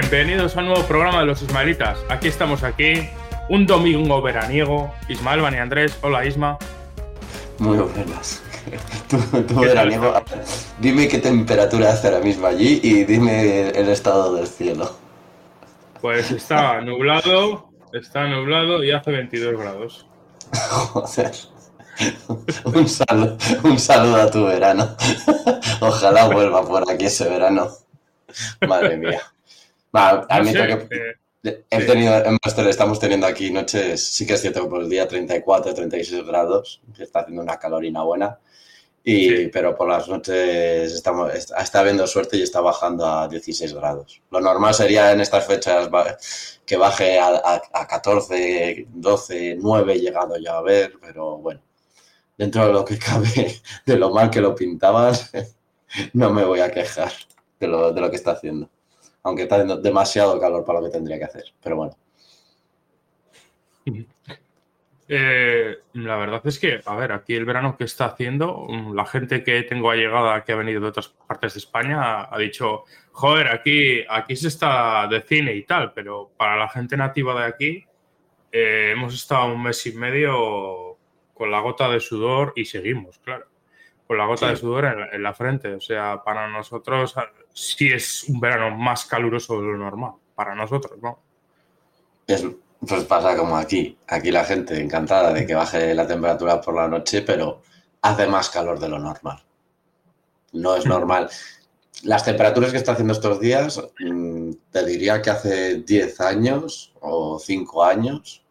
Bienvenidos a un nuevo programa de los Ismaelitas. Aquí estamos aquí, un domingo veraniego. Ismael, Bani Andrés, hola Isma. Muy buenas. Tú, tú ¿Qué tal veraniego, dime qué temperatura hace ahora mismo allí y dime el estado del cielo. Pues está nublado, está nublado y hace 22 grados. Joder. Un saludo, un saludo a tu verano. Ojalá vuelva por aquí ese verano. Madre mía. Va, No admito sé, que eh, he tenido, estamos teniendo aquí noches, sí que es cierto que por el día 34, 36 grados, que está haciendo una calorina buena. Y, Sí. Pero por las noches estamos, está, habiendo suerte y está bajando a 16 grados. Lo normal sería en estas fechas que baje a, a- a 14, 12, 9 llegado ya a ver, pero bueno, dentro de lo que cabe, de lo mal que lo pintaban, no me voy a quejar de lo, de lo que está haciendo. Aunque está haciendo demasiado calor para lo que tendría que hacer. Pero bueno, Eh, la verdad es que, a ver, aquí el verano que está haciendo, mm, la gente que tengo allegada que ha venido de otras partes de España ha, ha dicho, joder, aquí, aquí se está de cine y tal, pero para la gente nativa de aquí eh, hemos estado un mes y medio con la gota de sudor y seguimos, claro, con la gota Sí. de sudor en, la- en la frente. O sea, para nosotros sí es un verano más caluroso de lo normal, para nosotros, ¿no? es, pues pasa como aquí. Aquí la gente encantada de que baje la temperatura por la noche, pero hace más calor de lo normal. No es normal. Las temperaturas que está haciendo estos días, mm, te diría que hace 10 años o 5 años,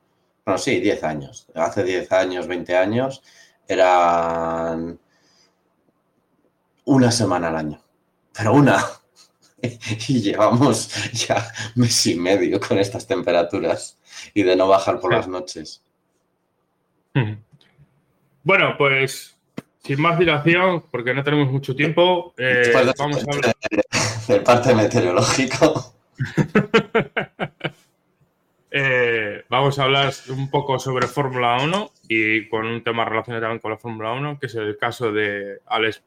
no, sí, 10 años. Hace 10 años, 20 años, eran una semana al año. Pero una. Y llevamos ya mes y medio con estas temperaturas y de no bajar por Sí. las noches. Bueno, pues sin más dilación, porque no tenemos mucho tiempo, eh, vamos a hablar. Del parte meteorológico. Eh, vamos a hablar un poco sobre Fórmula 1 y con un tema relacionado también con la Fórmula 1, que es el caso de Alex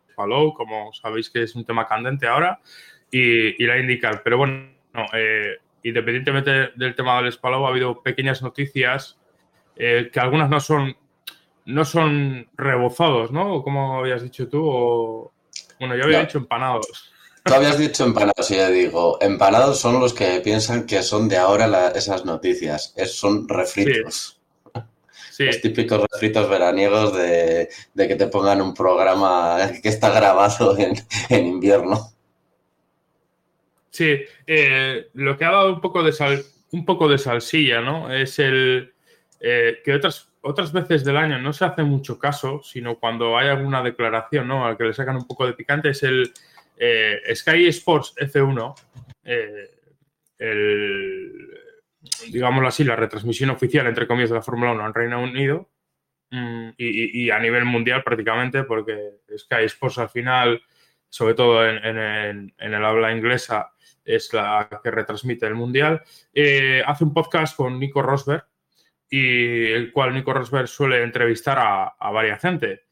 Como sabéis que es un tema candente ahora, y, y la IndyCar. Pero bueno, no, eh, independientemente del tema de Alex Palou, ha habido pequeñas noticias eh, que algunas no son, no son rebozados, ¿no? Como habías dicho tú, o... Bueno, yo había No. dicho empanados. Tú habías dicho empanados y yo digo, empanados son los que piensan que son de ahora la- esas noticias. Es, son refritos. Sí, Los típicos refritos veraniegos de, de que te pongan un programa que está grabado en, en invierno. Sí, eh, lo que ha dado un poco de sal, un poco de salsilla, ¿no? Es el eh, que otras, otras veces del año no se hace mucho caso, sino cuando hay alguna declaración, ¿no? Al que le sacan un poco de picante, es el eh, Sky Sports F1, eh, el, digámoslo así, la retransmisión oficial, entre comillas, de la Fórmula 1 en Reino Unido mm, y, a nivel mundial prácticamente, porque Sky Sports al final, sobre todo en el habla inglesa, es la que retransmite el mundial, eh, hace un podcast con Nico Rosberg y el cual Nico Rosberg suele entrevistar a, a varias gente.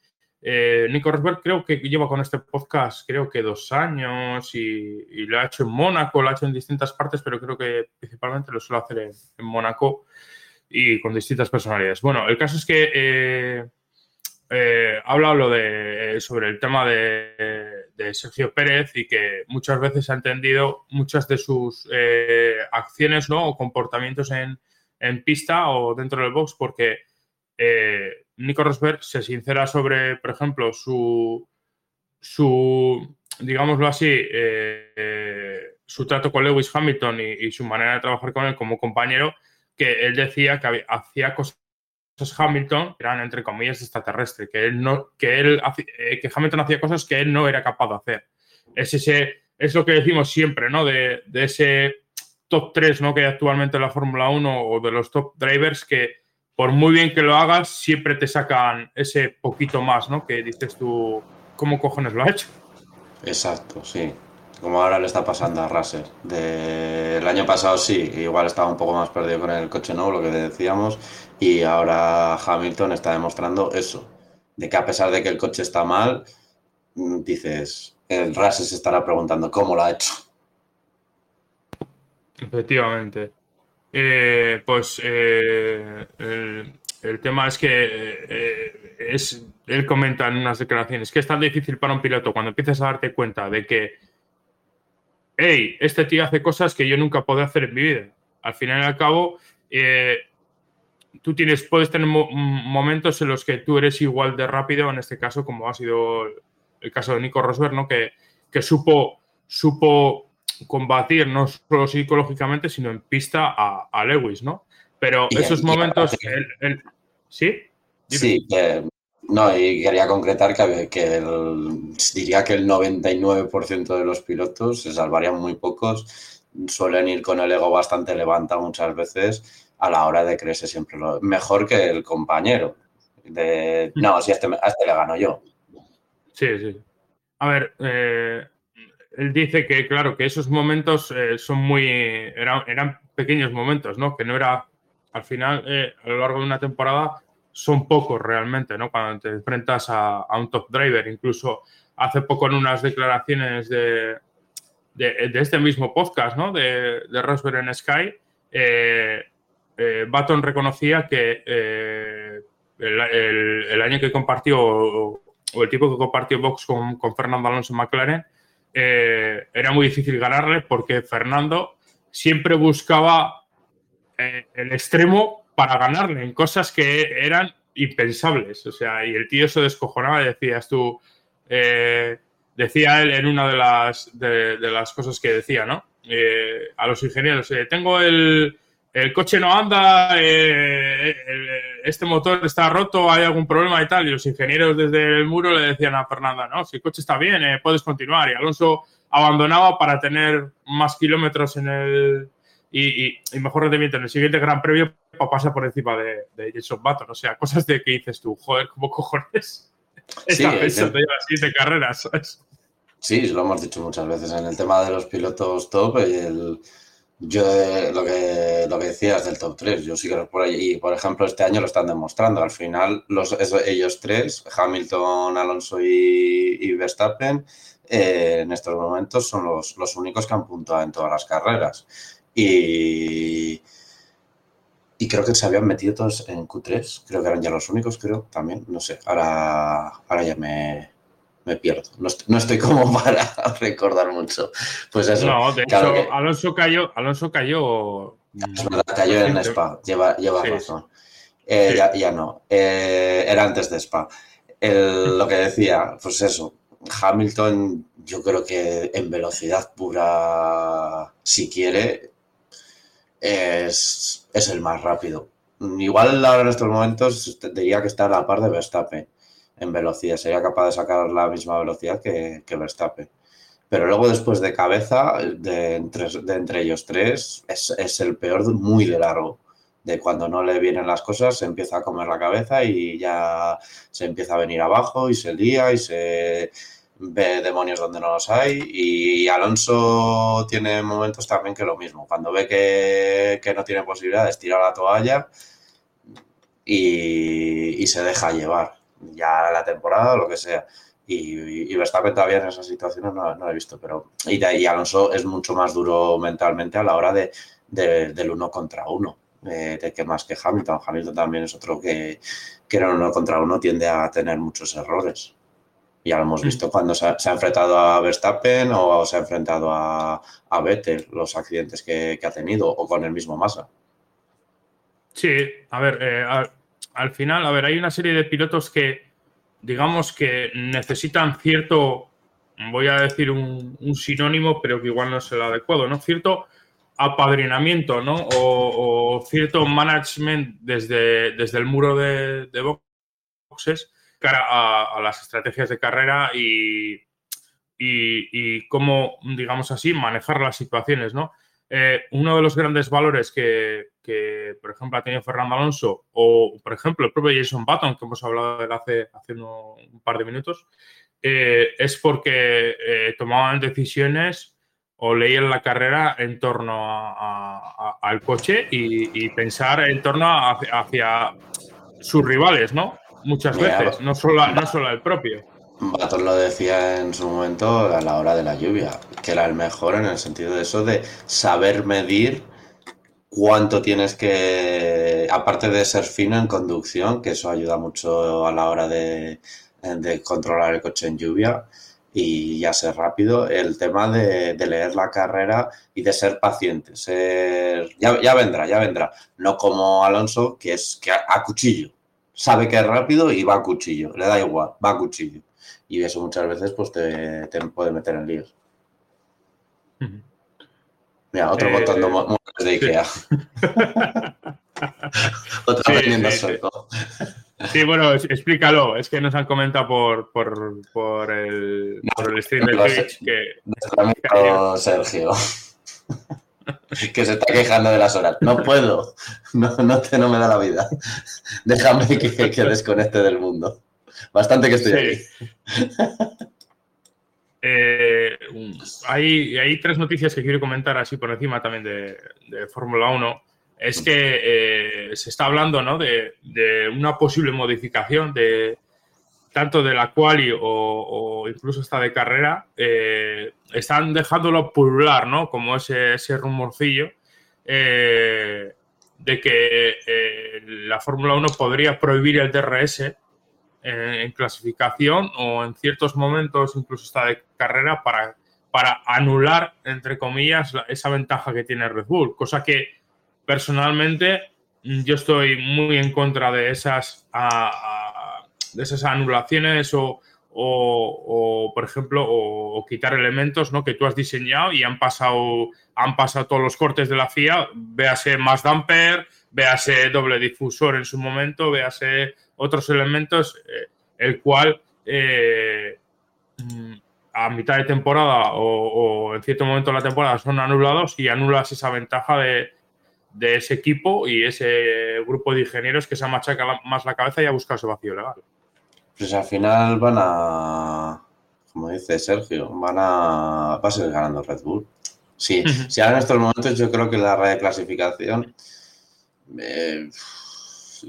Eh, Nico Rosberg creo que lleva con este podcast creo que dos años y, lo ha hecho en Mónaco, lo ha hecho en distintas partes, pero creo que principalmente lo suele hacer en, Mónaco y con distintas personalidades. Bueno, el caso es que eh, eh, lo de, sobre el tema de, Sergio Pérez y que muchas veces ha entendido muchas de sus eh, acciones ¿no? o comportamientos en, en pista o dentro del box porque eh, Nico Rosberg se sincera sobre, por ejemplo, su, su digámoslo así, eh, su trato con Lewis Hamilton y, su manera de trabajar con él como compañero, que él decía que hacía cosas Hamilton eran entre comillas extraterrestres, que él no, que él eh, que Hamilton hacía cosas que él no era capaz de hacer. es ese, es lo que decimos siempre, ¿no? De, de ese top 3 ¿no? que hay actualmente en la Fórmula 1 o de los top drivers que por muy bien que lo hagas, siempre te sacan ese poquito más, ¿no? Que dices tú, ¿cómo cojones lo ha hecho? Exacto, sí. Como ahora le está pasando a Russell. De... El año pasado sí, igual estaba un poco más perdido con el coche nuevo, lo que decíamos, y ahora Hamilton está demostrando eso, de que a pesar de que el coche está mal, mm, dices, el Russell se estará preguntando cómo lo ha hecho. Efectivamente. Eh, pues eh, el, tema es que eh, es, él comenta en unas declaraciones que es tan difícil para un piloto cuando empiezas a darte cuenta de que, hey, este tío hace cosas que yo nunca puedo hacer en mi vida. Al final y al cabo, tú tienes, puedes tener momentos en los que tú eres igual de rápido, en este caso, como ha sido el caso de Nico Rosberg, ¿no? que, que supo, supo combatir no solo psicológicamente, sino en pista a, Lewis, ¿no? Pero esos momentos... ¿Sí? Sí, no, y quería concretar que, que diría que el 99% de los pilotos, se salvarían muy pocos, suelen ir con el ego bastante levantado muchas veces a la hora de creerse siempre lo mejor que el compañero. De, no, si a este, a este le gano yo. Sí, sí. A ver, eh, él dice que, claro, que esos momentos eh, son muy. Eran, pequeños momentos, ¿no? Que no era. Al final, eh, a lo largo de una temporada, son pocos realmente, ¿no? Cuando te enfrentas a, un top driver. Incluso hace poco en unas declaraciones de, de, este mismo podcast, ¿no? De, de Rosberg en Sky, eh, Baton reconocía que el, año que compartió, o, el tiempo que compartió Vox con, con Fernando Alonso McLaren, eh, era muy difícil ganarle porque Fernando siempre buscaba eh, el extremo para ganarle en cosas que eran impensables. O sea, y el tío se descojonaba decías tú, eh, decía él en una de las, de, las cosas que decía, ¿no? a los ingenieros, tengo el, el coche no anda, este motor está roto, hay algún problema y tal. Y los ingenieros desde el muro le decían a Fernanda, no, si el coche está bien, eh, puedes continuar. Y Alonso abandonaba para tener más kilómetros en el y, mejor rendimiento en el siguiente Gran Premio para pasar por encima de, de Jason Button. O sea, cosas de que dices tú, joder, ¿cómo cojones? Sí, Esta te lleva siete carreras, Sí, lo hemos dicho muchas veces en el tema de los pilotos top y el yo eh, lo que, lo que decías del top 3, yo sí que por ahí, por ejemplo este año lo están demostrando. Al final, los, ellos tres, Hamilton, Alonso y, Verstappen, eh, en estos momentos son los, los, únicos que han puntuado en todas las carreras. Y, y creo que se habían metido todos en Q3, creo que eran ya los únicos, creo, también, no sé, ahora, ahora ya me, me pierdo. No estoy, como para recordar mucho. Pues eso. No, de hecho, Alonso cayó. Alonso cayó. Es verdad, cayó en Spa. Lleva, lleva razón. Eh, ya, no. Eh, era antes de Spa. lo que decía, pues eso. Hamilton, yo creo que en velocidad pura, si quiere, es, es el más rápido. Igual ahora en estos momentos diría que está a la par de Verstappen en velocidad, sería capaz de sacar la misma velocidad que, que Verstappen. Pero luego después de cabeza, de entre, de entre ellos tres, es, es, el peor muy de largo. De cuando no le vienen las cosas, se empieza a comer la cabeza y ya se empieza a venir abajo y se lía y se ve demonios donde no los hay. Y Alonso tiene momentos también que lo mismo. Cuando ve que, que no tiene posibilidades, tira la toalla y, y se deja llevar ya la temporada o lo que sea. Y, y Verstappen todavía en esas situaciones no, no lo he visto, pero y, y, Alonso es mucho más duro mentalmente a la hora de, del uno contra uno, eh, de que más que Hamilton. Hamilton también es otro que, que en uno contra uno tiende a tener muchos errores. Ya lo hemos mm. visto cuando se ha, enfrentado a Verstappen o se ha enfrentado a, a Vettel, los accidentes que, que, ha tenido, o con el mismo Massa. Sí, a ver, eh, al final, a ver, hay una serie de pilotos que, digamos que necesitan cierto, voy a decir un, sinónimo, pero que igual no es el adecuado, ¿no? Cierto apadrinamiento, ¿no? O, cierto management desde, desde el muro de, boxes cara a, las estrategias de carrera y y, cómo, digamos así, manejar las situaciones, ¿no? Eh, uno de los grandes valores que, por ejemplo, ha tenido Fernando Alonso o, por ejemplo, el propio Jason Button, que hemos hablado de él hace, hace un par de minutos, eh, es porque eh, tomaban decisiones o leían la carrera en torno al coche y, pensar en torno hacia, sus rivales, ¿no? Muchas veces, no solo, no solo el propio. Baton lo decía en su momento a la hora de la lluvia, que era el mejor en el sentido de eso de saber medir cuánto tienes que, aparte de ser fino en conducción, que eso ayuda mucho a la hora de, controlar el coche en lluvia y ya ser rápido, el tema de, leer la carrera y de ser paciente, ser, ya, vendrá, ya vendrá, no como Alonso, que es que a cuchillo, sabe que es rápido y va a cuchillo, le da igual, va a cuchillo y eso muchas veces pues te, puede meter en líos. Mira, otro eh, botón de de Ikea. otro vendiendo sueco. Sí, bueno, explícalo. Es que nos han comentado por, por, por, el, por el stream de Twitch que... Nuestro amigo Sergio. que se está quejando de las horas. No puedo. No, no, te, no me da la vida. Déjame que, que desconecte del mundo. Bastante que estoy aquí. Eh, hay, tres noticias que quiero comentar así por encima también de, Fórmula 1. Es que eh, se está hablando ¿no? de, una posible modificación de tanto de la quali o, incluso hasta de carrera. Eh, están dejándolo pulular, ¿no? Como ese, ese rumorcillo de que la Fórmula 1 podría prohibir el DRS en clasificación o en ciertos momentos incluso está de carrera para, para anular, entre comillas, esa ventaja que tiene Red Bull, cosa que personalmente yo estoy muy en contra de esas, de esas anulaciones o, o, por ejemplo, o, quitar elementos ¿no? que tú has diseñado y han pasado, han pasado todos los cortes de la FIA, véase más damper, véase doble difusor en su momento, véase otros elementos, eh, el cual eh, mm, a mitad de temporada o, en cierto momento de la temporada son anulados y anulas esa ventaja de, ese equipo y ese grupo de ingenieros que se machaca más la cabeza y ha buscado su vacío legal. Pues al final van a, como dice Sergio, van a, va a seguir ganando Red Bull. Sí, si ahora en estos momentos yo creo que la red de clasificación eh,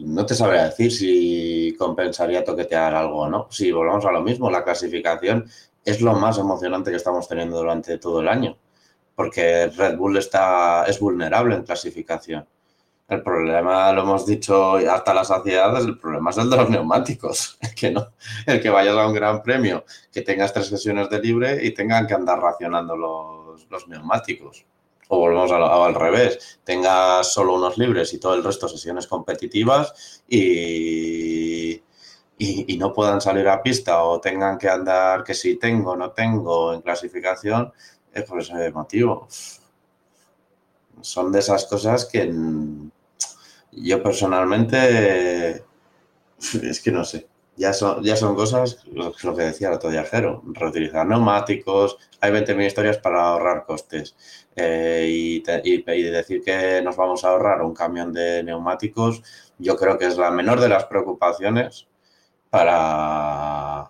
no te sabría decir si compensaría toquetear algo o no. Si volvamos a lo mismo, la clasificación es lo más emocionante que estamos teniendo durante todo el año, porque Red Bull está, es vulnerable en clasificación. El problema, lo hemos dicho hasta las saciedad, el problema es el de los neumáticos. El que, no, el que vayas a un gran premio, que tengas tres sesiones de libre y tengan que andar racionando los, los neumáticos o volvemos al, revés, tengas solo unos libres y todo el resto sesiones competitivas y, y, no puedan salir a pista o tengan que andar que si tengo no tengo en clasificación, es por ese motivo. Son de esas cosas que yo personalmente es que no sé. Ya son, ya son cosas, lo, que decía el otro viajero, reutilizar neumáticos, hay 20.000 historias para ahorrar costes. Eh, y, decir que nos vamos a ahorrar un camión de neumáticos, yo creo que es la menor de las preocupaciones para,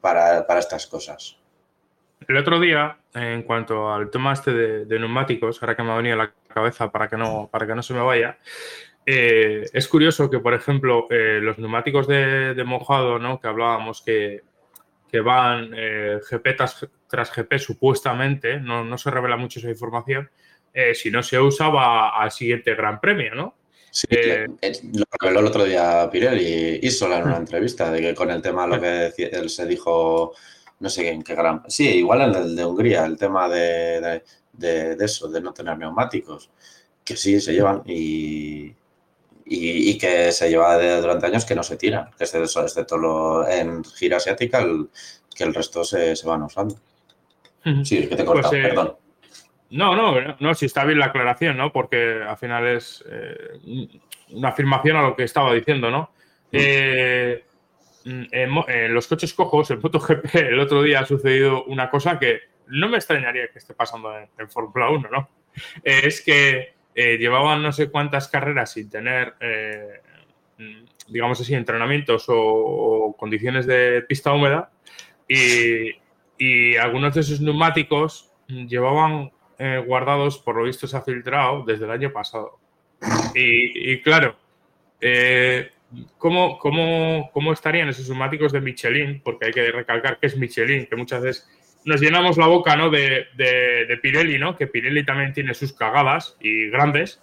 para, estas cosas. El otro día, en cuanto al tema este de, neumáticos, ahora que me ha venido a la cabeza para que no, para que no se me vaya, eh, es curioso que, por ejemplo, eh, los neumáticos de, de, mojado, ¿no? que hablábamos que, que van eh, GP tras, GP supuestamente, no, se revela mucho esa información, si no se usa va al siguiente Gran Premio, ¿no? Sí, lo reveló el otro día Pirelli y Isola en una entrevista, de que con el tema lo que él se dijo, no sé en qué gran... Sí, igual en el de Hungría, el tema de, eso, de no tener neumáticos, que sí se llevan y, y, que se lleva durante años que no se tiran, que es excepto lo, en gira asiática, que el resto se, van usando. Sí, es que te he cortado, pues, eh, perdón. No, no, no, si está bien la aclaración, ¿no? Porque al final es eh, una afirmación a lo que estaba diciendo, ¿no? Eh, mm, en, los coches cojos, en MotoGP, el otro día ha sucedido una cosa que no me extrañaría que esté pasando en, Fórmula 1, ¿no? es que eh, llevaban no sé cuántas carreras sin tener, eh, digamos así, entrenamientos o, condiciones de pista húmeda y, algunos de esos neumáticos llevaban eh, guardados, por lo visto se ha filtrado desde el año pasado. Y, claro, ¿cómo, cómo, estarían esos neumáticos de Michelin? Porque hay que recalcar que es Michelin, que muchas veces nos llenamos la boca ¿no? de, de, Pirelli, ¿no? que Pirelli también tiene sus cagadas y grandes,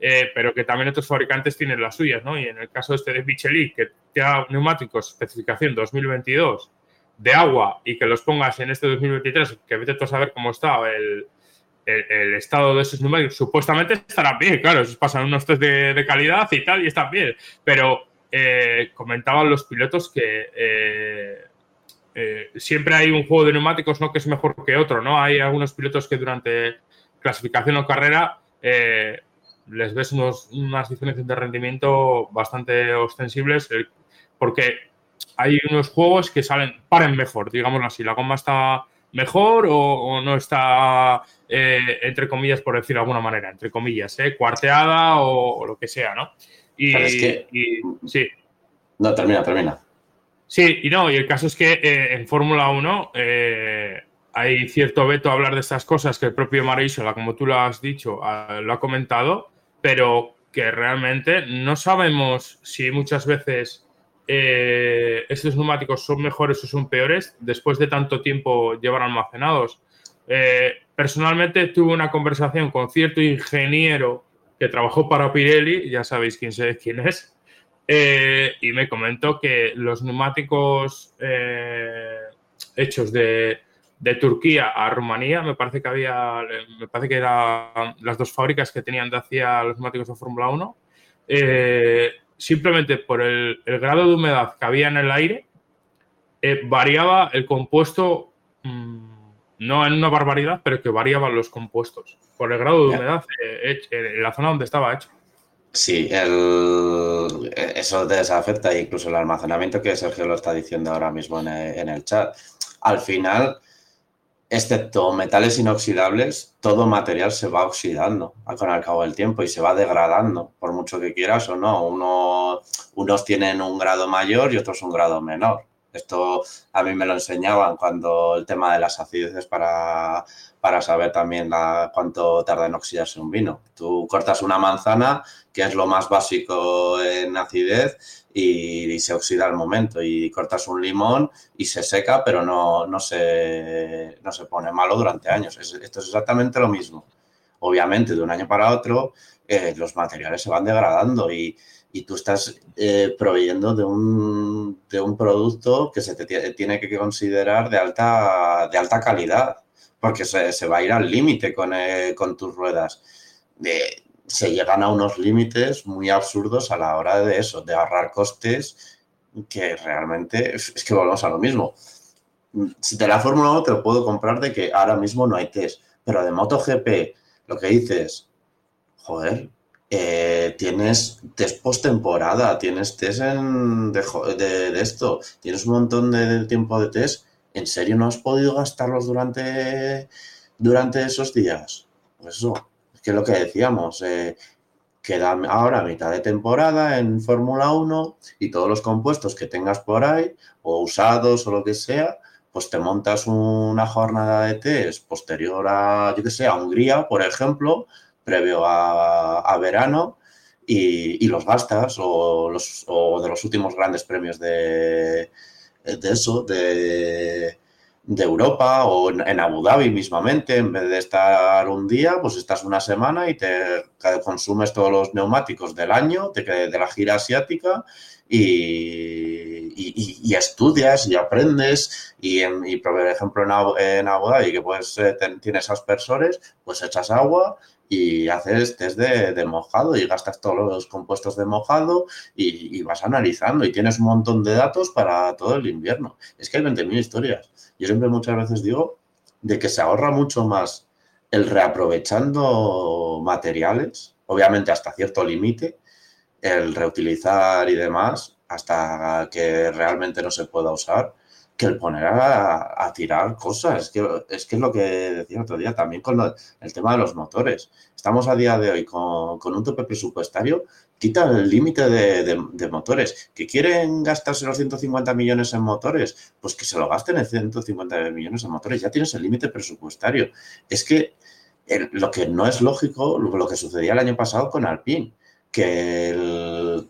eh, pero que también otros fabricantes tienen las suyas. ¿no? Y en el caso este de Michelin, que te da neumáticos especificación 2022 de agua y que los pongas en este 2023, que vete a saber cómo está el, el, estado de esos neumáticos, supuestamente estarán bien, claro, pasan unos test de, calidad y tal y están bien, pero eh, comentaban los pilotos que... Eh, eh, siempre hay un juego de neumáticos ¿no? que es mejor que otro, ¿no? Hay algunos pilotos que durante clasificación o carrera eh, les ves unos, unas diferencias de rendimiento bastante ostensibles eh, porque hay unos juegos que salen, paren mejor, digámoslo así, la goma está mejor o, no está, entre comillas, por decirlo de alguna manera, entre comillas, cuarteada o, lo que sea, ¿no? Y, sí. No, termina, termina. Sí, y no, y el caso es que eh, en Fórmula 1 eh, hay cierto veto a hablar de estas cosas que el propio Marisola, como tú lo has dicho, lo ha comentado, pero que realmente no sabemos si muchas veces eh, estos neumáticos son mejores o son peores después de tanto tiempo llevar almacenados. personalmente tuve una conversación con cierto ingeniero que trabajó para Pirelli, ya sabéis quién, quién es, eh, y me comentó que los neumáticos eh, hechos de, Turquía a Rumanía, me parece que había, me parece que eran las dos fábricas que tenían de hacía los neumáticos de Fórmula 1, eh, simplemente por el, grado de humedad que había en el aire, variaba el compuesto, mm, no en una barbaridad, pero que variaban los compuestos por el grado de humedad en la zona donde estaba hecho. Sí, el, eso desafecta incluso el almacenamiento que Sergio lo está diciendo ahora mismo en el, chat. Al final, excepto metales inoxidables, todo material se va oxidando con el cabo del tiempo y se va degradando, por mucho que quieras o no. Uno, unos tienen un grado mayor y otros un grado menor. Esto a mí me lo enseñaban cuando el tema de las acideces para, para saber también cuánto tarda en oxidarse un vino. Tú cortas una manzana, que es lo más básico en acidez, y, se oxida al momento. Y cortas un limón y se seca, pero no, no, se, no se pone malo durante años. esto es exactamente lo mismo. Obviamente, de un año para otro, eh, los materiales se van degradando y, y tú estás eh, proveyendo de un, de un, producto que se te tiene que considerar de alta, de alta calidad, porque se, se va a ir al límite con, eh, con, tus ruedas. Se llegan a unos límites muy absurdos a la hora de eso, de ahorrar costes, que realmente es, que volvemos a lo mismo. Si te la Fórmula 1 te lo puedo comprar de que ahora mismo no hay test, pero de MotoGP, lo que dices, joder, eh, tienes test post-temporada, tienes test de, esto, tienes un montón de, tiempo de test. ¿En serio no has podido gastarlos durante, durante esos días? Pues eso, es que lo que decíamos, eh, queda ahora mitad de temporada en Fórmula 1 y todos los compuestos que tengas por ahí, o usados o lo que sea, pues te montas una jornada de test posterior a, yo que sé, a Hungría, por ejemplo, previo a, verano y, los gastas o, de los últimos grandes premios de, eso, de, Europa o en, Abu Dhabi mismamente, en vez de estar un día, pues estás una semana y te consumes todos los neumáticos del año, de, de la gira asiática y, estudias y aprendes y, y por ejemplo en Abu, en Abu Dhabi que pues eh, tienes aspersores, pues echas agua y haces test de, mojado y gastas todos los compuestos de mojado y, vas analizando y tienes un montón de datos para todo el invierno. Es que hay 20.000 historias. Yo siempre muchas veces digo de que se ahorra mucho más el reaprovechando materiales, obviamente hasta cierto límite, el reutilizar y demás, hasta que realmente no se pueda usar que el poner a, tirar cosas. Es que, es que es lo que decía otro día también con el tema de los motores. Estamos a día de hoy con, un tope presupuestario, quita el límite de, motores. ¿Que quieren gastarse los 150 millones en motores? Pues que se lo gasten en 150 millones en motores. Ya tienes el límite presupuestario. Es que lo que no es lógico, lo, que sucedía el año pasado con Alpine, que el,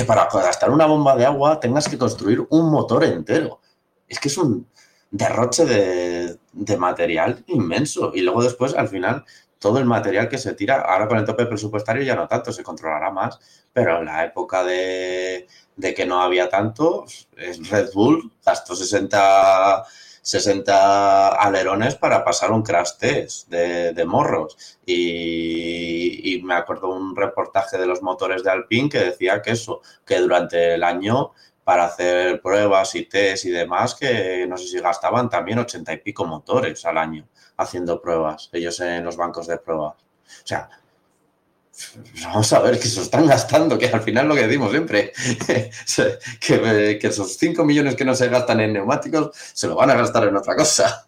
que para gastar una bomba de agua tengas que construir un motor entero. Es que es un derroche de, material inmenso. Y luego después, al final, todo el material que se tira, ahora con el tope presupuestario ya no tanto, se controlará más, pero en la época de, de que no había tanto, Red Bull gastó 60 60 alerones para pasar un crash test de, morros. Y, me acuerdo un reportaje de los motores de Alpine que decía que eso, que durante el año para hacer pruebas y test y demás, que no sé si gastaban también 80 y pico motores al año haciendo pruebas, ellos en los bancos de pruebas. O sea, vamos a ver que se están gastando, que al final lo que decimos siempre, que, esos 5 millones que no se gastan en neumáticos se lo van a gastar en otra cosa.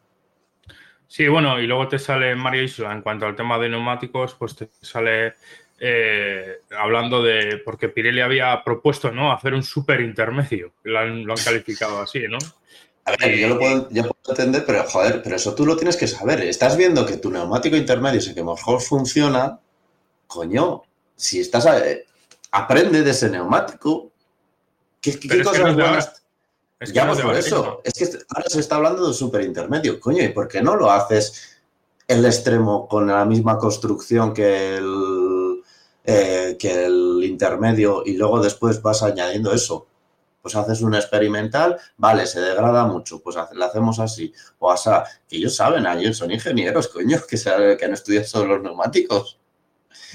Sí, bueno, y luego te sale Mario Isla en cuanto al tema de neumáticos, pues te sale eh, hablando de, porque Pirelli había propuesto, ¿no? Hacer un super intermedio, lo han, calificado así, ¿no? A ver, yo lo puedo, yo puedo entender, pero joder, pero eso tú lo tienes que saber. Estás viendo que tu neumático intermedio es el que mejor funciona, coño, si estás, aprende de ese neumático. ¿Qué, cosas buenas? Es ya, por eso. Es que ahora se está hablando de super intermedio. Coño, ¿y por qué no lo haces el extremo con la misma construcción que el, eh, que el intermedio y luego después vas añadiendo eso? Pues haces un experimental, vale, se degrada mucho, pues lo hacemos así. O así, que ellos saben, ellos son ingenieros, coño, que, que han estudiado sobre los neumáticos.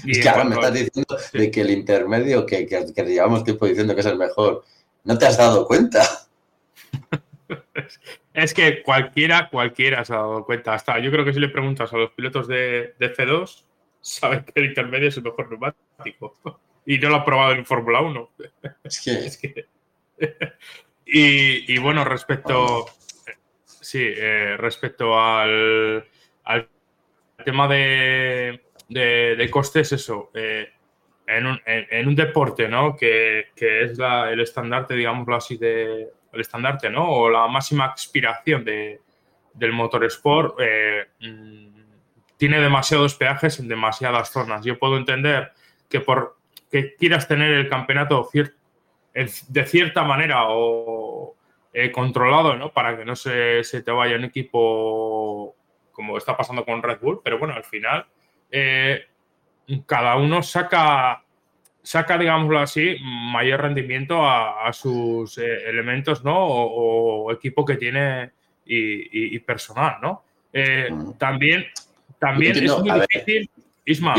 Y es que ahora me estás diciendo de que el intermedio, que, que, llevamos tiempo diciendo que es el mejor, ¿no te has dado cuenta? es que cualquiera, cualquiera se ha dado cuenta. Hasta yo creo que si le preguntas a los pilotos de, de F2, saben que el intermedio es el mejor neumático. Y no lo ha probado en Fórmula 1. Es que... y, bueno, respecto... Sí, eh, respecto al, al tema de, de, costes, eso, eh, en, un, en, un, deporte, ¿no? Que, que es la, el estandarte, digámoslo así, de, el estandarte, ¿no? O la máxima aspiración de, del motorsport, eh, mm, tiene demasiados peajes en demasiadas zonas. Yo puedo entender que por que quieras tener el campeonato de cierta manera o eh, controlado, ¿no? Para que no se, se, te vaya un equipo como está pasando con Red Bull, pero bueno, al final eh, cada uno saca, saca, digámoslo así, mayor rendimiento a, sus eh, elementos, ¿no? O, equipo que tiene y, personal, ¿no? Eh, también también es muy difícil, Isma,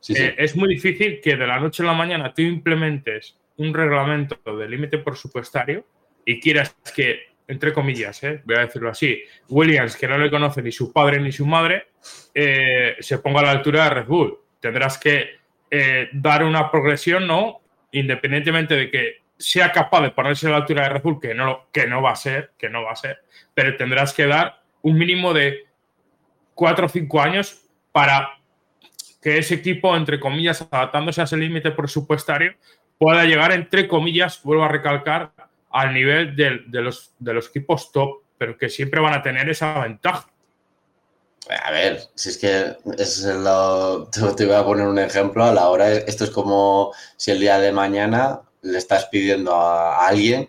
es muy difícil que de la noche a la mañana tú implementes un reglamento de límite presupuestario y quieras que entre comillas, ¿eh? voy a decirlo así, Williams, que no le conoce ni su padre ni su madre, eh, se ponga a la altura de Red Bull. Tendrás que eh, dar una progresión, ¿no? Independientemente de que sea capaz de ponerse a la altura de Red Bull, que no, que no va a ser, que no va a ser, pero tendrás que dar un mínimo de cuatro o cinco años para que ese equipo, entre comillas, adaptándose a ese límite presupuestario, pueda llegar, entre comillas, vuelvo a recalcar, al nivel de, los, de los equipos top, pero que siempre van a tener esa ventaja. A ver, si es que es lo, te voy a poner un ejemplo. A la hora, esto es como si el día de mañana le estás pidiendo a, alguien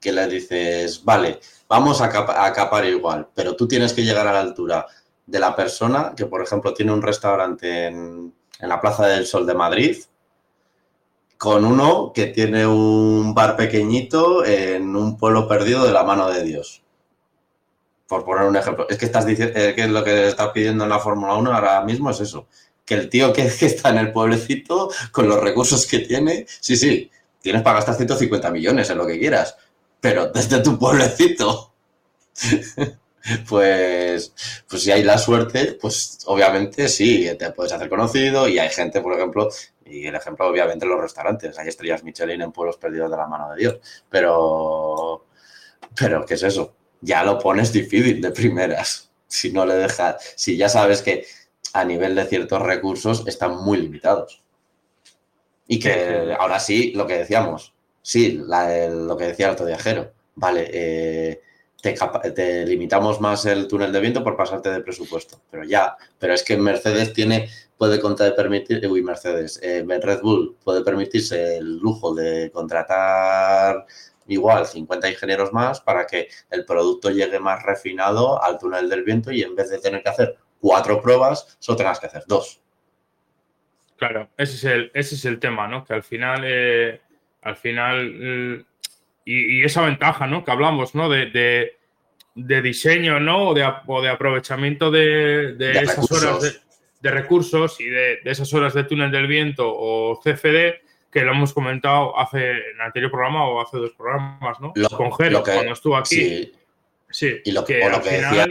que le dices, vale, vamos a, a capar igual, pero tú tienes que llegar a la altura de la persona que, por ejemplo, tiene un restaurante en la Plaza del Sol de Madrid con uno que tiene un bar pequeñito en un pueblo perdido de la mano de Dios. Por poner un ejemplo. Es que estás diciendo eh, que lo que está pidiendo en la Fórmula 1 ahora mismo es eso. Que el tío que, está en el pueblecito, con los recursos que tiene, sí, sí, tienes para gastar 150 millones en lo que quieras, pero desde tu pueblecito. pues, pues si hay la suerte, pues obviamente sí, te puedes hacer conocido y hay gente, por ejemplo, y el ejemplo obviamente los restaurantes, hay estrellas Michelin en pueblos perdidos de la mano de Dios, pero, pero ¿qué es eso? Ya lo pones difícil de primeras, si no le dejas, si ya sabes que a nivel de ciertos recursos están muy limitados. Y que ahora sí, lo que decíamos, sí, lo que decía el otro viajero, vale, eh, te, limitamos más el túnel de viento por pasarte de presupuesto, pero ya, pero es que Mercedes tiene, puede contar, permitir, uy, Mercedes, eh, Red Bull puede permitirse el lujo de contratar igual 50 ingenieros más para que el producto llegue más refinado al túnel del viento y en vez de tener que hacer cuatro pruebas, solo tengas que hacer dos. Claro, ese es el, ese es el tema, ¿no? Que al final, eh, al final, y, esa ventaja, ¿no? Que hablamos, ¿no? De, diseño, ¿no? O de, de aprovechamiento de, esas horas de, recursos y de, esas horas de túnel del viento o CFD, que lo hemos comentado hace en el anterior programa o hace dos programas, ¿no? Con Jero, cuando estuvo aquí. Sí, y lo que, decía,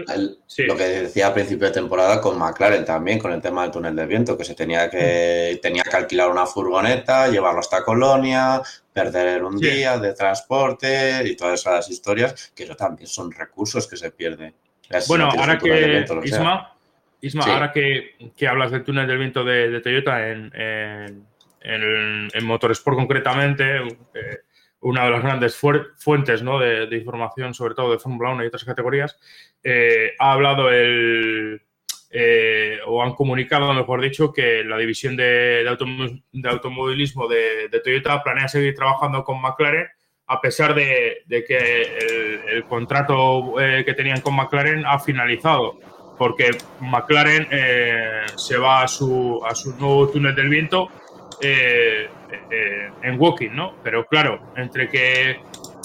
lo que decía a principio de temporada con McLaren también, con el tema del túnel de viento, que se tenía que, mm. tenía que alquilar una furgoneta, llevarlo hasta Colonia, perder un día de transporte y todas esas historias, que eso también son recursos que se pierden. bueno, ahora que, Isma, Isma ahora que, hablas del túnel del viento de, Toyota en, en, en, Motorsport concretamente, eh, una de las grandes fuentes de, información, sobre todo de Fórmula 1 y otras categorías, eh, ha hablado el, eh, o han comunicado, mejor dicho, que la división de, automovilismo de, Toyota planea seguir trabajando con McLaren a pesar de, que el, contrato eh, que tenían con McLaren ha finalizado, porque McLaren se va a su, a su nuevo túnel del viento eh, eh, en walking, ¿no? Pero claro, entre que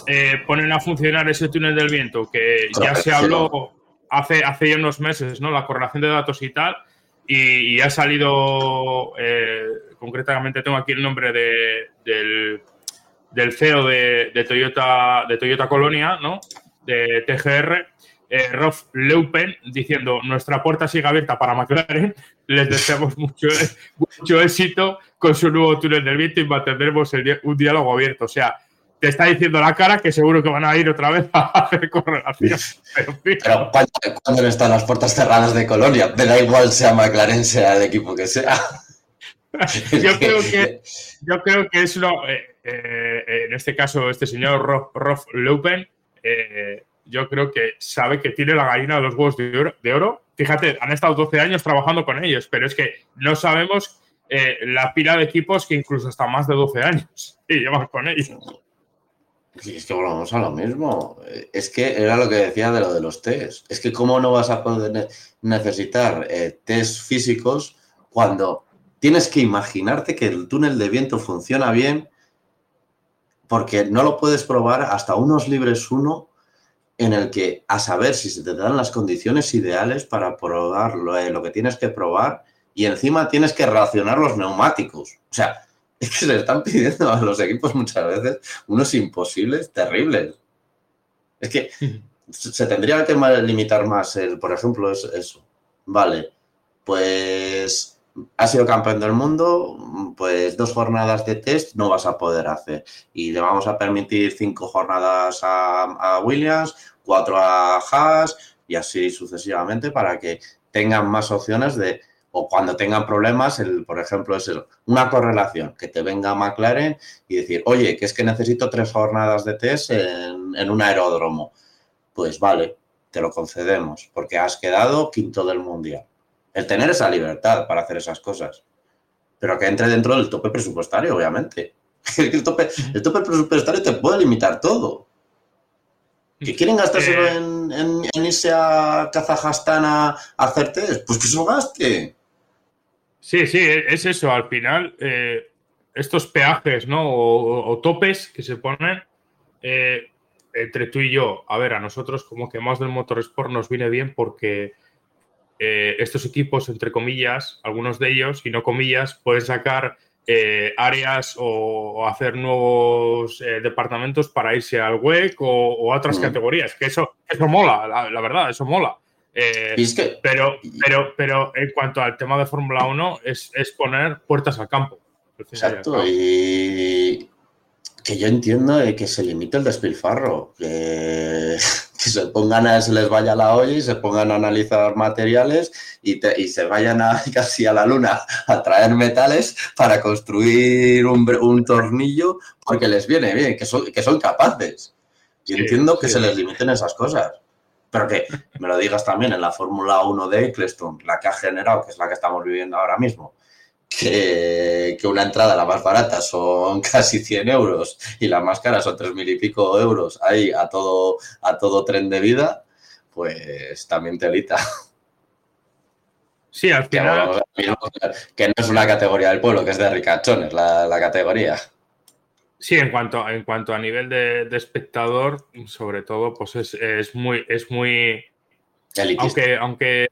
eh, ponen a funcionar ese túnel del viento, que ya se habló hace, hace ya unos meses, ¿no? La correlación de datos y tal, y, ha salido, concretamente tengo aquí el nombre del, del CEO de, Toyota, de Toyota Colonia, ¿no? De TGR, eh, Rolf Leupen diciendo nuestra puerta sigue abierta para McLaren, les deseamos mucho, mucho éxito con su nuevo túnel del viento y mantendremos un diálogo abierto. O sea, te está diciendo la cara que seguro que van a ir otra vez a hacer correlación. Pero, cuando, están las puertas cerradas de Colonia, me da igual sea McLaren, sea el equipo que sea. yo, creo que, yo creo que es lo, eh, eh, en este caso, este señor Rolf, Leupen, yo creo que sabe que tiene la gallina de los huevos de oro, Fíjate, han estado 12 años trabajando con ellos, pero es que no sabemos eh, la pila de equipos que incluso hasta más de 12 años y llevan con ellos. Sí, es que volvamos a lo mismo. Es que era lo que decía de lo de los test. Es que cómo no vas a poder necesitar eh, test físicos cuando tienes que imaginarte que el túnel de viento funciona bien porque no lo puedes probar hasta unos libres uno en el que a saber si se te dan las condiciones ideales para probar eh, lo, que tienes que probar y encima tienes que relacionar los neumáticos. O sea, es que se le están pidiendo a los equipos muchas veces unos imposibles terribles. Es que se tendría que limitar más el, por ejemplo, eso. Vale, pues ha sido campeón del mundo, pues dos jornadas de test no vas a poder hacer. Y le vamos a permitir cinco jornadas a, Williams, cuatro a y así sucesivamente para que tengan más opciones de, o cuando tengan problemas, el, por ejemplo, es una correlación, que te venga McLaren y decir, oye, que es que necesito tres jornadas de test en, en un aeródromo. Pues vale, te lo concedemos, porque has quedado quinto del mundial el tener esa libertad para hacer esas cosas. Pero que entre dentro del tope presupuestario, obviamente. El tope, el tope presupuestario te puede limitar todo. ¿Que quieren gastárselo eh. en, irse a Kazajstán a, hacer test? Pues que eso gaste. Sí, sí, es eso. Al final, eh, estos peajes, ¿no? O, topes que se ponen eh, entre tú y yo. A ver, a nosotros como que más del motorsport nos viene bien porque estos equipos, entre comillas, algunos de ellos, y no comillas, pueden sacar eh, áreas o, hacer nuevos eh, departamentos para irse al WEC o, a otras mm. categorías. Que eso, eso mola, la, verdad, eso mola. Eh, pero, pero, pero en cuanto al tema de Fórmula 1, es, es, poner puertas al campo. Exacto, y que yo entiendo que se limite el despilfarro, que, se pongan a, se les vaya la olla y se pongan a analizar materiales y, se vayan a, casi a la luna a traer metales para construir un, tornillo porque les viene bien, que son, que son capaces. Y entiendo que se les limiten esas cosas. Pero que me lo digas también en la Fórmula 1 de Eccleston, la que ha generado, que es la que estamos viviendo ahora mismo, que, una entrada, la más barata, son casi 100 euros y la más cara son 3.000 y pico euros ahí a todo, a todo tren de vida, pues también telita. Sí, al final. Que, no es una categoría del pueblo, que es de ricachones la, la categoría. Sí, en cuanto, en cuanto a nivel de, espectador, sobre todo, pues es, es muy, es muy. Elitista. Aunque, aunque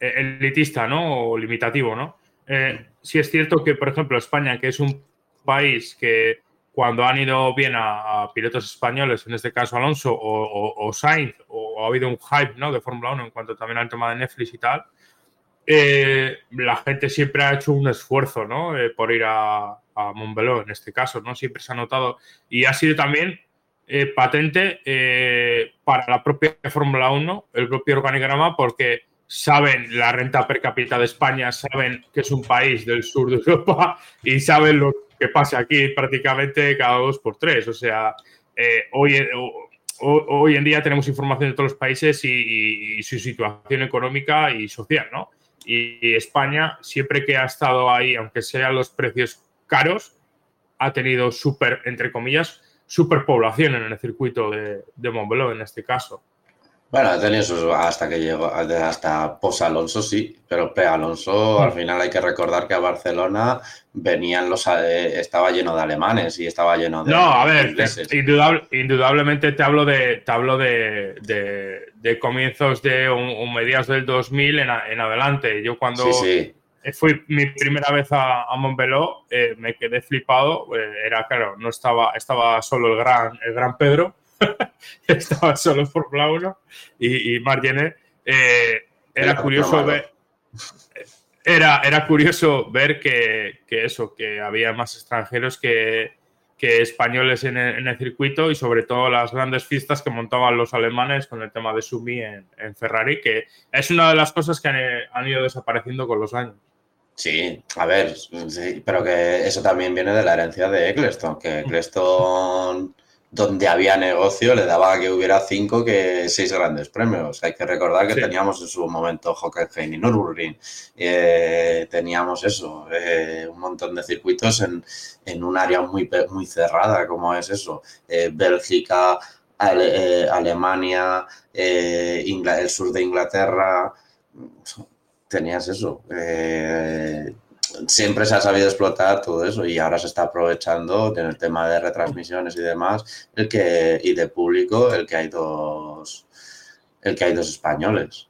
eh, elitista, ¿no? O limitativo, ¿no? Eh, sí es cierto que, por ejemplo, España, que es un país que cuando han ido bien a, pilotos españoles, en este caso Alonso o, Sainz, o, ha habido un hype ¿no? de Fórmula 1 en cuanto también al tema de Netflix y tal, eh, la gente siempre ha hecho un esfuerzo ¿no? Eh, por ir a, a Montbeló, en este caso, ¿no? Siempre se ha notado y ha sido también eh, patente para la propia Fórmula 1, el propio organigrama, porque saben la renta per cápita de España, saben que es un país del sur de Europa y saben lo que pasa aquí prácticamente cada dos por tres. O sea, eh, hoy, hoy en día tenemos información de todos los países y, su situación económica y social, ¿no? Y, España, siempre que ha estado ahí, aunque sean los precios caros, ha tenido súper, entre comillas, superpoblación en el circuito de, de Montbeló en este caso. Bueno, ha tenido sus, hasta que llegó, hasta pos Alonso sí, pero pre Alonso al final hay que recordar que a Barcelona venían los, eh, estaba lleno de alemanes y estaba lleno de. No, a ver, indudablemente te hablo de, te hablo de, de, comienzos de un, mediados del 2000 en, en adelante. Yo cuando fui mi primera vez a, a Montbeló eh, me quedé flipado. Eh, era claro, no estaba, estaba solo el gran, el gran Pedro estaba solo en Fórmula 1 y, y eh, era curioso ver. Era, era curioso ver que, eso, que había más extranjeros que, españoles en el, circuito y sobre todo las grandes fiestas que montaban los alemanes con el tema de Sumi en, Ferrari, que es una de las cosas que han, ido desapareciendo con los años. Sí, a ver, pero que eso también viene de la herencia de Eccleston, que Eccleston donde había negocio le daba que hubiera cinco que seis grandes premios. Hay que recordar que teníamos en su momento Hockenheim y Nürburgring. Eh, teníamos eso, eh, un montón de circuitos en, en, un área muy, muy cerrada, como es eso. Eh, Bélgica, Alemania, el sur de Inglaterra. Tenías eso siempre se ha sabido explotar todo eso y ahora se está aprovechando en el tema de retransmisiones y demás el que y de público el que hay dos el que hay dos españoles.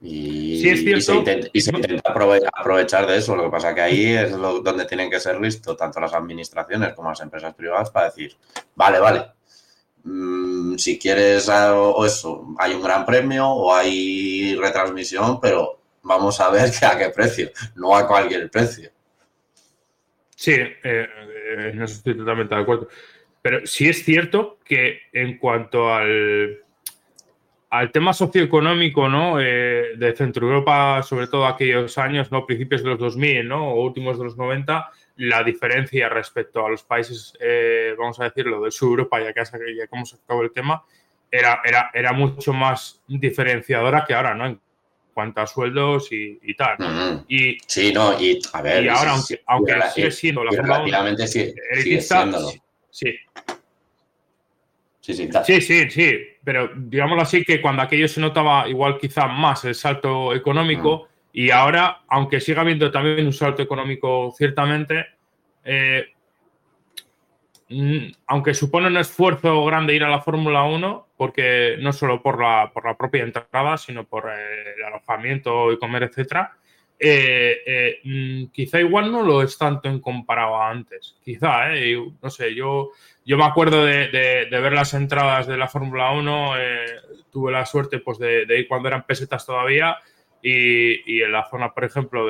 Y, se intenta, aprovechar de eso. Lo que pasa que ahí es donde tienen que ser listos tanto las administraciones como las empresas privadas para decir vale vale mm, si quieres o eso hay un gran premio o hay retransmisión pero vamos a ver a qué precio, no a cualquier precio. Sí, eh, eh, no estoy totalmente de acuerdo. Pero sí es cierto que en cuanto al, al tema socioeconómico ¿no? Eh, de Centro Europa, sobre todo aquellos años, ¿no? principios de los 2000 ¿no? o últimos de los 90, la diferencia respecto a los países, vamos a decirlo, de sur Europa, ya que, ya que hemos sacado el tema, era, era, era mucho más diferenciadora que ahora, ¿no? Cuanto a sueldos y, tal. y, sí, no, y a ver. Y ahora, aunque, aunque sigue siendo la relativamente sí, sigue siéndolo. Sí. Sí, sí, sí, sí, sí, pero digámoslo así que cuando aquello se notaba igual quizá más el salto económico y ahora, aunque siga habiendo también un salto económico ciertamente, eh, aunque supone un esfuerzo grande ir a la Fórmula 1, porque no solo por la, por la propia entrada, sino por eh, el alojamiento y comer, etcétera, eh, eh, mm, quizá igual no lo es tanto en comparado a antes. Quizá, ¿eh? no sé, yo, yo me acuerdo de, ver las entradas de la Fórmula 1, tuve la suerte pues, de, ir cuando eran pesetas todavía y, en la zona, por ejemplo,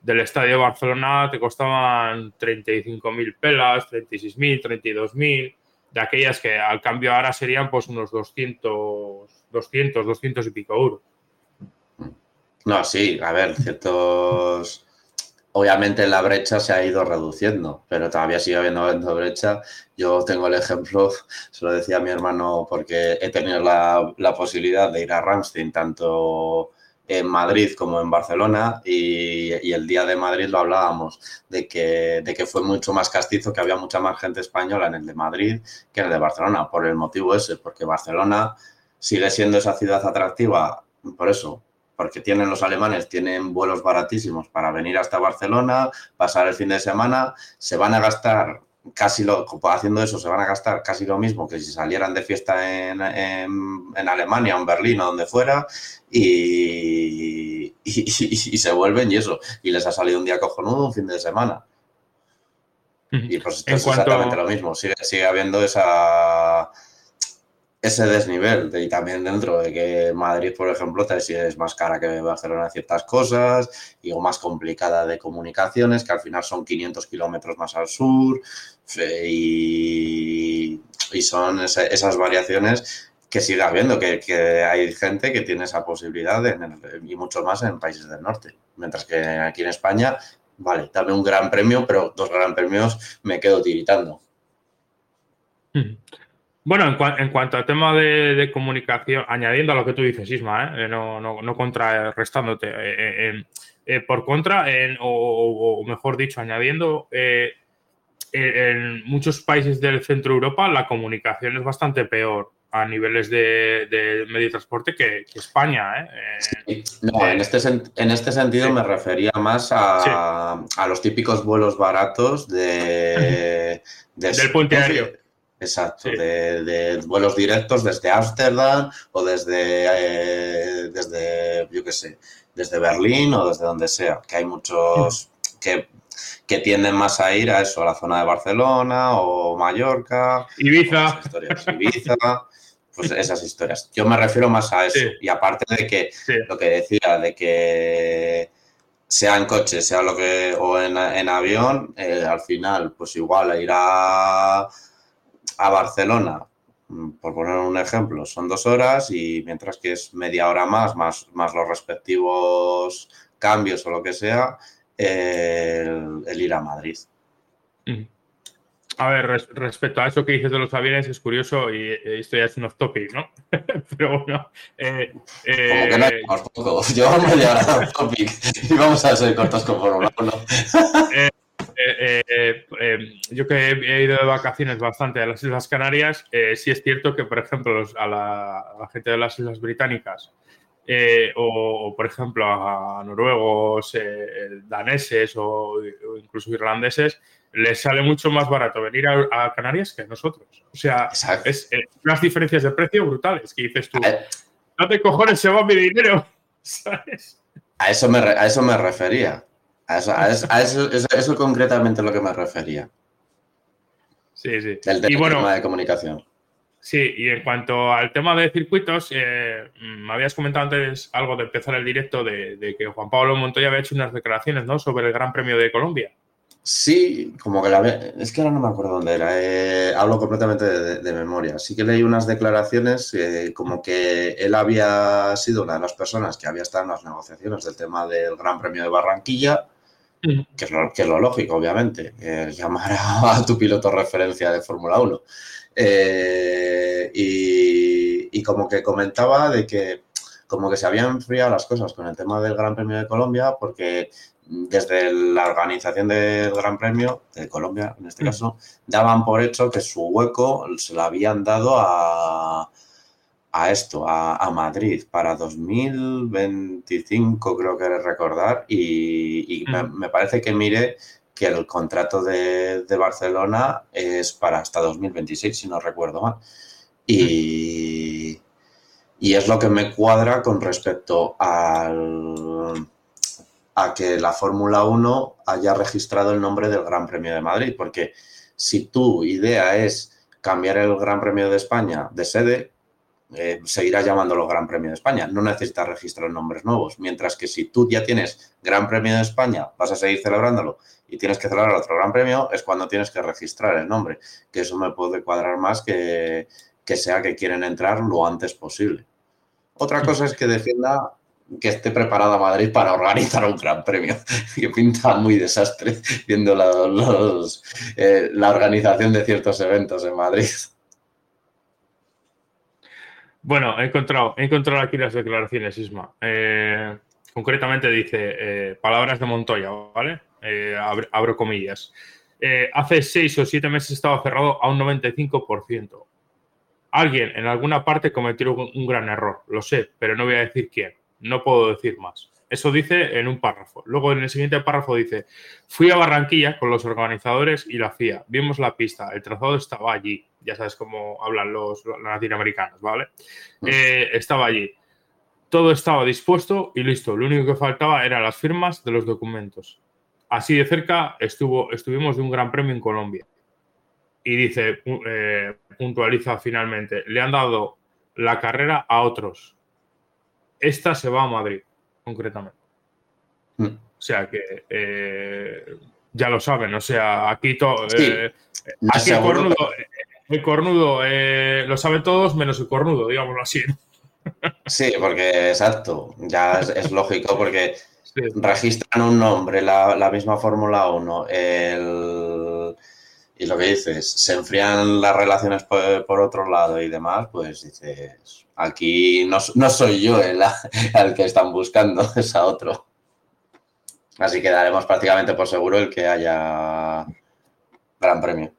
del estadio Barcelona te costaban 35.000 pelas, 36.000, 32.000, de aquellas que al cambio ahora serían pues unos 200, 200, 200 y pico euros. No, sí, a ver, ciertos. Obviamente la brecha se ha ido reduciendo, pero todavía sigue habiendo brecha. Yo tengo el ejemplo, se lo decía a mi hermano, porque he tenido la, posibilidad de ir a Ramstein tanto en Madrid como en Barcelona y, el día de Madrid lo hablábamos, de que, de que fue mucho más castizo, que había mucha más gente española en el de Madrid que en el de Barcelona, por el motivo ese, porque Barcelona sigue siendo esa ciudad atractiva, por eso, porque tienen los alemanes, tienen vuelos baratísimos para venir hasta Barcelona, pasar el fin de semana, se van a gastar casi lo, haciendo eso, se van a gastar casi lo mismo que si salieran de fiesta en, Alemania o en Berlín o donde fuera y, y, se vuelven y eso, y les ha salido un día cojonudo un fin de semana. Y pues esto es exactamente lo mismo, sigue, sigue habiendo esa ese desnivel y también dentro de que Madrid, por ejemplo, es más cara que Barcelona en ciertas cosas y o más complicada de comunicaciones, que al final son 500 kilómetros más al sur y, son esas variaciones que sigue habiendo, que, hay gente que tiene esa posibilidad y mucho más en países del norte. Mientras que aquí en España, vale, dame un gran premio, pero dos gran premios me quedo tiritando. Hmm. Bueno, en, cuanto al tema de, comunicación, añadiendo a lo que tú dices, Isma, ¿eh? no, no, no, contrarrestándote, eh, eh, por contra, o, mejor dicho, añadiendo, en muchos países del centro de Europa la comunicación es bastante peor a niveles de, medio de transporte que, España. No, en este, en este sentido me refería más a, los típicos vuelos baratos de, del puente aéreo. Exacto, de, vuelos directos desde Ámsterdam o desde, eh, desde, yo qué sé, desde Berlín o desde donde sea, que hay muchos que, que tienden más a ir a eso, a la zona de Barcelona o Mallorca. Ibiza. Ibiza, pues esas historias. Yo me refiero más a eso. Y aparte de que lo que decía, de que sea en coche, sea lo que, o en, en avión, eh, al final, pues igual irá a Barcelona, mm, por poner un ejemplo, son dos horas y mientras que es media hora más, más, más los respectivos cambios o lo que sea, el, ir a Madrid. A ver, respecto a eso que dices de los aviones, es curioso y esto ya es un off-topic, ¿no? Pero bueno. Eh, Como que no eh, poco. Llevamos ya a topic y vamos a ser cortos con Fórmula 1. eh, eh, eh, eh, yo que he ido de vacaciones bastante a las Islas Canarias, sí es cierto que, por ejemplo, a, la, gente de las Islas Británicas o, por ejemplo, a noruegos, daneses o, incluso irlandeses, les sale mucho más barato venir a, Canarias que a nosotros. O sea, es unas diferencias de precio brutales que dices tú, no te cojones, se va mi dinero, A eso me, a eso me refería. A eso, eso, concretamente lo que me refería. Sí, sí. El tema de comunicación. Sí, y en cuanto al tema de circuitos, eh, me habías comentado antes algo de empezar el directo de, que Juan Pablo Montoya había hecho unas declaraciones ¿no? sobre el Gran Premio de Colombia. Sí, como que la es que ahora no me acuerdo dónde era, eh, hablo completamente de, memoria. Sí que leí unas declaraciones eh, como que él había sido una de las personas que había estado en las negociaciones del tema del Gran Premio de Barranquilla que es, lo, que es lo lógico, obviamente, llamar a, tu piloto referencia de Fórmula 1. Eh, y, como que comentaba de que como que se habían enfriado las cosas con el tema del Gran Premio de Colombia, porque desde la organización del Gran Premio de Colombia, en este caso, daban por hecho que su hueco se lo habían dado a, a esto, a, Madrid, para 2025 creo que recordar, y, me, parece que mire que el contrato de, Barcelona es para hasta 2026, si no recuerdo mal. Y, y es lo que me cuadra con respecto al, a que la Fórmula 1 haya registrado el nombre del Gran Premio de Madrid, porque si tu idea es cambiar el Gran Premio de España de sede, eh, seguirás llamándolo Gran Premio de España. No necesitas registrar nombres nuevos. Mientras que si tú ya tienes Gran Premio de España, vas a seguir celebrándolo y tienes que celebrar otro Gran Premio, es cuando tienes que registrar el nombre. Que eso me puede cuadrar más que, que sea que quieren entrar lo antes posible. Otra cosa es que defienda que esté preparada Madrid para organizar un gran premio, que pinta muy desastre viendo los, eh, la organización de ciertos eventos en Madrid. Bueno, he encontrado, he encontrado aquí las declaraciones, Isma. Eh, concretamente dice eh, palabras de Montoya, ¿vale? abro, comillas. hace seis o siete meses estaba cerrado a un 95%. Alguien en alguna parte cometió un gran error, lo sé, pero no voy a decir quién. No puedo decir más. Eso dice en un párrafo. Luego en el siguiente párrafo dice, fui a Barranquilla con los organizadores y la FIA. Vimos la pista, el trazado estaba allí. Ya sabes cómo hablan los, latinoamericanos, ¿vale? Mm. Eh, estaba allí. Todo estaba dispuesto y listo. Lo único que faltaba eran las firmas de los documentos. Así de cerca estuvo, estuvimos de un gran premio en Colombia y dice, eh, puntualiza finalmente, le han dado la carrera a otros. Esta se va a Madrid, concretamente. Mm. O sea que eh, ya lo saben, o sea, aquí, todo eh, aquí el cornudo, el cornudo lo saben todos menos el cornudo, digámoslo así. Sí, porque exacto, ya es, lógico porque registran un nombre, la, la misma Fórmula 1, el y lo que dices, se enfrían las relaciones por, otro lado y demás, pues dices, aquí no, soy yo el, que están buscando, es a otro. Así que daremos prácticamente por seguro el que haya gran premio.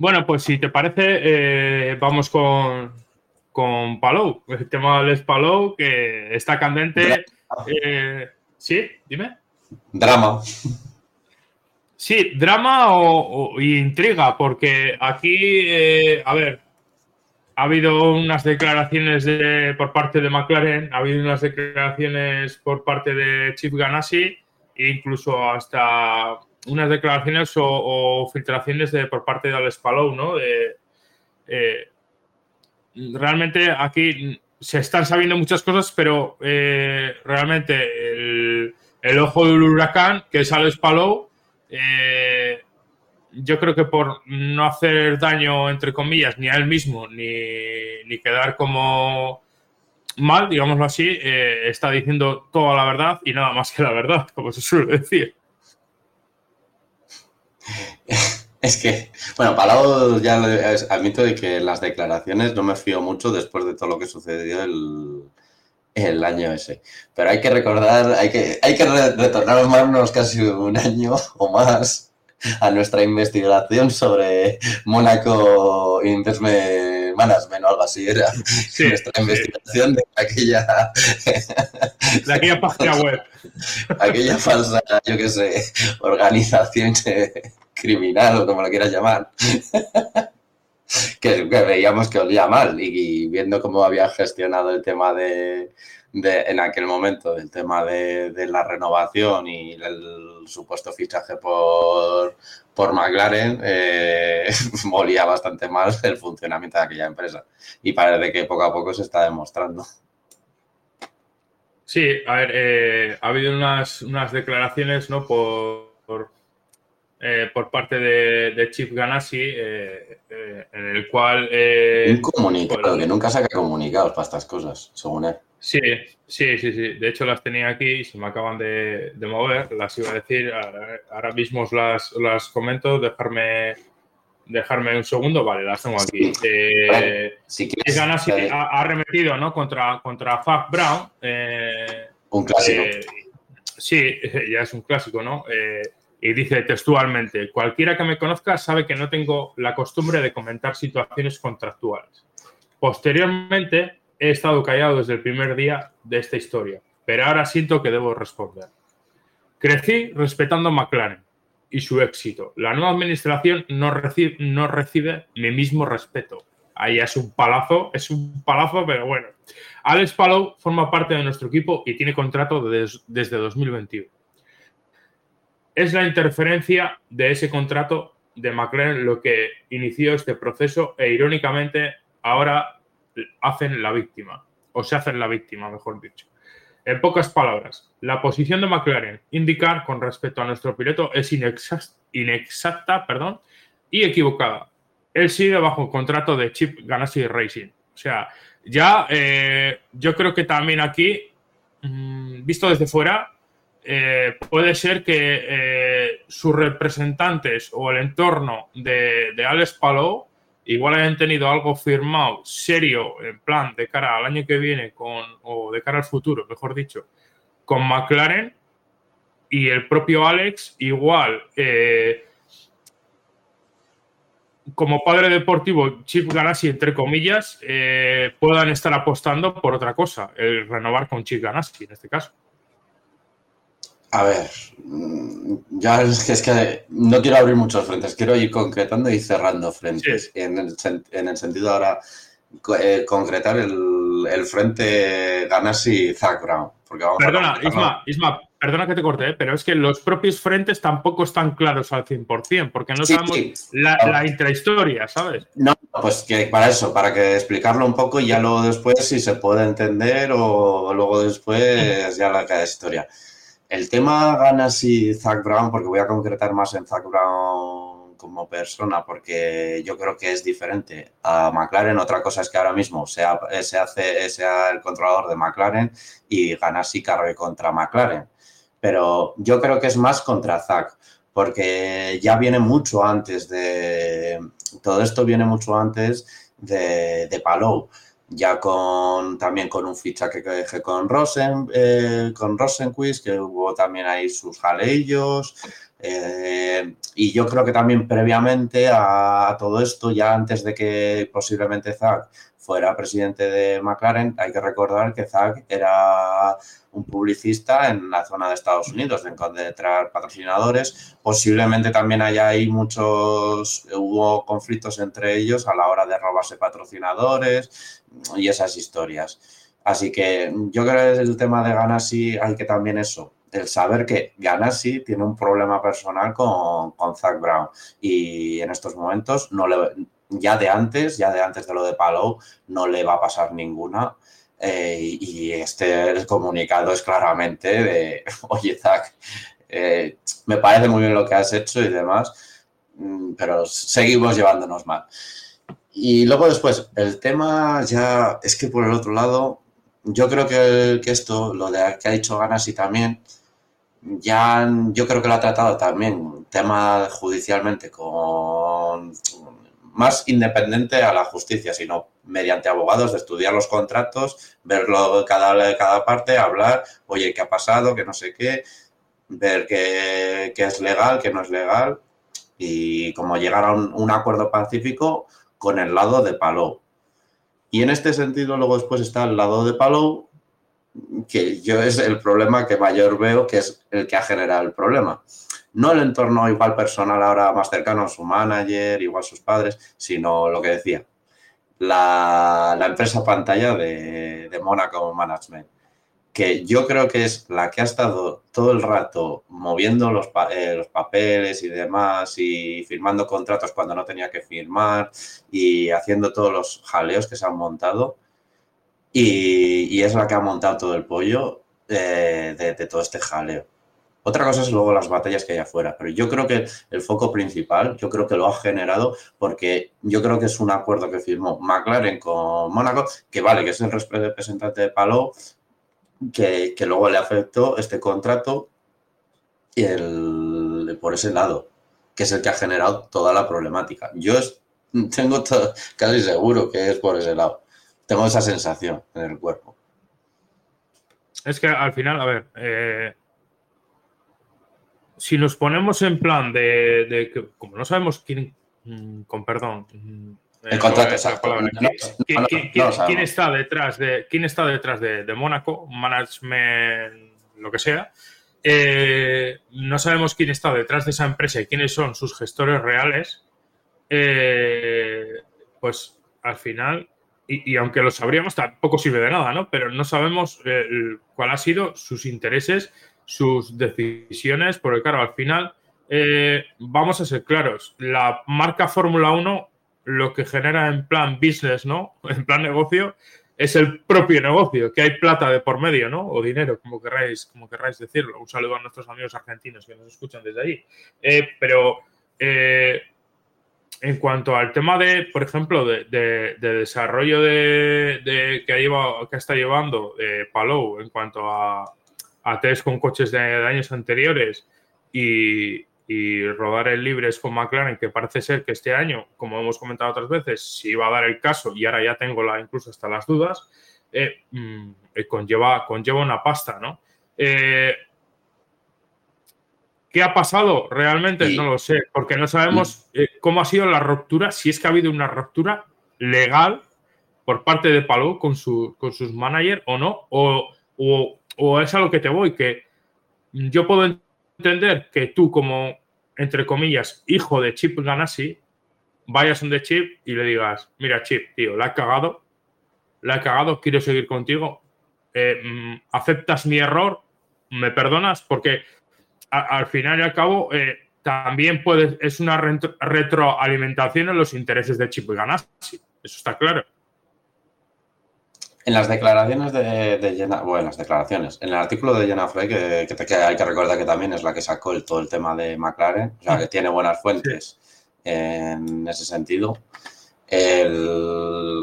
Bueno, pues si te parece, eh, vamos con, con Palou, el tema del Palou, que está candente. Eh, sí, dime. Drama. Sí, drama o, intriga, porque aquí, eh, a ver, ha habido unas declaraciones de, por parte de McLaren, ha habido unas declaraciones por parte de Chip Ganassi e incluso hasta unas declaraciones o, filtraciones de, por parte de Alex Palou, ¿no? Eh, realmente aquí se están sabiendo muchas cosas, pero eh, realmente el, el, ojo del huracán, que es Alex Palou, eh, yo creo que por no hacer daño, entre comillas, ni a él mismo, ni, quedar como mal, digámoslo así, está diciendo toda la verdad y nada más que la verdad, como se suele decir. Es que, bueno, Palau ya admito de que las declaraciones no me fío mucho después de todo lo que sucedió el, el año ese. Pero hay que recordar, hay que, hay que retornar más casi un año o más a nuestra investigación sobre Mónaco Management o algo así era. nuestra investigación de aquella... de aquella página web. aquella falsa, yo qué sé, organización criminal o como lo quieras llamar. que, veíamos que olía mal y, viendo cómo había gestionado el tema de, en aquel momento, el tema de, la renovación y el supuesto fichaje por, por McLaren, eh, olía bastante mal el funcionamiento de aquella empresa y parece que poco a poco se está demostrando. Sí, a ver, eh, ha habido unas, unas declaraciones ¿no? por eh, por parte de, de Chief Ganassi, eh, eh, en el cual... Un comunicado, pues, que nunca saca comunicados para estas cosas, según él. Sí, sí, sí, sí. De hecho, las tenía aquí y se me acaban de, mover. Las iba a decir, ahora, mismo las, las comento, dejarme, dejarme un segundo. Vale, las tengo aquí. si Chief Ganassi ha, arremetido ¿no? contra, contra Fab Brown. un clásico. sí, ya es un clásico, ¿no? Y dice textualmente, cualquiera que me conozca sabe que no tengo la costumbre de comentar situaciones contractuales. Posteriormente, he estado callado desde el primer día de esta historia, pero ahora siento que debo responder. Crecí respetando a McLaren y su éxito. La nueva administración no recibe, no recibe mi mismo respeto. ahí es un palazo, es un palazo, pero bueno. Alex Palou forma parte de nuestro equipo y tiene contrato desde 2021. Es la interferencia de ese contrato de McLaren lo que inició este proceso e irónicamente ahora hacen la víctima, o se hacen la víctima, mejor dicho. En pocas palabras, la posición de McLaren indicar con respecto a nuestro piloto es inexacta, perdón, y equivocada. Él sigue bajo contrato de Chip Ganassi Racing. O sea, ya eh, yo creo que también aquí, mm, visto desde fuera, eh, puede ser que eh, sus representantes o el entorno de, de Alex Palou igual hayan tenido algo firmado serio en plan de cara al año que viene con o de cara al futuro, mejor dicho, con McLaren y el propio Alex igual eh, como padre deportivo Chip Ganassi entre comillas eh, puedan estar apostando por otra cosa, el renovar con Chip Ganassi en este caso. A ver, mm, ya es que, es que no quiero abrir muchos frentes, quiero ir concretando y cerrando frentes. En, el, en, el, sentido ahora, eh, concretar el, el, frente Ganassi Zach Brown. Porque vamos perdona, Isma, Isma, perdona que te corte, ¿eh? pero es que los propios frentes tampoco están claros al 100%, porque no sabemos La, la, intrahistoria, ¿sabes? No, pues que para eso, para que explicarlo un poco y ya luego después si se puede entender o luego después ya la cada historia. El tema gana si Zach Brown, porque voy a concretar más en Zach Brown como persona, porque yo creo que es diferente a McLaren. Otra cosa es que ahora mismo sea, se hace, sea el controlador de McLaren y Ganassi cargue contra McLaren. Pero yo creo que es más contra Zach, porque ya viene mucho antes de. Todo esto viene mucho antes de, de Palou ya con también con un fichaje que dejé con Rosen, eh, con Rosenquist, que hubo también ahí sus jaleillos. Eh, y yo creo que también previamente a, todo esto, ya antes de que posiblemente Zach fuera presidente de McLaren, hay que recordar que Zach era un publicista en la zona de Estados Unidos, de traer patrocinadores. Posiblemente también haya ahí muchos, hubo conflictos entre ellos a la hora de robarse patrocinadores y esas historias. Así que yo creo que el tema de Ganassi hay que también eso, el saber que Ganassi tiene un problema personal con, con Zach Brown y en estos momentos no le, ya de antes, ya de antes de lo de Palou, no le va a pasar ninguna eh, y este comunicado es claramente de, oye, Zach, eh, me parece muy bien lo que has hecho y demás, mm, pero seguimos llevándonos mal. Y luego después, el tema ya es que por el otro lado, yo creo que, esto, lo de que ha dicho Ganassi también, ya yo creo que lo ha tratado también, tema judicialmente, con más independiente a la justicia, sino mediante abogados estudiar los contratos, verlo cada, cada parte, hablar, oye, ¿qué ha pasado? Que no sé qué, ver qué, es legal, qué no es legal y como llegar a un, acuerdo pacífico con el lado de Palou. Y en este sentido luego después está el lado de Palou, que yo es el problema que mayor veo, que es el que ha generado el problema no el entorno igual personal ahora más cercano, su manager, igual sus padres, sino lo que decía, la, empresa pantalla de, de Monaco Management, que yo creo que es la que ha estado todo el rato moviendo los, eh, los papeles y demás y firmando contratos cuando no tenía que firmar y haciendo todos los jaleos que se han montado. Y, es la que ha montado todo el pollo eh, de todo este jaleo. Otra cosa es luego las batallas que hay afuera, pero yo creo que el foco principal, yo creo que lo ha generado porque yo creo que es un acuerdo que firmó McLaren con Mónaco, que vale, que es el representante de Palou, que, luego le afectó este contrato y el, por ese lado, que es el que ha generado toda la problemática. Yo tengo casi seguro que es por ese lado. Tengo esa sensación en el cuerpo. Es que al final, a ver, eh, si nos ponemos en plan de, que, como no sabemos quién, mm, con perdón, mm, el contrato. ¿quién, está detrás de quién está detrás de, Mónaco, management, lo que sea? Eh, no sabemos quién está detrás de esa empresa y quiénes son sus gestores reales. Eh, pues al final, y, aunque lo sabríamos, tampoco sirve de nada, ¿no? Pero no sabemos eh, cuál ha sido sus intereses, sus decisiones, porque claro, al final, eh, vamos a ser claros, la marca Fórmula 1 lo que genera en plan business, ¿no? En plan negocio, es el propio negocio, que hay plata de por medio, ¿no? O dinero, como querráis, como querráis decirlo. Un saludo a nuestros amigos argentinos que nos escuchan desde allí. Eh, pero eh, en cuanto al tema de, por ejemplo, de, desarrollo de, que, ha llevado, que está llevando eh, Palou en cuanto a, a test con coches de años anteriores y, y rodar en libres con McLaren, que parece ser que este año, como hemos comentado otras veces, si iba a dar el caso, y ahora ya tengo la, incluso hasta las dudas, eh, mm, eh, conlleva, conlleva una pasta, ¿no? Eh, ¿Qué ha pasado realmente? No lo sé, porque no sabemos cómo ha sido la ruptura, si es que ha habido una ruptura legal por parte de Palou con, su, con sus managers o no, o, o, o es a lo que te voy, que yo puedo entender que tú como entre comillas, hijo de Chip Ganassi, vayas donde Chip y le digas, mira Chip, tío, la he cagado, la he cagado, quiero seguir contigo, eh, mm, aceptas mi error, me perdonas, porque al final y al cabo eh, también puede, es una retroalimentación en los intereses de Chip Ganassi, eso está claro. En las declaraciones de, de Jenna, bueno, las declaraciones, en el artículo de Jenna Frey, que, que, hay que recordar que también es la que sacó el, todo el tema de McLaren, o sea, que tiene buenas fuentes en ese sentido,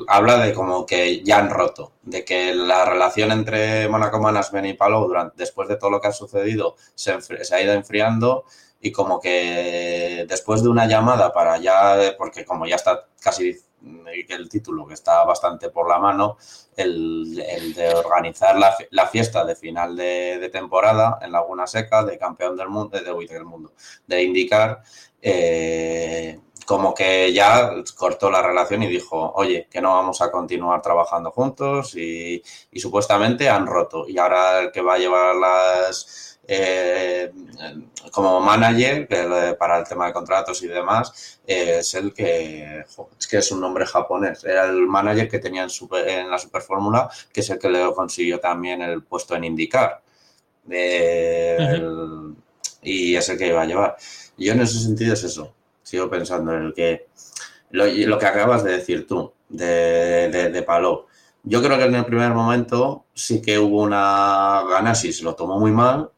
habla de como que ya han roto, de que la relación entre Monaco Management y Palo durante, después de todo lo que ha sucedido se, se ha ido enfriando y como que después de una llamada para ya, porque como ya está casi el título que está bastante por la mano, el, de organizar la, fiesta de final de, temporada en Laguna Seca, de campeón del mundo, de, del mundo, de indicar eh, como que ya cortó la relación y dijo, oye, que no vamos a continuar trabajando juntos y supuestamente han roto. Y ahora el que va a llevar las eh, como manager para el tema de contratos y demás, es el que, es que es un nombre japonés, era el manager que tenía en, super, en la Super Fórmula, que es el que le consiguió también el puesto en indicar. y es el que iba a llevar. Yo en ese sentido es eso, sigo pensando en el que, lo, que acabas de decir tú, de, de, de Paló. Yo creo que en el primer momento sí que hubo una ganasis, lo tomó muy mal,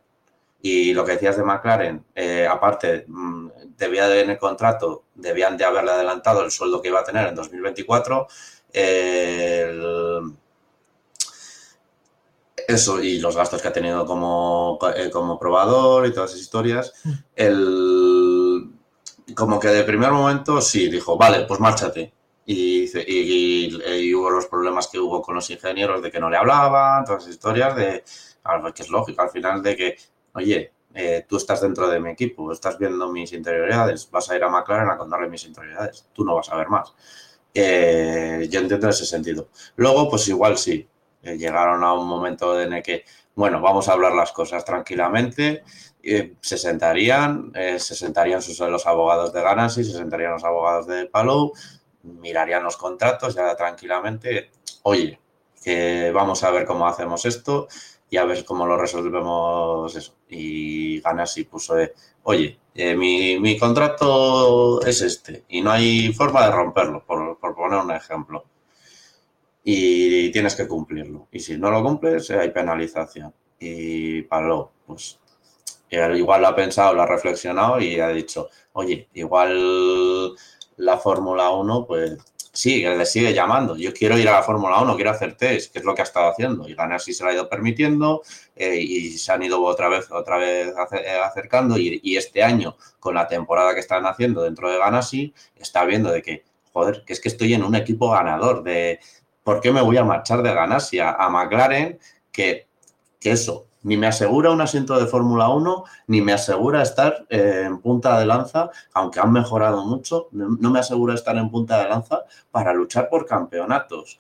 y lo que decías de McLaren, eh, aparte, mm, debía de, en el contrato, debían de haberle adelantado el sueldo que iba a tener en 2024. eso y los gastos que ha tenido como, eh, como probador y todas esas historias. Mm. El, como que de primer momento sí, dijo, vale, pues márchate. Y, y, hubo los problemas que hubo con los ingenieros de que no le hablaban, todas esas historias de, que es lógico al final de que oye, eh, tú estás dentro de mi equipo, estás viendo mis interioridades, vas a ir a McLaren a contarle mis interioridades, tú no vas a ver más. Eh, yo entiendo ese sentido. Luego, pues igual sí, eh, llegaron a un momento en el que, bueno, vamos a hablar las cosas tranquilamente, se sentarían, se sentarían los abogados de Ganassi, se sentarían los abogados de Palou, mirarían los contratos ya tranquilamente, oye, vamos a ver cómo hacemos esto, y a ver cómo lo resolvemos eso. Y Ganassi puso de, oye, eh, mi, contrato es este y no hay forma de romperlo, por, poner un ejemplo. Y tienes que cumplirlo. Y si no lo cumples, hay penalización. Y Pablo, pues igual lo ha pensado, lo ha reflexionado y ha dicho, oye, igual la Fórmula 1, pues sí, le sigue llamando. Yo quiero ir a la Fórmula 1, quiero hacer test, que es lo que ha estado haciendo. Y Ganassi se lo ha ido permitiendo eh, y se han ido otra vez, otra vez eh, acercando. Y, este año, con la temporada que están haciendo dentro de Ganassi, está viendo de que, joder, que es que estoy en un equipo ganador. De por qué me voy a marchar de Ganassi a, a McLaren, que, que eso, ni me asegura un asiento de Fórmula 1, ni me asegura estar eh, en punta de lanza, aunque han mejorado mucho, no me asegura estar en punta de lanza para luchar por campeonatos.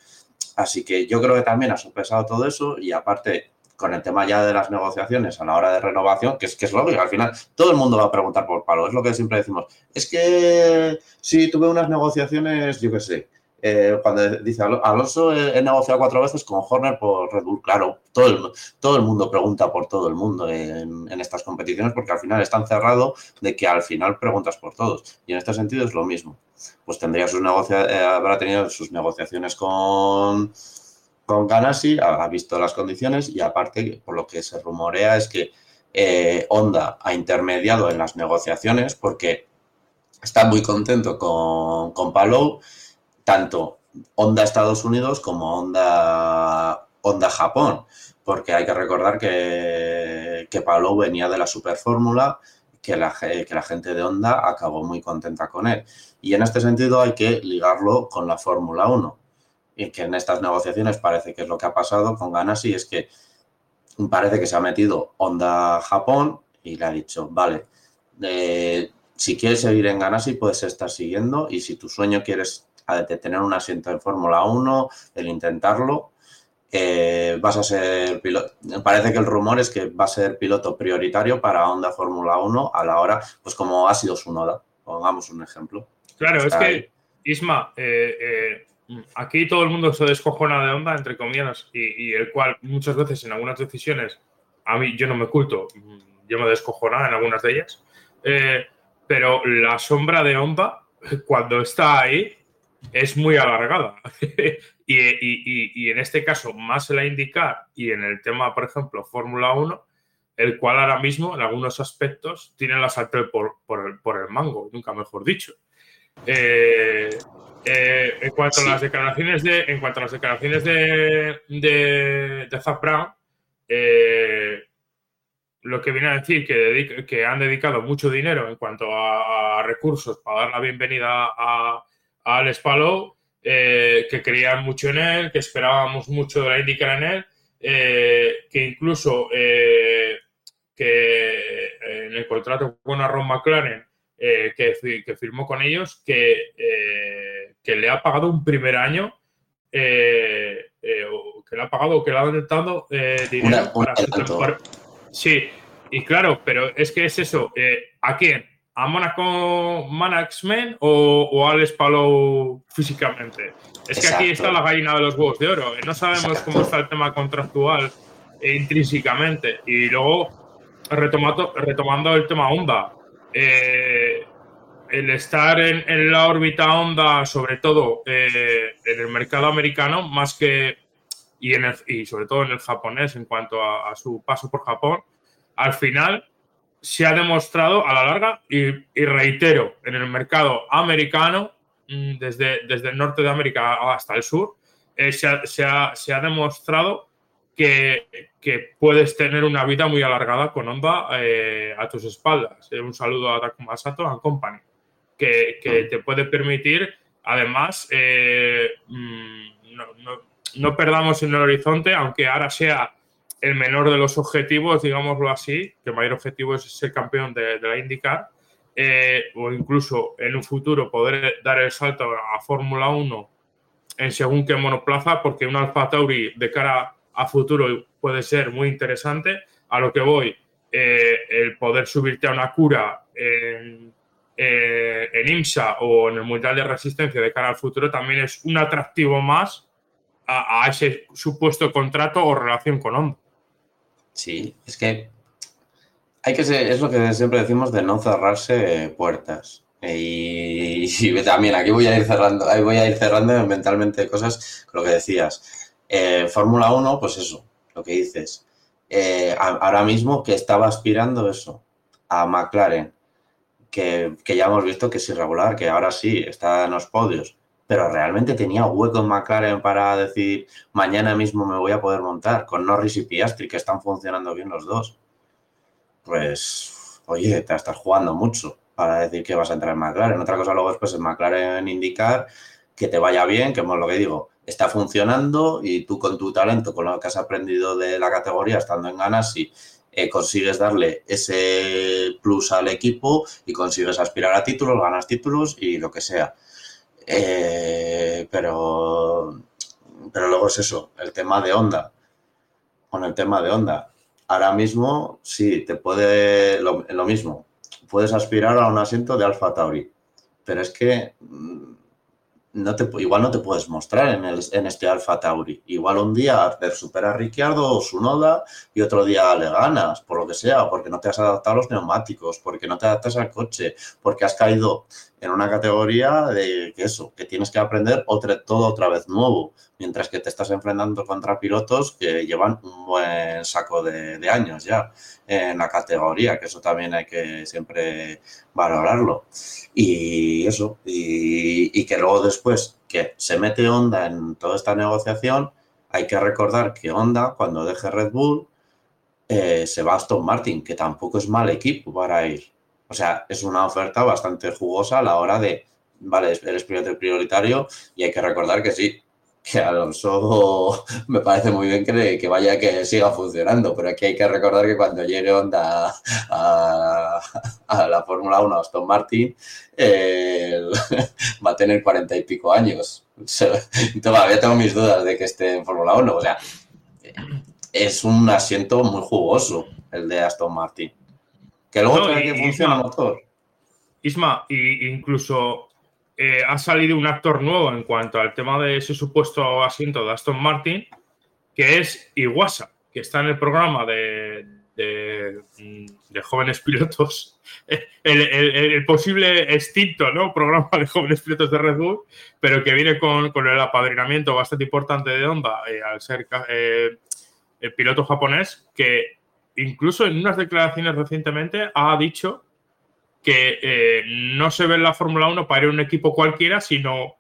Así que yo creo que también ha sopesado todo eso y aparte con el tema ya de las negociaciones a la hora de renovación, que es, que es lógico, al final todo el mundo va a preguntar por palo, es lo que siempre decimos. Es que si tuve unas negociaciones, yo qué sé, eh, cuando dice Alonso he, negociado cuatro veces con Horner por Red Bull, claro, todo el, todo el mundo pregunta por todo el mundo en, estas competiciones porque al final es tan cerrado de que al final preguntas por todos. Y en este sentido es lo mismo. Pues tendría sus eh, habrá tenido sus negociaciones con, con Ganassi, ha, visto las condiciones y aparte, por lo que se rumorea es que eh, Honda ha intermediado en las negociaciones porque está muy contento con, con Palou tanto Honda Estados Unidos como Honda, Honda Japón, porque hay que recordar que, que Pablo venía de la Super Fórmula, que la, que la gente de Honda acabó muy contenta con él. Y en este sentido hay que ligarlo con la Fórmula 1, y que en estas negociaciones parece que es lo que ha pasado con Ganassi, es que parece que se ha metido Honda Japón y le ha dicho, vale, eh, si quieres seguir en Ganassi puedes estar siguiendo y si tu sueño quieres de tener un asiento en Fórmula 1, el intentarlo. Eh, vas a ser piloto. Parece que el rumor es que va a ser piloto prioritario para Honda Fórmula 1 a la hora, pues como ha sido su noda. Pongamos un ejemplo. Claro, es que, Isma, eh, eh, aquí todo el mundo se descojona de Honda, entre comillas, y, el cual muchas veces en algunas decisiones, a mí yo no me culto, yo me descojona en algunas de ellas, pero la sombra de Honda, cuando está ahí, es muy alargada. y, en este caso, más en la indicar y en el tema, por ejemplo, Fórmula 1, el cual ahora mismo, en algunos aspectos, tiene la sartén por, por, el, mango, nunca mejor dicho. Eh, eh, en cuanto a las declaraciones de en cuanto a las declaraciones de de, de Zap Brown, eh, lo que viene a decir que, que han dedicado mucho dinero en cuanto a recursos para dar la bienvenida a, al Alex eh, que creían mucho en él, que esperábamos mucho de la IndyCar en él, eh, que incluso eh, que en el contrato con Aaron McLaren que, que, firmó con ellos, que, que le ha pagado un primer año, que le ha pagado, que le ha dado dinero para Sí, y claro, pero es que es eso. ¿A quién? A Monaco Management o, o a Alex Palou físicamente. Es que aquí está la gallina de los huevos de oro. No sabemos cómo está el tema contractual e intrínsecamente. Y luego, retomando, retomando el tema Honda, eh, el estar en, la órbita Honda, sobre todo eh, en el mercado americano, más que. Y, en y sobre todo en el japonés, en cuanto a su paso por Japón, al final se ha demostrado a la larga, y, reitero, en el mercado americano, mm, desde, desde el norte de América hasta el sur, eh, se, ha, se, ha, demostrado que, que, puedes tener una vida muy alargada con Honda eh, a tus espaldas. Eh, un saludo a Takuma Sato a Company, que, que te puede permitir, además, mm, no, no, no perdamos en el horizonte, aunque ahora sea el menor de los objetivos, digámoslo así, que el mayor objetivo es ser campeón de, la IndyCar, eh, o incluso en un futuro poder dar el salto a Fórmula 1 en según qué monoplaza, porque un Alfa Tauri de cara a futuro puede ser muy interesante. A lo que voy, eh, el poder subirte a una cura en, eh, en IMSA o en el Mundial de Resistencia de cara al futuro también es un atractivo más a, a ese supuesto contrato o relación con Honda. Sí, es que hay que ser, es lo que siempre decimos de no cerrarse puertas. Y, también aquí voy a ir cerrando, ahí voy a ir cerrando mentalmente cosas con lo que decías. Eh, Fórmula 1, pues eso, lo que dices. Eh, ahora mismo que estaba aspirando eso a McLaren, que, que, ya hemos visto que es irregular, que ahora sí está en los podios, pero realmente tenía hueco en McLaren para decir mañana mismo me voy a poder montar con Norris y Piastri, que están funcionando bien los dos. Pues, oye, te estás jugando mucho para decir que vas a entrar en McLaren. Otra cosa luego después en McLaren indicar que te vaya bien, que es lo que digo, está funcionando y tú con tu talento, con lo que has aprendido de la categoría, estando en ganas, y eh, consigues darle ese plus al equipo y consigues aspirar a títulos, ganas títulos y lo que sea. Eh, pero, pero luego es eso, el tema de onda. Con el tema de onda. Ahora mismo, sí, te puede lo, mismo. Puedes aspirar a un asiento de Alfa Tauri. Pero es que mm, no te, igual no te puedes mostrar en, el, en este Alfa Tauri. Igual un día te supera a Ricciardo o su Noda y otro día le ganas, por lo que sea, porque no te has adaptado a los neumáticos, porque no te adaptas al coche, porque has caído en una categoría de que eso, que tienes que aprender todo otra vez nuevo, mientras que te estás enfrentando contra pilotos que llevan un buen saco de, años ya en la categoría, que eso también hay que siempre valorarlo. Y eso, y, y que luego después que se mete Honda en toda esta negociación, hay que recordar que Honda, cuando deje Red Bull, eh, se va a Aston Martin, que tampoco es mal equipo para ir. O sea, es una oferta bastante jugosa a la hora de, vale, eres piloto prioritario y hay que recordar que sí, que Alonso me parece muy bien que, que, vaya que siga funcionando, pero aquí hay que recordar que cuando llegue Honda a, la Fórmula 1, Aston Martin, eh, va a tener cuarenta y pico años. Todavía tengo mis dudas de que esté en Fórmula 1. O sea, es un asiento muy jugoso el de Aston Martin. Que luego no, que funciona el motor. Isma, y incluso eh, ha salido un actor nuevo en cuanto al tema de ese supuesto asiento de Aston Martin, que es Iwasa, que está en el programa de, de, de jóvenes pilotos, el, el, el, posible extinto ¿no? programa de jóvenes pilotos de Red Bull, pero que viene con, con el apadrinamiento bastante importante de Honda eh, al ser eh, el piloto japonés, que incluso en unas declaraciones recientemente ha dicho que eh, no se ve en la Fórmula 1 para ir a un equipo cualquiera, sino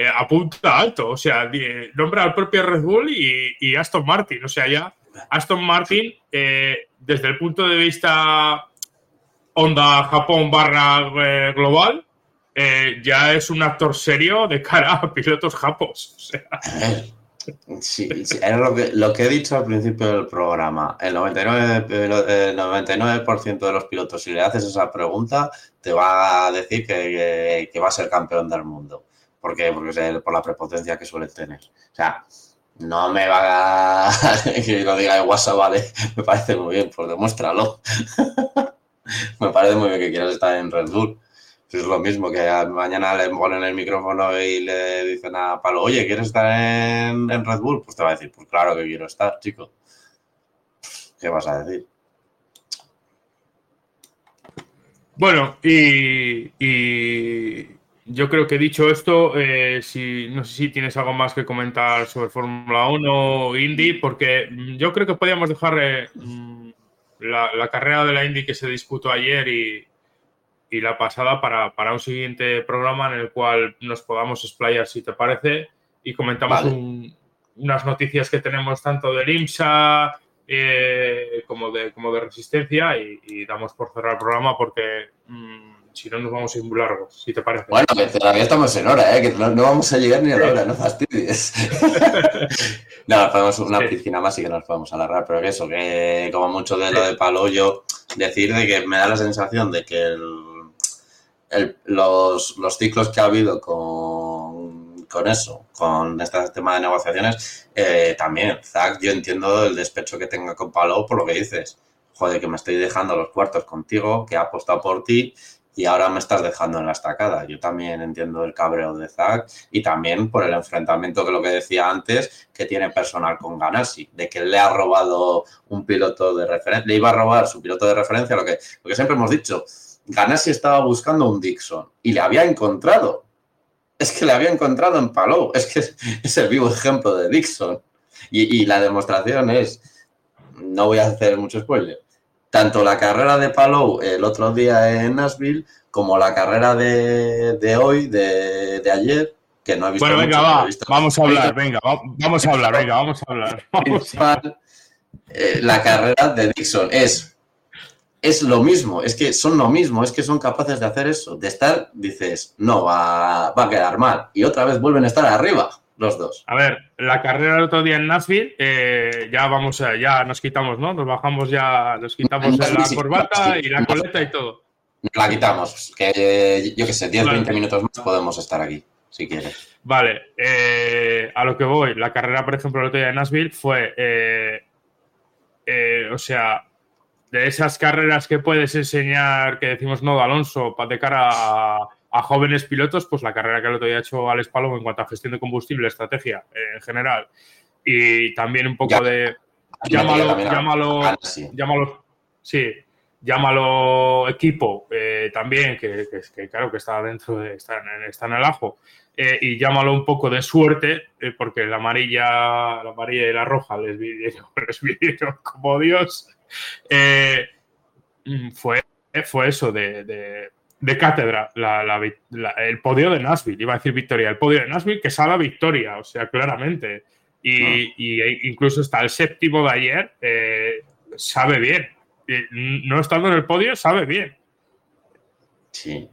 eh, apunta alto. O sea, nombra al propio Red Bull y, Aston Martin. O sea, ya Aston Martin, eh, desde el punto de vista Honda Japón barra eh, global, ya es un actor serio de cara a pilotos japos. O sea. Sí, sí, es lo que, lo que he dicho al principio del programa. El 99%, el 99 de los pilotos, si le haces esa pregunta, te va a decir que, que, que va a ser campeón del mundo. ¿Por qué? Porque es por la prepotencia que suele tener. O sea, no me va a que lo diga de WhatsApp, vale, me parece muy bien, pues demuéstralo. me parece muy bien que quieras estar en Red Bull es lo mismo que mañana le ponen el micrófono y le dicen a Palo, oye, ¿quieres estar en, en, Red Bull? Pues te va a decir, pues claro que quiero estar, chico. ¿Qué vas a decir? Bueno, y, y yo creo que dicho esto, eh, si, no sé si tienes algo más que comentar sobre Fórmula 1 o Indy, porque yo creo que podíamos dejar eh, la, la carrera de la Indy que se disputó ayer y, y la pasada para, para, un siguiente programa en el cual nos podamos explayar, si te parece, y comentamos vale. un, unas noticias que tenemos tanto del IMSA eh, como, de, como de Resistencia y, y, damos por cerrar el programa porque mmm, si no nos vamos a ir muy largos, si te parece. Bueno, que todavía estamos en hora, ¿eh? que no, no vamos a llegar ni a la hora, no fastidies. no, podemos una sí. piscina más y que nos podemos alargar, pero que eso, que como mucho de lo de palo, yo decir de que me da la sensación de que el los, los, ciclos que ha habido con, con eso, con este tema de negociaciones, eh, también, Zach, yo entiendo el despecho que tenga con Palo por lo que dices. Joder, que me estoy dejando los cuartos contigo, que ha apostado por ti y ahora me estás dejando en la estacada. Yo también entiendo el cabreo de Zach y también por el enfrentamiento que lo que decía antes, que tiene personal con Ganassi, de que le ha robado un piloto de referencia, le iba a robar su piloto de referencia, lo que, lo que siempre hemos dicho, Ganassi estaba buscando un Dixon y le había encontrado. Es que le había encontrado en Palou. Es que es el vivo ejemplo de Dixon. Y, y, la demostración es, no voy a hacer mucho spoiler, tanto la carrera de Palou el otro día en Nashville como la carrera de, de hoy, de, de, ayer, que no he visto. Bueno, venga, va, visto vamos a hablar, venga, vamos a hablar, venga, vamos a hablar. Vamos a hablar. La carrera de Dixon es es lo mismo, es que son lo mismo, es que son capaces de hacer eso, de estar, dices, no, va, va a quedar mal. Y otra vez vuelven a estar arriba los dos. A ver, la carrera del otro día en Nashville, eh, ya vamos, a, ya nos quitamos, ¿no? Nos bajamos ya, nos quitamos la sí, corbata sí, y la coleta y todo. La quitamos, que yo qué sé, 10, 20 minutos más podemos estar aquí, si quieres. Vale, eh, a lo que voy, la carrera, por ejemplo, el otro día en Nashville fue, eh, eh o sea, de esas carreras que puedes enseñar, que decimos no, Alonso, de cara a, a jóvenes pilotos, pues la carrera que el otro día ha hecho Alex Palom en cuanto a gestión de combustible, estrategia eh, en general, y también un poco de. Llámalo, llámalo, llámalo, sí, llámalo equipo eh, también, que, claro que está dentro, de, está, en, está en el ajo, eh, y llámalo un poco de suerte, porque la amarilla, la amarilla y la roja les vivieron, como Dios. Mm, fue, fue eso de de cátedra el podio de Nashville, iba a decir victoria, el podio de Nashville que sabe victoria, o sea, claramente. Y, e incluso está el séptimo de ayer, eh, sabe bien. No estando en el podio, sabe bien. Sí.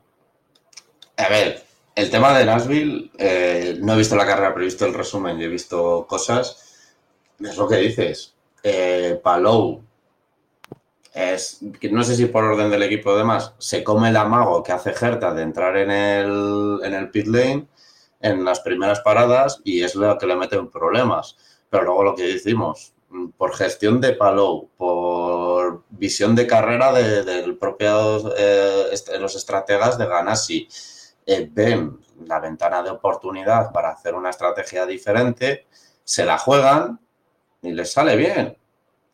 A ver, el tema de Nashville, eh, no he visto la carrera, pero he visto el resumen y he visto cosas. Es lo que dices. Eh, Palou no sé si por orden del equipo o demás, se come el amago que hace Gerta de entrar en el, en el pit lane en las primeras paradas y es lo que le mete en problemas. Pero luego lo que decimos, por gestión de Palou, por visión de carrera de, propio eh, los estrategas de Ganassi, eh, ven la ventana de oportunidad para hacer una estrategia diferente, se la juegan y les sale bien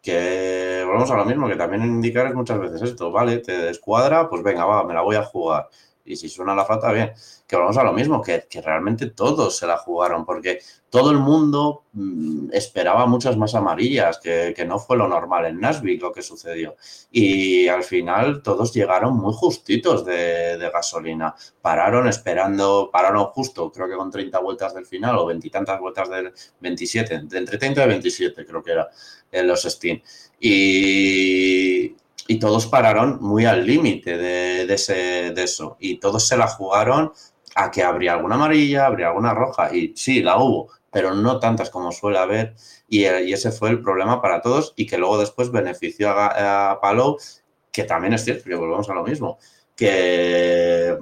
que volvemos a lo mismo, que también indicar es muchas veces esto, ¿vale? Te descuadra, pues venga, va, me la voy a jugar. Y si suena la flauta, bien. Que volvemos a lo mismo, que, realmente todos se la jugaron, porque todo el mundo mm, esperaba muchas más amarillas, que, no fue lo normal en Nashville lo que sucedió. Y al final todos llegaron muy justitos de, de gasolina. Pararon esperando, pararon justo, creo que con 30 vueltas del final o veintitantas vueltas del 27, de entre 30 y 27 creo que era en los Steam. Y, y todos pararon muy al límite de, de, de eso. Y todos se la jugaron a que habría alguna amarilla, habría alguna roja. Y sí, la hubo, pero no tantas como suele haber. Y, y ese fue el problema para todos y que luego después benefició a, a Palou, que también es cierto, que volvemos a lo mismo, que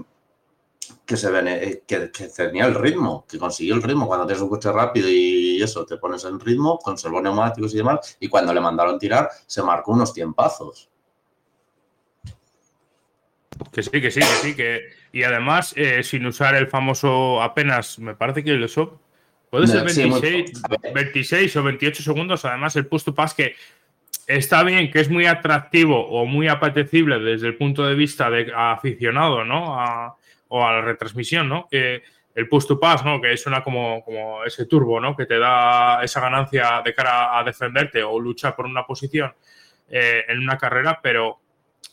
que, se eh, que, tenía el ritmo, que consiguió el ritmo. Cuando tienes un coche rápido y eso, te pones en ritmo, conservó neumáticos y demás, y cuando le mandaron tirar, se marcó unos tiempazos. Que sí, que sí, que sí, que... Y además, eh, sin usar el famoso apenas, me parece que el eso puede ser 26, 26 o 28 segundos, además el push to pass que está bien, que es muy atractivo o muy apetecible desde el punto de vista de aficionado, ¿no? A, o a la retransmisión, ¿no? el push to pass, ¿no? Que suena como, como ese turbo, ¿no? Que te da esa ganancia de cara a defenderte o luchar por una posición eh, en una carrera, pero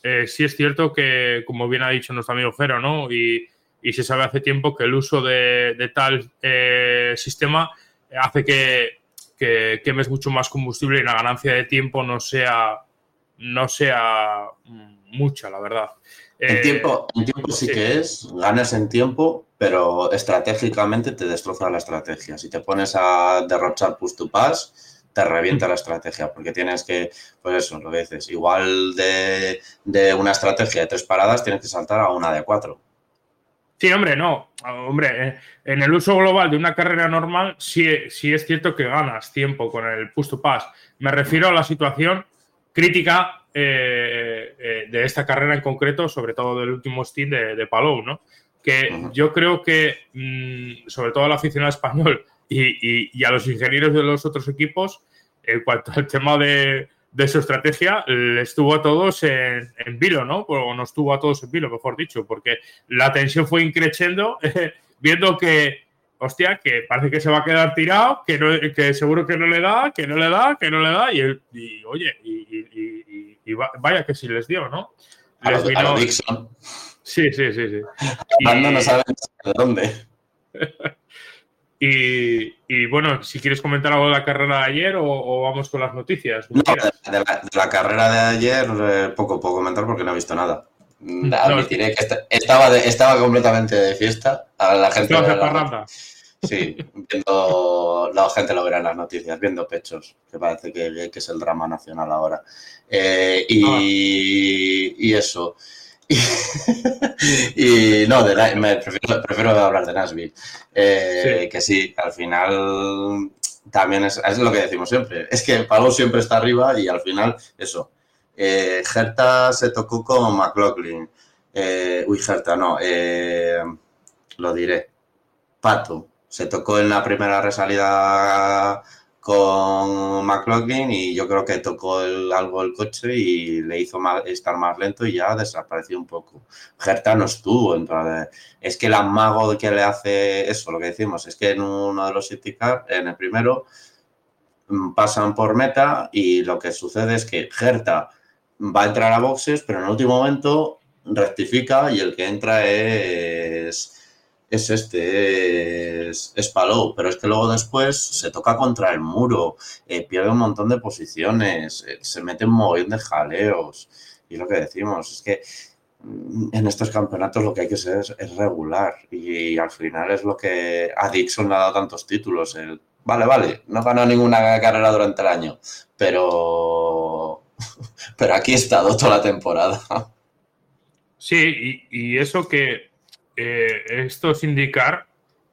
eh, sí es cierto que, como bien ha dicho nuestro amigo Fero, ¿no? Y, se sabe hace tiempo que el uso de, tal eh, sistema hace que, que, quemes mucho más combustible y la ganancia de tiempo no sea, no sea mucha, la verdad. En tiempo, en tiempo sí, que es, ganas en tiempo, pero estratégicamente te destroza la estrategia. Si te pones a derrochar push to pass, te revienta la estrategia, porque tienes que, pues eso, lo que dices, igual de, una estrategia de tres paradas, tienes que saltar a una de cuatro. Sí, hombre, no. Hombre, eh, en el uso global de una carrera normal, sí, sí es cierto que ganas tiempo con el push to pass. Me refiero a la situación crítica eh, eh, de esta carrera en concreto, sobre todo del último stint de, de Palou, ¿no? Que yo creo que, mm, sobre todo al aficionado español y, a los ingenieros de los otros equipos, en cuanto al tema de, su estrategia, le estuvo a todos en, vilo, ¿no? O no estuvo a todos en vilo, mejor dicho, porque la tensión fue increciendo, viendo que hostia, que parece que se va a quedar tirado, que, que seguro que no le da, que no le da, que no le da, y, y oye, y, vaya que sí les dio, ¿no? Les vino... Dixon. Sí, sí, sí, sí. no saben de dónde. y, bueno, si quieres comentar algo de la carrera de ayer o, vamos con las noticias. No, de, la, carrera de ayer eh, poco puedo comentar porque no he visto nada. Admitiré que estaba, estaba completamente de fiesta. A la gente. Sí, viendo, la gente lo verá en las noticias, viendo pechos, que parece que, es el drama nacional ahora. Eh, y, eso. y no, me prefiero, hablar de Nashville. Eh, que sí, al final también es, es, lo que decimos siempre. Es que el palo siempre está arriba y al final, eso, eh, Gerta se tocó con McLaughlin. Eh, uy, Gerta, no. eh, lo diré. Pato. Se tocó en la primera resalida con McLaughlin y yo creo que tocó algo el coche y le hizo estar más lento y ya desapareció un poco. Gerta no estuvo. Entonces, es que el amago que le hace eso, lo que decimos, es que en uno de los City Car, en el primero, mm, pasan por meta y lo que sucede es que Gerta va a entrar a boxes, pero en el último momento rectifica y el que entra es, es este, es, es Palou, pero es que luego después se toca contra el muro, eh, pierde un montón de posiciones, eh, se mete un mogollón de jaleos y lo que decimos es que mm, en estos campeonatos lo que hay que ser es, regular y, al final es lo que a Dixon le ha dado tantos títulos, vale, vale, no ganó ninguna carrera durante el año, pero pero aquí he estado toda la temporada. Sí, y eso que eh, estos indicar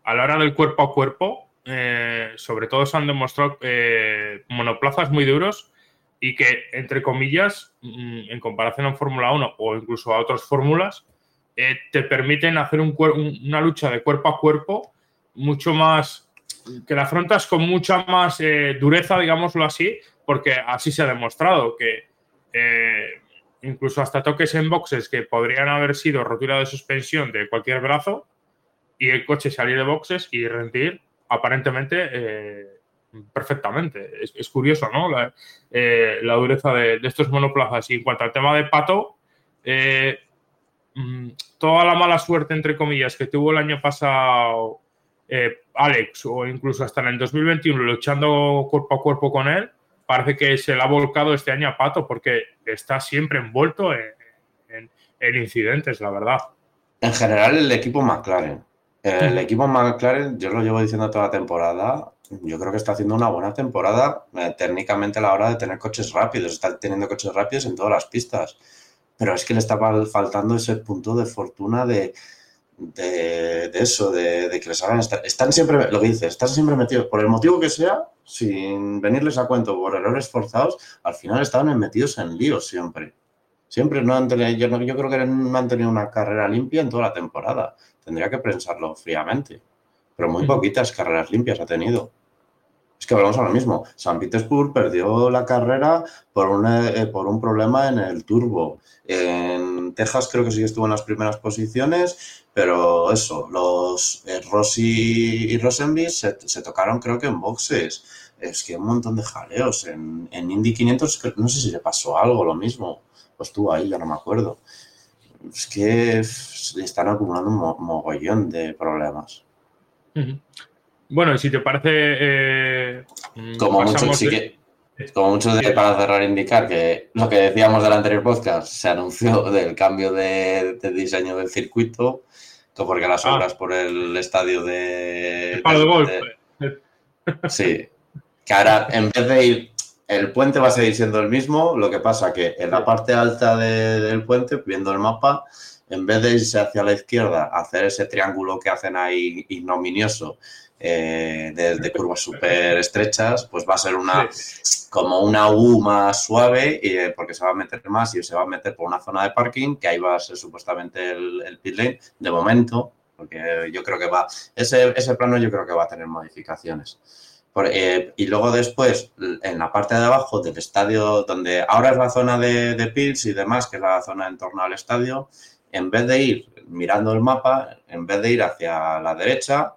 a la hora del cuerpo a cuerpo, eh, sobre todo se han demostrado eh, monoplazas muy duros y que, entre comillas, mm, en comparación a Fórmula 1 o incluso a otras fórmulas, te permiten hacer una lucha de cuerpo a cuerpo mucho más, que la afrontas con mucha más dureza, digámoslo así, porque así se ha demostrado que incluso hasta toques en boxes que podrían haber sido rotura de suspensión de cualquier brazo y el coche salir de boxes y rendir aparentemente eh, perfectamente. Es, curioso, ¿no? La, eh, la dureza de, estos monoplazas. Y en cuanto al tema de Pato, eh, mm, toda la mala suerte, entre comillas, que tuvo el año pasado Alex o incluso hasta en el 2021 luchando cuerpo a cuerpo con él, parece que se le ha volcado este año a Pato porque está siempre envuelto en, en- en incidentes, la verdad. En general, el equipo McLaren. El equipo McLaren, yo lo llevo diciendo toda la temporada, yo creo que está haciendo una buena temporada eh, técnicamente a la hora de tener coches rápidos. Está teniendo coches rápidos en todas las pistas. Pero es que le está fal- faltando ese punto de fortuna de, de, de eso, de, de que les hagan estar. Están siempre, lo que dices, están siempre metidos, por el motivo que sea, sin venirles a cuento por errores forzados, al final estaban metidos en líos siempre. Siempre no han tenido, yo, no- yo creo que no han tenido una carrera limpia en toda la temporada. Tendría que pensarlo fríamente. Pero muy Ujú. poquitas carreras limpias ha tenido. Es que volvemos a lo mismo. San Petersburg perdió la carrera por, una- eh, por un problema en el turbo. En Texas creo que sí que estuvo en las primeras posiciones, pero eso, los eh, Rossi y Rosenby se, se tocaron creo que en boxes. Es que un montón de jaleos. En, en Indy 500 que- no sé si le pasó algo, lo mismo. Pues estuvo ahí, ya no me acuerdo. Es que están acumulando un mo- mogollón de problemas. Bueno, si te parece. eh, Como mucho, sí de- que, como mucho de, para cerrar, indicar que lo que decíamos del anterior podcast, se anunció del cambio de, de diseño del circuito, que porque las Ah. obras por el estadio de... el palo de golf. de- sí, que ahora en vez de ir, el puente va a seguir siendo el mismo, lo que pasa que en la parte alta de- del puente, viendo el mapa, en vez de irse hacia la izquierda, hacer ese triángulo que hacen ahí ignominioso, eh, de, de curvas súper estrechas, pues va a ser una, como una U más suave, eh, porque se va a meter más y se va a meter por una zona de parking, que ahí va a ser supuestamente el, el pit lane, de momento, porque yo creo que va, ese, ese plano yo creo que va a tener modificaciones. Por- eh, y luego después, en la parte de abajo del estadio, donde ahora es la zona de, de pits y demás, que es la zona en torno al estadio, en vez de ir mirando el mapa, en vez de ir hacia la derecha,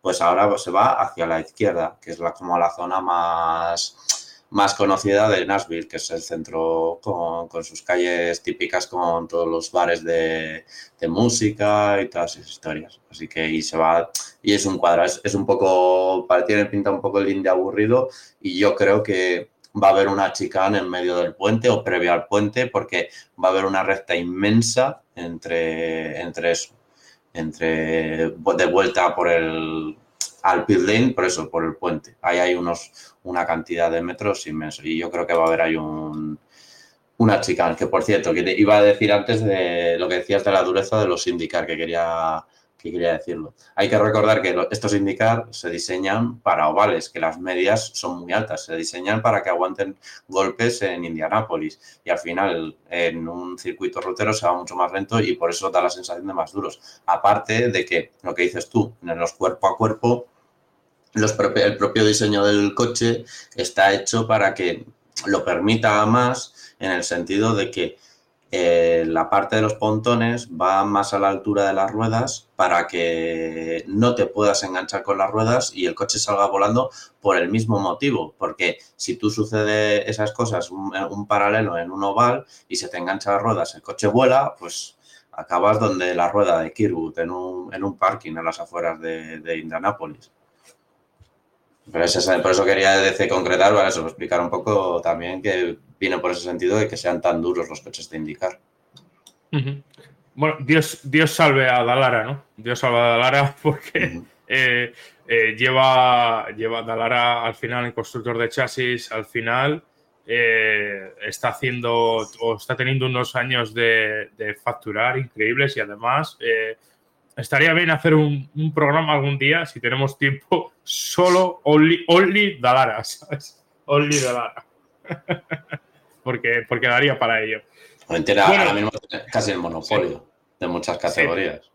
pues ahora se va hacia la izquierda, que es la, como la zona más, más conocida de Nashville, que es el centro con, con sus calles típicas, con todos los bares de, de música y todas esas historias. Así que y se va, y es un cuadro, es, es un poco, tiene pinta un poco el indie aburrido, y yo creo que va a haber una chicane en medio del puente o previo al puente, porque va a haber una recta inmensa entre, entre eso entre de vuelta por el al pit lane, por eso, por el puente. Ahí hay unos, una cantidad de metros inmenso y yo creo que va a haber ahí un, una chica, que por cierto, que te iba a decir antes de lo que decías de la dureza de los indicar, que quería ¿Qué quería decirlo? Hay que recordar que estos indicar se diseñan para ovales, que las medias son muy altas, se diseñan para que aguanten golpes en Indianápolis y al final en un circuito rutero se va mucho más lento y por eso da la sensación de más duros. Aparte de que lo que dices tú, en los cuerpo a cuerpo, el propio diseño del coche está hecho para que lo permita más en el sentido de que eh, la parte de los pontones va más a la altura de las ruedas para que no te puedas enganchar con las ruedas y el coche salga volando por el mismo motivo. Porque si tú sucede esas cosas, un, paralelo en un oval y se te engancha las ruedas, el coche vuela, pues acabas donde la rueda de Kirwood, en un, en un parking a las afueras de, Indianápolis. Por eso quería decir, concretar, para eso, explicar un poco también que viene por ese sentido de que sean tan duros los coches de indicar. Bueno, Dios, Dios salve a Dalara, ¿no? Dios salve a Dalara porque eh, eh, lleva, lleva Dalara al final en constructor de chasis, al final eh, está haciendo o está teniendo unos años de, facturar increíbles y además estaría bien hacer un, programa algún día, si tenemos tiempo, solo only, only Dalara, ¿sabes? Only Dalara. Porque, porque daría para ello. Tiene ahora mismo casi el monopolio de muchas categorías.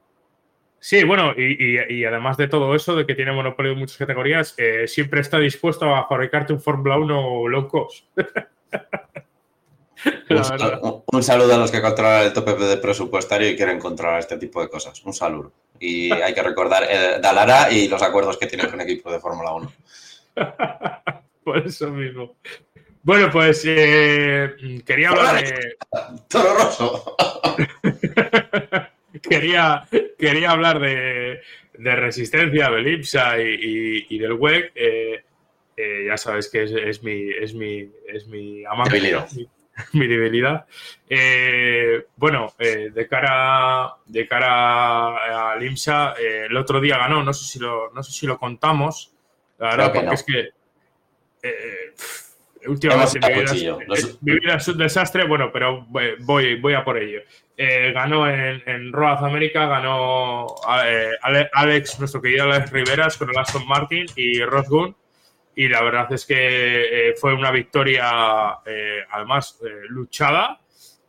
Sí. bueno, y, además de todo eso, de que tiene monopolio de muchas categorías, eh, siempre está dispuesto a fabricarte un Fórmula 1 low cost. un, saludo, a los que controlan el tope de presupuestario y quieren controlar este tipo de cosas. Un saludo. Y hay que recordar eh, Dalara y los acuerdos que tiene con el equipo de Fórmula 1. Por eso mismo. Bueno, pues eh, quería hablar de. Toro quería, quería hablar de, resistencia, del IPSA y, del WEC. Eh, eh, ya sabes que es, mi, es mi, es mi debilidad. Mi, debilidad. bueno, de cara, de cara al IMSA, el otro día ganó, no sé si lo, no sé si lo contamos. La verdad, porque es que últimamente mi vida, es, un desastre, bueno, pero voy, voy a por ello. Eh, ganó en, en Road América, ganó eh, Alex, nuestro querido Alex Riveras con el Aston Martin y Ross Gunn. Y la verdad es que eh, fue una victoria, además, luchada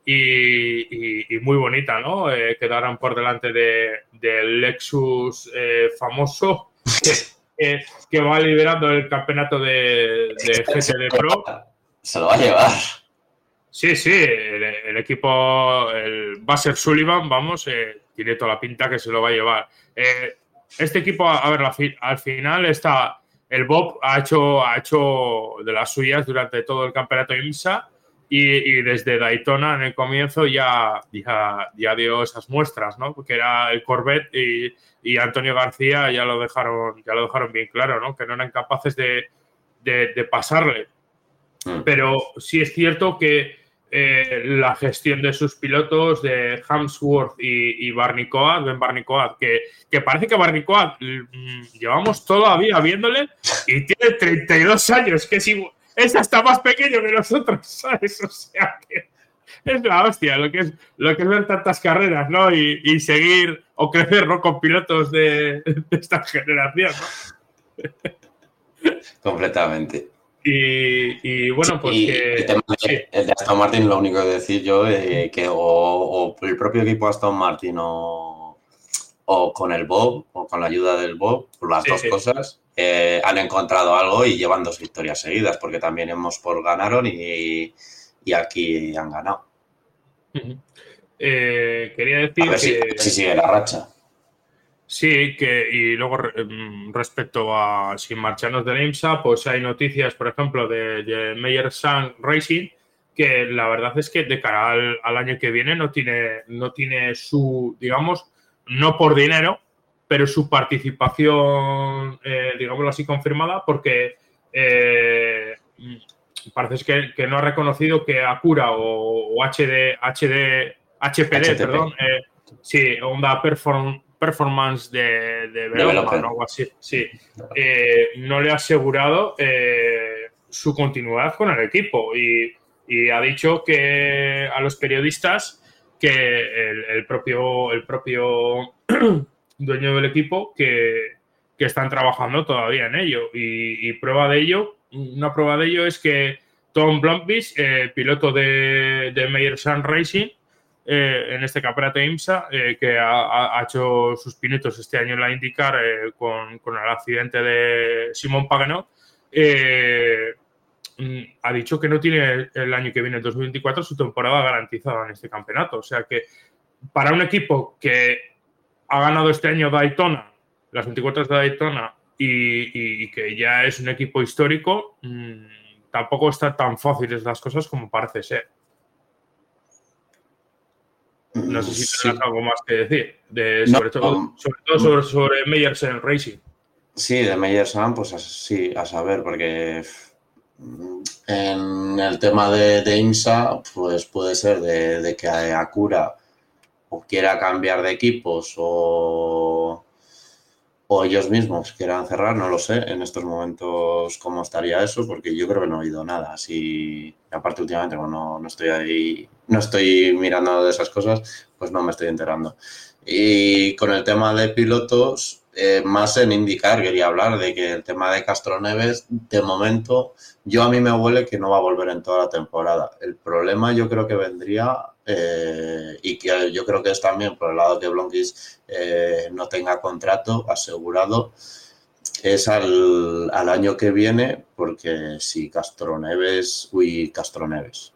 y, y, muy bonita, ¿no? quedaron por delante del Lexus famoso. que va liderando el campeonato de, de GTD Pro. Se lo va a llevar. Sí, sí, el, equipo el, va a ser Sullivan, vamos, eh, tiene toda la pinta que se lo va a llevar. Eh, este equipo, a ver, al final está, el Bob ha hecho, ha hecho de las suyas durante todo el campeonato IMSA y, desde Daytona en el comienzo ya, ya, dio esas muestras, ¿no? Porque era el Corvette y, y, Antonio García ya lo dejaron, ya lo dejaron bien claro, ¿no? Que no eran capaces de, de, pasarle. Mm. Pero sí es cierto que eh, la gestión de sus pilotos, de Hamsworth y, y Barney Coad, Ben Barney Coad, que, que, parece que Barney Coad mm, llevamos todavía viéndole y tiene 32 años, que es igual es hasta más pequeño que nosotros, ¿sabes? O sea que es la hostia lo que es, lo que es ver tantas carreras, ¿no? Y, seguir o crecer, ¿no? Con pilotos de, esta generación, ¿no? Completamente. Y, bueno, pues que, el, de Aston Martin, lo único que decir yo es que o, el propio equipo Aston Martin o, o, con el Bob o con la ayuda del Bob, las dos cosas, eh, han encontrado algo y llevan dos victorias seguidas, porque también hemos por ganaron y, aquí han ganado. Eh, quería decir que... Si, sigue la racha. Sí, que y luego mm, respecto a sin marcharnos de IMSA, pues hay noticias, por ejemplo, de, de Meyer Sun Racing, que la verdad es que de cara al, al, año que viene no tiene, no tiene su, digamos, no por dinero, pero su participación, eh, digámoslo así, confirmada, porque eh, parece que, no ha reconocido que Acura o, HD, HD, HPD, perdón, eh, sí, Honda Performance de, de o algo así, sí, no le ha asegurado su continuidad con el equipo y, ha dicho que a los periodistas que el propio, el propio dueño del equipo, que, están trabajando todavía en ello. Y, prueba de ello, una prueba de ello es que Tom Blomqvist, piloto de, de Meyer Sun Racing, eh, en este campeonato IMSA, eh, que ha, hecho sus pinitos este año en la IndyCar eh, con, el accidente de Simón Paganot, mm, ha dicho que no tiene el año que viene, el 2024, su temporada garantizada en este campeonato. O sea que para un equipo que ha ganado este año Daytona, las 24 de Daytona, y, que ya es un equipo histórico, mm, tampoco está tan fáciles las cosas como parece ser. No sé si tienes algo más que decir, de, sobre, todo, sobre, todo, sobre, Meyerson Racing. Sí, de Meyerson, pues sí, a saber, porque en el tema de, de IMSA, pues puede ser de, que Acura o quiera cambiar de equipos o ellos mismos quieran cerrar, no lo sé en estos momentos cómo estaría eso, porque yo creo que no he oído nada. Así, aparte últimamente, no, no estoy ahí, no estoy mirando de esas cosas, pues no me estoy enterando. Y con el tema de pilotos, eh, más en indicar, quería hablar de que el tema de Castro Neves, de momento, yo a mí me huele que no va a volver en toda la temporada. El problema yo creo que vendría eh, y que yo creo que es también por el lado que Blonkis eh, no tenga contrato asegurado, es al, año que viene, porque si Castroneves, uy, Castroneves,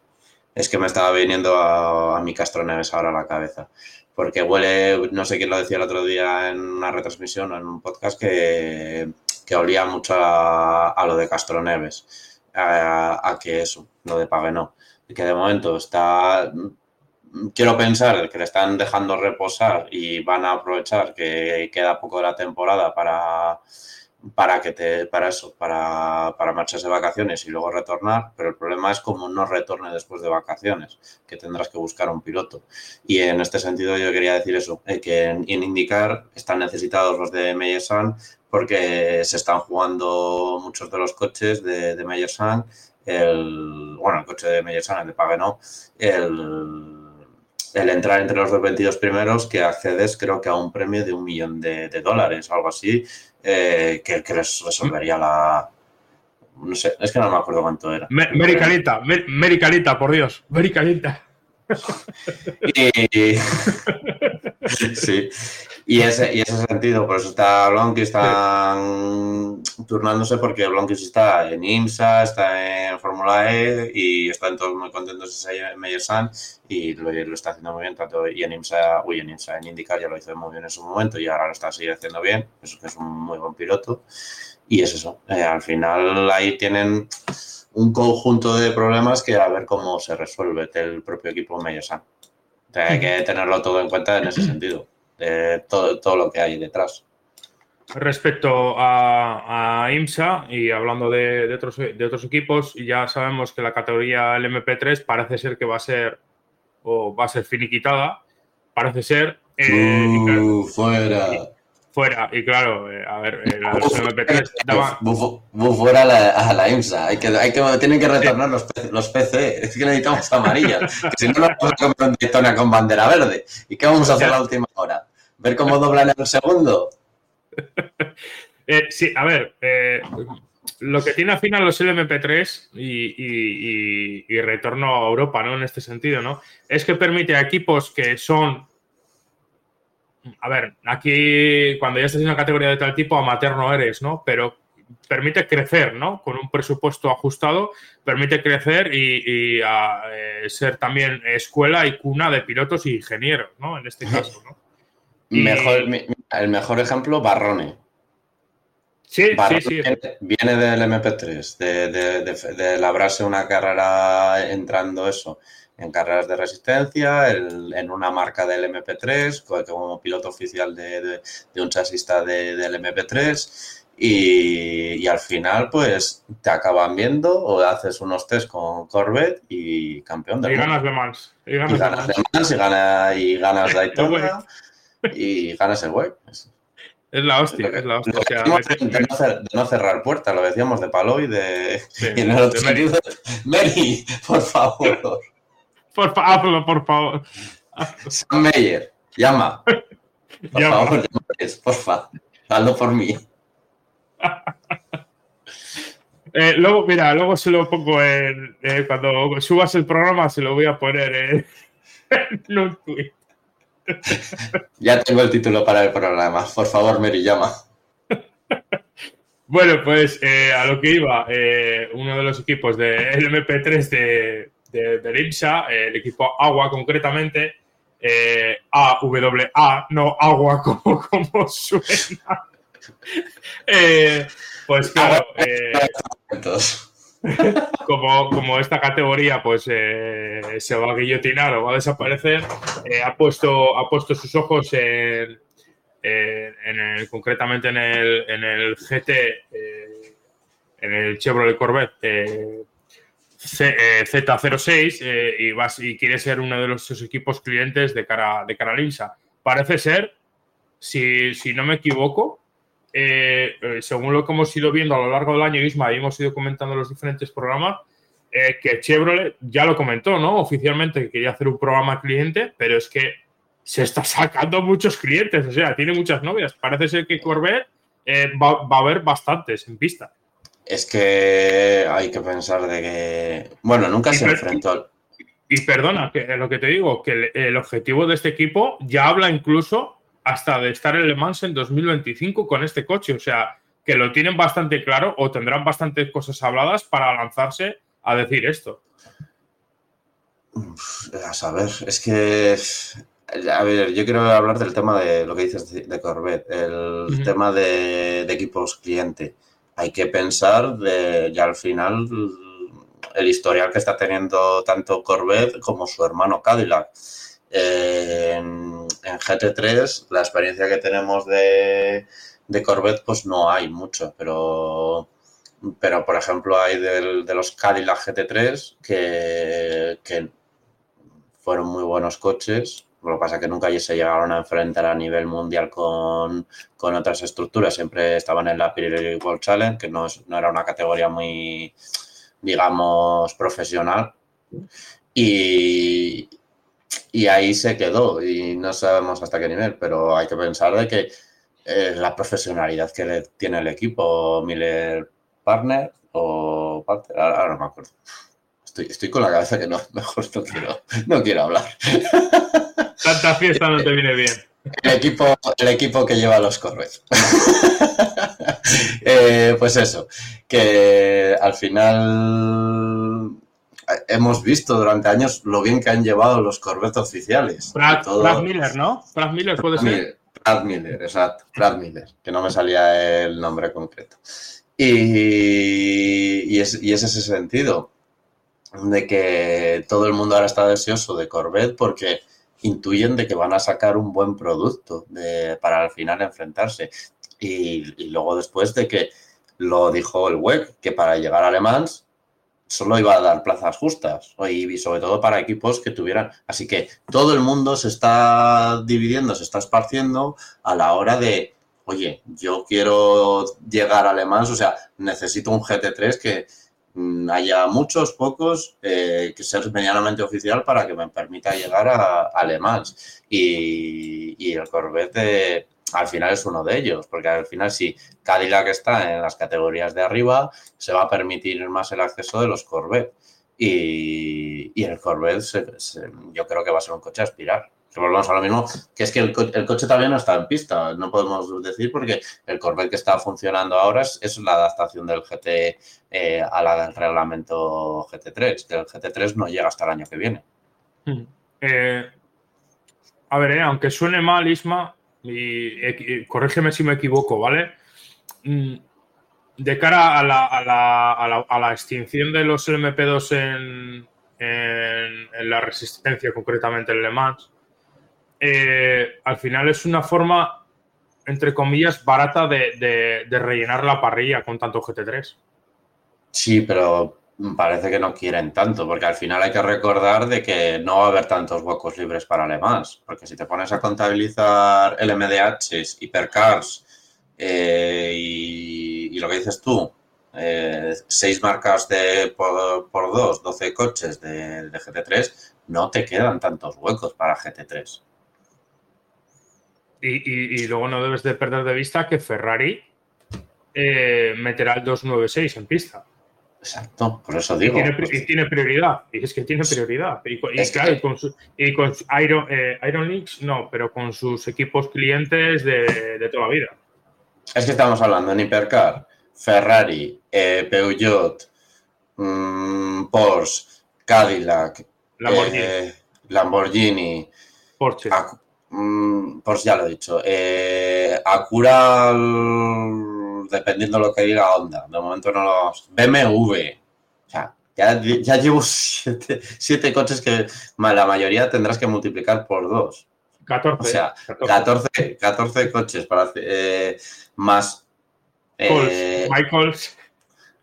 es que me estaba viniendo a, a mi Castroneves ahora a la cabeza, porque huele, no sé quién lo decía el otro día en una retransmisión o en un podcast, que, que olía mucho a, lo de Castroneves, a, que eso, lo de Pague que de momento está quiero pensar que le están dejando reposar y van a aprovechar que queda poco de la temporada para, para que te, para eso, para, para marcharse de vacaciones y luego retornar, pero el problema es como no retorne después de vacaciones, que tendrás que buscar un piloto. Y en este sentido yo quería decir eso, eh, que en, indicar están necesitados los de Meyersan porque se están jugando muchos de los coches de, de Meyersan, el, bueno, el coche de Meyersan, el de Pagenot, el el entrar entre los 22 primeros que accedes creo que a un premio de un millón de, dólares o algo así, eh, que, que, les resolvería la... No sé, es que no me acuerdo cuánto era. Mericalita, Mericalita, por Dios, Mericalita. y, sí, y ese, y ese sentido, por eso está Blonky, están turnándose porque Blonky está en IMSA, está en Fórmula E y están todos muy contentos en Meyer San y lo, está haciendo muy bien, tanto y en IMSA, uy, en IMSA, en IndyCar ya lo hizo muy bien en su momento y ahora lo está siguiendo haciendo bien, eso que es un muy buen piloto y es eso, eh, al final ahí tienen un conjunto de problemas que a ver cómo se resuelve el propio equipo Meyesan. hay que tenerlo todo en cuenta en ese sentido, de todo, todo lo que hay detrás. Respecto a, IMSA y hablando de, otros, de otros equipos, ya sabemos que la categoría LMP3 parece ser que va a ser o va a ser finiquitada. Parece ser. Eh, uh, fuera fuera. Y claro, eh, a ver, eh, la MP3 estaba... fuera a la, a la IMSA. Hay que, hay que, tienen que retornar los, los PC. Es que necesitamos amarillas. si no, nos vamos a comprar un Daytona con bandera verde. ¿Y qué vamos a hacer la última hora? ¿Ver cómo doblan el segundo? eh, sí, a ver. Eh, lo que tiene afina los LMP3 y, y, y, retorno a Europa, ¿no? En este sentido, ¿no? Es que permite a equipos que son a ver, aquí cuando ya estás en una categoría de tal tipo, amateur no eres, ¿no? Pero permite crecer, ¿no? Con un presupuesto ajustado, permite crecer y, eh, ser también escuela y cuna de pilotos y ingenieros, ¿no? En este caso, ¿no? Mejor, el mejor ejemplo, Barrone. Sí, sí, sí. Viene del MP3, de, de, de labrarse una carrera entrando eso en carreras de resistencia, en una marca del MP3, como piloto oficial de, un chasista del MP3. Y, al final, pues te acaban viendo o haces unos test con Corvette y campeón de Y ganas de Mans. Y ganas, de, Mans. y, ganas Daytona y ganas el web. Es la hostia, es la hostia. de, no cerrar puertas, lo decíamos de palo y de. y otro sentido, Mary, por favor. Por favor, por favor. Sam Meyer, llama. Por favor, porfa. Hazlo por mí. Eh, luego, mira, luego se lo pongo en. Eh, cuando subas el programa, se lo voy a poner en, en un tweet. Ya tengo el título para el programa. Por favor, Mary, llama. Bueno, pues eh, a lo que iba, eh, uno de los equipos del MP3 de, de, del IMSA, eh, el equipo Agua concretamente, AWA, no Agua como, como suena. Pues claro, como, como esta categoría pues eh, se va a guillotinar o va a desaparecer, eh, ha, puesto, ha puesto sus ojos en, el- concretamente en el, en el GT, eh, en el Chevrolet Corvette eh, C- eh, Z06 eh, y, quiere ser uno de los sus equipos clientes de cara, de cara al IMSA. Parece ser, si, si no me equivoco, eh, eh, según lo que hemos ido viendo a lo largo del año, Isma, y hemos ido comentando en los diferentes programas, eh, que Chevrolet ya lo comentó, ¿no? Oficialmente que quería hacer un programa cliente, pero es que se está sacando muchos clientes, o sea, tiene muchas novias. Parece ser que Corvette eh, va, va a haber bastantes en pista. es que hay que pensar de que. Bueno, nunca Y se enfrentó. al- Y perdona, que lo que te digo, que el, el objetivo de este equipo ya habla incluso hasta de estar en Le Mans en 2025 con este coche. O sea, que lo tienen bastante claro o tendrán bastantes cosas habladas para lanzarse a decir esto. A saber, es que. A ver, yo quiero hablar del tema de lo que dices de, Corvette, el tema de, de equipos cliente. Hay que pensar de ya al final el historial que está teniendo tanto Corvette como su hermano Cadillac. En, en GT3, la experiencia que tenemos de, de Corvette, pues no hay mucho, pero, pero por ejemplo, hay del- de los Cadillac GT3 que, que fueron muy buenos coches. Lo que pasa es que nunca se llegaron a enfrentar a nivel mundial con, con otras estructuras. Siempre estaban en la Pirelli World Challenge, que no, no era una categoría muy, digamos, profesional. Y, y ahí se quedó. Y no sabemos hasta qué nivel, pero hay que pensar de que eh, la profesionalidad que le tiene el equipo, Miller Partner o Partner, ahora, ahora no me acuerdo. Estoy, estoy con la cabeza que no, mejor no quiero, no quiero hablar. Tanta fiesta no te viene bien. El equipo, el equipo que lleva los Corvettes. Eh, pues eso, que al final hemos visto durante años lo bien que han llevado los Corvettes oficiales. Brad, Todo- Brad Miller, ¿no? Brad Miller puede ser. Miller, Brad Miller, exacto, Brad Miller, que no me salía el nombre concreto. Y, y es, y es ese sentido de que todo el mundo ahora está deseoso de Corvette porque intuyen de que van a sacar un buen producto de- para al final enfrentarse. Y, y luego después de que lo dijo el WEC, que para llegar a Le Mans solo iba a dar plazas justas y sobre todo para equipos que tuvieran. Así que todo el mundo se está dividiendo, se está esparciendo a la hora de, oye, yo quiero llegar a Le Mans, o sea, necesito un GT3 que mm, haya muchos, pocos, eh, que sea medianamente oficial para que me permita llegar a, a Le Mans. Y, el Corvette al final es uno de ellos, porque al final si Cadillac está en las categorías de arriba, se va a permitir más el acceso de los Corvette. Y, y el Corvette se- yo creo que va a ser un coche a aspirar. Que volvemos a lo mismo, que es que el, co- el coche todavía no está en pista, no podemos decir porque el Corvette que está funcionando ahora es, es la adaptación del GT eh, a la del reglamento GT3, que el GT3 no llega hasta el año que viene. Eh, a ver, eh, aunque suene mal, Isma, y, y corrígeme si me equivoco, ¿vale? Mm, De cara a la, a la- a la- extinción de los LMP2 en, en- en la resistencia, concretamente en Le eh, al final es una forma, entre comillas, barata de, de- de rellenar la parrilla con tanto GT3. Sí, pero parece que no quieren tanto, porque al final hay que recordar de que no va a haber tantos huecos libres para alemás, porque si te pones a contabilizar LMDHs, hipercars eh, y, lo que dices tú, eh, seis marcas de por, por dos, 12 coches de, de GT3, no te quedan tantos huecos para GT3. Y, luego no debes de perder de vista que Ferrari eh, meterá el 296 en pista. Exacto, por eso digo. Pues y tiene, prioridad, y es que tiene prioridad. Y, claro, con, Iron, eh, Iron Links no, pero con sus equipos clientes de, toda la vida. Es que estamos hablando en Hipercar, Ferrari, eh, Peugeot, mm, Porsche, Cadillac, Lamborghini, Lamborghini Porsche. Mm, pues ya lo he dicho. Eh, Acura, dependiendo de lo que diga Honda. De momento no los. BMW. O sea, ya, llevo siete, coches que la mayoría tendrás que multiplicar por dos. 14. O sea, 14, 14 coches para eh, más. Eh, Michaels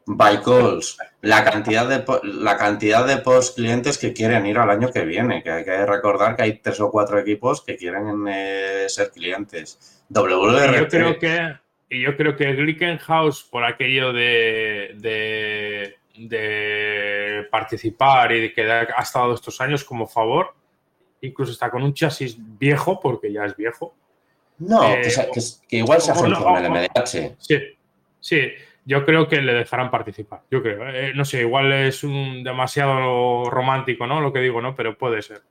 by calls, la cantidad de la cantidad de post clientes que quieren ir al año que viene, que hay que recordar que hay tres o cuatro equipos que quieren eh, ser clientes. WRT. Yo creo que y yo creo que Glickenhaus por aquello de, de, participar y de que ha estado estos años como favor, incluso está con un chasis viejo porque ya es viejo. No, que, eh, igual se ha no, el MDH. Sí, sí yo creo que le dejarán participar. Yo creo. Eh, no sé, igual es un demasiado romántico, ¿no? Lo que digo, ¿no? Pero puede ser.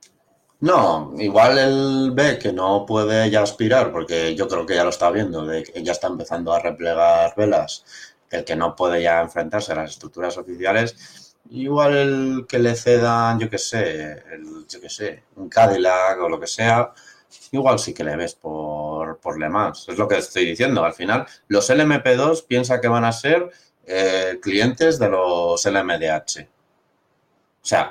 No, igual él ve que no puede ya aspirar, porque yo creo que ya lo está viendo, de que ya está empezando a replegar velas, el que no puede ya enfrentarse a las estructuras oficiales. Igual el que le cedan, yo qué sé, el, yo qué sé, un Cadillac o lo que sea, igual sí que le ves por, por Le Mans. Es lo que estoy diciendo. Al final, los LMP2 piensa que van a ser eh, clientes de los LMDH. O sea,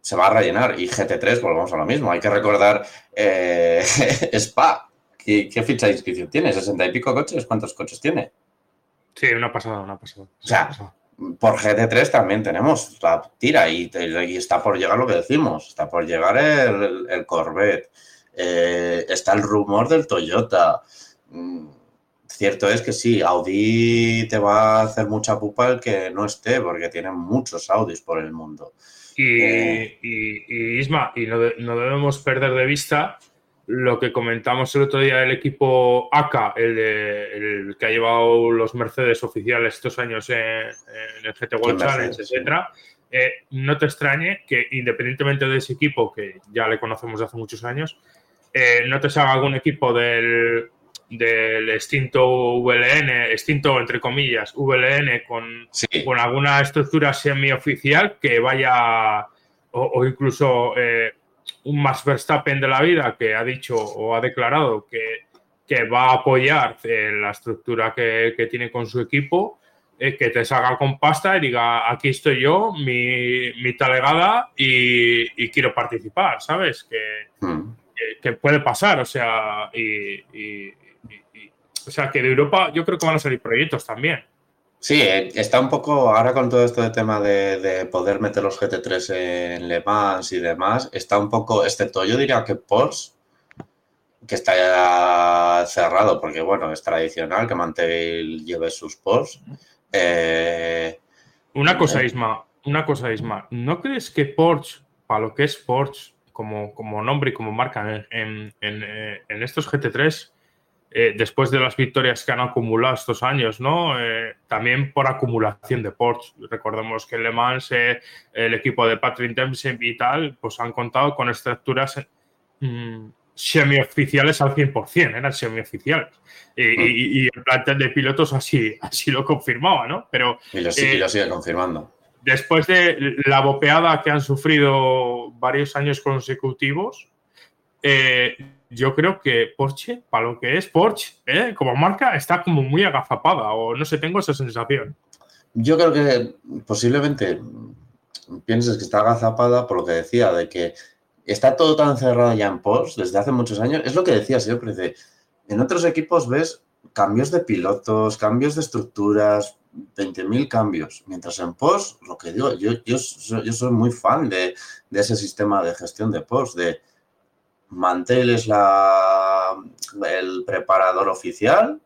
se va a rellenar. Y GT3, volvemos a lo mismo. Hay que recordar eh, Spa. ¿Qué, ficha de inscripción tiene? ¿60 y pico coches? ¿Cuántos coches tiene? Sí, una pasada, una pasada. O sea, por GT3 también tenemos la tira y, está por llegar lo que decimos. Está por llegar el, el Corvette. Eh, está el rumor del Toyota. Mm, cierto es que sí, Audi te va a hacer mucha pupa el que no esté, porque tienen muchos Audis por el mundo. Y, Isma, y no, debemos perder de vista lo que comentamos el otro día del equipo ACA, el, que ha llevado los Mercedes oficiales estos años en, el GT World Challenge, etcétera. Eh, no te extrañe que independientemente de ese equipo, que ya le conocemos de hace muchos años, eh, no te salga algún equipo del, del extinto VLN, extinto entre comillas, VLN con, con alguna estructura semioficial que vaya, o, incluso eh, un Max Verstappen de la vida que ha dicho o ha declarado que, va a apoyar eh, la estructura que, tiene con su equipo, que te salga con pasta y diga, aquí estoy yo, mi, mi talegada y, quiero participar, ¿sabes? Que, hmm que, puede pasar, o sea, y, o sea, que de Europa yo creo que van a salir proyectos también. Sí, eh, está un poco, ahora con todo esto de tema de, poder meter los GT3 en Le Mans y demás, está un poco, excepto yo diría que Porsche, que está ya cerrado, porque bueno, es tradicional que Mantel lleve sus Porsche. Eh, una cosa, eh, Isma, una cosa, Isma, ¿no crees que Porsche, para lo que es Porsche, como, nombre y como marca en, eh, estos GT3, eh, después de las victorias que han acumulado estos años, ¿no? Eh, también por acumulación de Porsche. Recordemos que Le Mans el equipo de Patrick Dempsey y tal, pues han contado con estructuras mm, semioficiales al 100%, eran semioficiales. Y, mm. y, y, el plantel de pilotos así, así lo confirmaba, ¿no? Pero, y lo, y lo sigue confirmando después de la bopeada que han sufrido varios años consecutivos, eh, yo creo que Porsche, para lo que es Porsche, eh, como marca, está como muy agazapada, o no sé, tengo esa sensación. Yo creo que posiblemente pienses que está agazapada por lo que decía, de que está todo tan cerrado ya en Porsche desde hace muchos años. Es lo que decía siempre, en otros equipos ves cambios de pilotos, cambios de estructuras, 20.000 cambios. Mientras en post, lo que digo, yo, yo, yo soy muy fan de, ese sistema de gestión de post, de Mantel es el preparador oficial,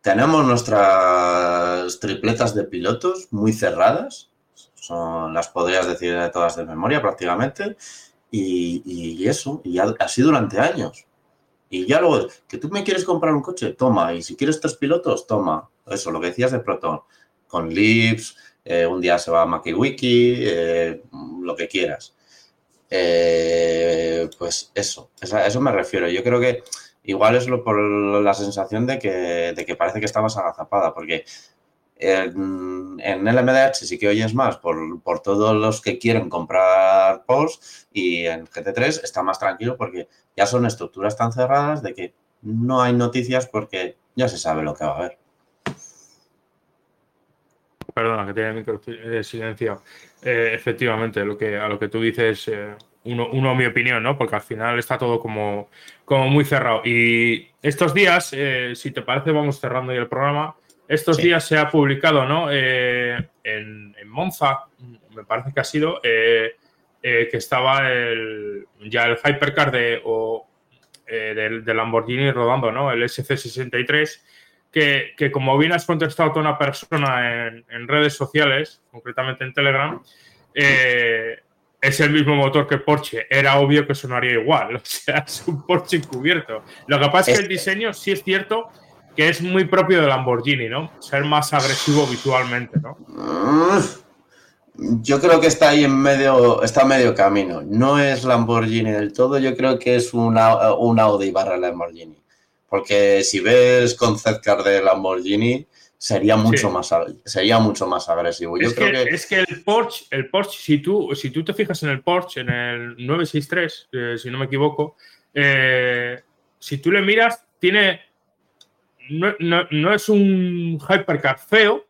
tenemos nuestras tripletas de pilotos muy cerradas, son, las podrías decir todas de memoria prácticamente, y, eso, y así durante años. Y ya luego, que tú me quieres comprar un coche, toma. Y si quieres tres pilotos, toma. Eso, lo que decías de Proton. Con Lips, eh, un día se va a MakiWiki, eh, lo que quieras. Eh, pues eso, a eso me refiero. Yo creo que igual es lo, por la sensación de que, de que parece que está más agazapada, porque en, en LMDH sí que oyes más por, por, todos los que quieren comprar POS y en GT3 está más tranquilo porque ya son estructuras tan cerradas de que no hay noticias porque ya se sabe lo que va a haber. Perdona, que tiene el micro eh, silencio. Eh, efectivamente, lo que, a lo que tú dices, eh, uno, uno, mi opinión, ¿no? Porque al final está todo como, como muy cerrado. Y estos días, si te parece, vamos cerrando ya el programa. Estos sí. días se ha publicado, ¿no? en, en, Monza, me parece que ha sido, que estaba el, ya el Hypercar de, o, del, de Lamborghini rodando, ¿no? El SC63 que, como bien has contestado a una persona en, redes sociales, concretamente en Telegram, eh, es el mismo motor que Porsche. Era obvio que sonaría igual. O sea, es un Porsche encubierto. Lo que pasa es que el diseño sí es cierto que es muy propio de Lamborghini, ¿no? Ser más agresivo visualmente, ¿no? Yo creo que está ahí en medio, está medio camino. No es Lamborghini del todo, yo creo que es una, un Audi barra Lamborghini. Porque si ves concept car de Lamborghini, sería mucho, sí. más, sería mucho más agresivo. Yo es, creo que, que, es que el Porsche, el Porsche si, tú, si tú te fijas en el Porsche, en el 963, eh, si no me equivoco, eh, si tú le miras, tiene. No, no, no, es un hypercar feo,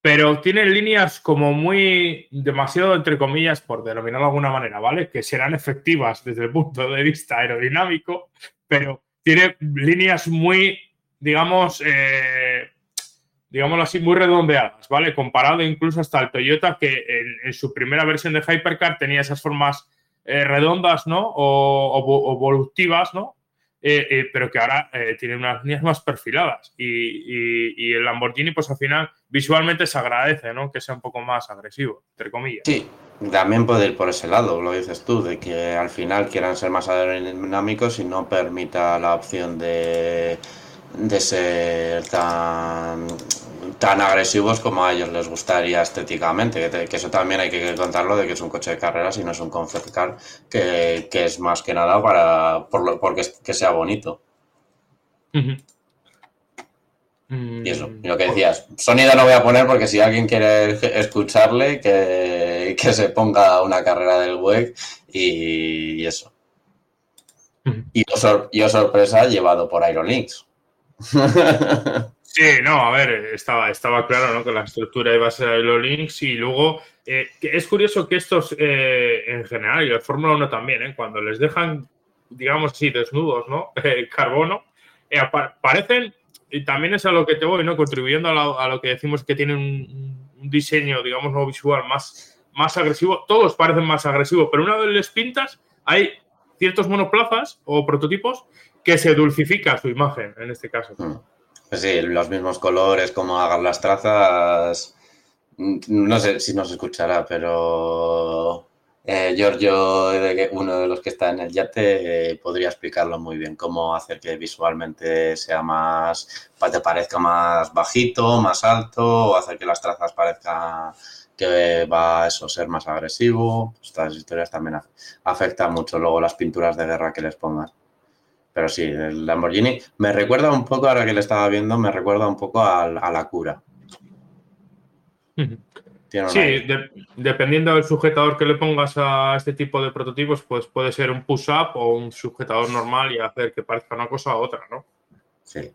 pero tiene líneas como muy demasiado, entre comillas, por denominarlo de alguna manera, ¿vale? Que serán efectivas desde el punto de vista aerodinámico, pero tiene líneas muy, digamos, eh, digámoslo así, muy redondeadas, ¿vale? Comparado incluso hasta el Toyota, que en, su primera versión de Hypercar tenía esas formas eh, redondas, ¿no? O, o, o voluptivas, ¿no? Eh, eh, pero que ahora tiene unas líneas más perfiladas. Y, y, y, el Lamborghini, pues al final, visualmente se agradece, ¿no? Que sea un poco más agresivo, entre comillas. Sí, también puede ir por ese lado, lo dices tú, de que al final quieran ser más aerodinámicos y no permita la opción de, de ser tan tan agresivos como a ellos les gustaría estéticamente, que, te, que, eso también hay que contarlo de que es un coche de carreras y no es un concept car, que, que es más que nada para por lo, porque que sea bonito. Uh -huh. Y eso, y lo que decías, sonido no voy a poner porque si alguien quiere escucharle, que, que se ponga una carrera del web y, y eso. Uh -huh. y, oh, y oh, sorpresa, llevado por Aerolinks. Sí, no, a ver, estaba, estaba claro ¿no? que la estructura iba a ser Aerolinks y luego eh, es curioso que estos eh, en general y la Fórmula 1 también, ¿eh? cuando les dejan, digamos así, desnudos, ¿no? carbono, parecen, y también es a lo que te voy, ¿no? Contribuyendo a lo, a lo que decimos que tienen un, un, diseño, digamos, no visual más, más agresivo, todos parecen más agresivos, pero una vez les pintas, hay ciertos monoplazas o prototipos que se dulcifica su imagen, en este caso. Mm. Sí, los mismos colores, como hagan las trazas. No sé si nos escuchará, pero eh, Giorgio, uno de los que está en el yate, eh, podría explicarlo muy bien, cómo hacer que visualmente sea más, te parezca más bajito, más alto, o hacer que las trazas parezcan que va a eso ser más agresivo. Estas historias también afectan mucho luego las pinturas de guerra que les pongan. Pero sí, el Lamborghini me recuerda un poco, ahora que le estaba viendo, me recuerda un poco a, a la cura. Sí, de, dependiendo del sujetador que le pongas a este tipo de prototipos, pues puede ser un push-up o un sujetador normal y hacer que parezca una cosa u otra, ¿no? Sí.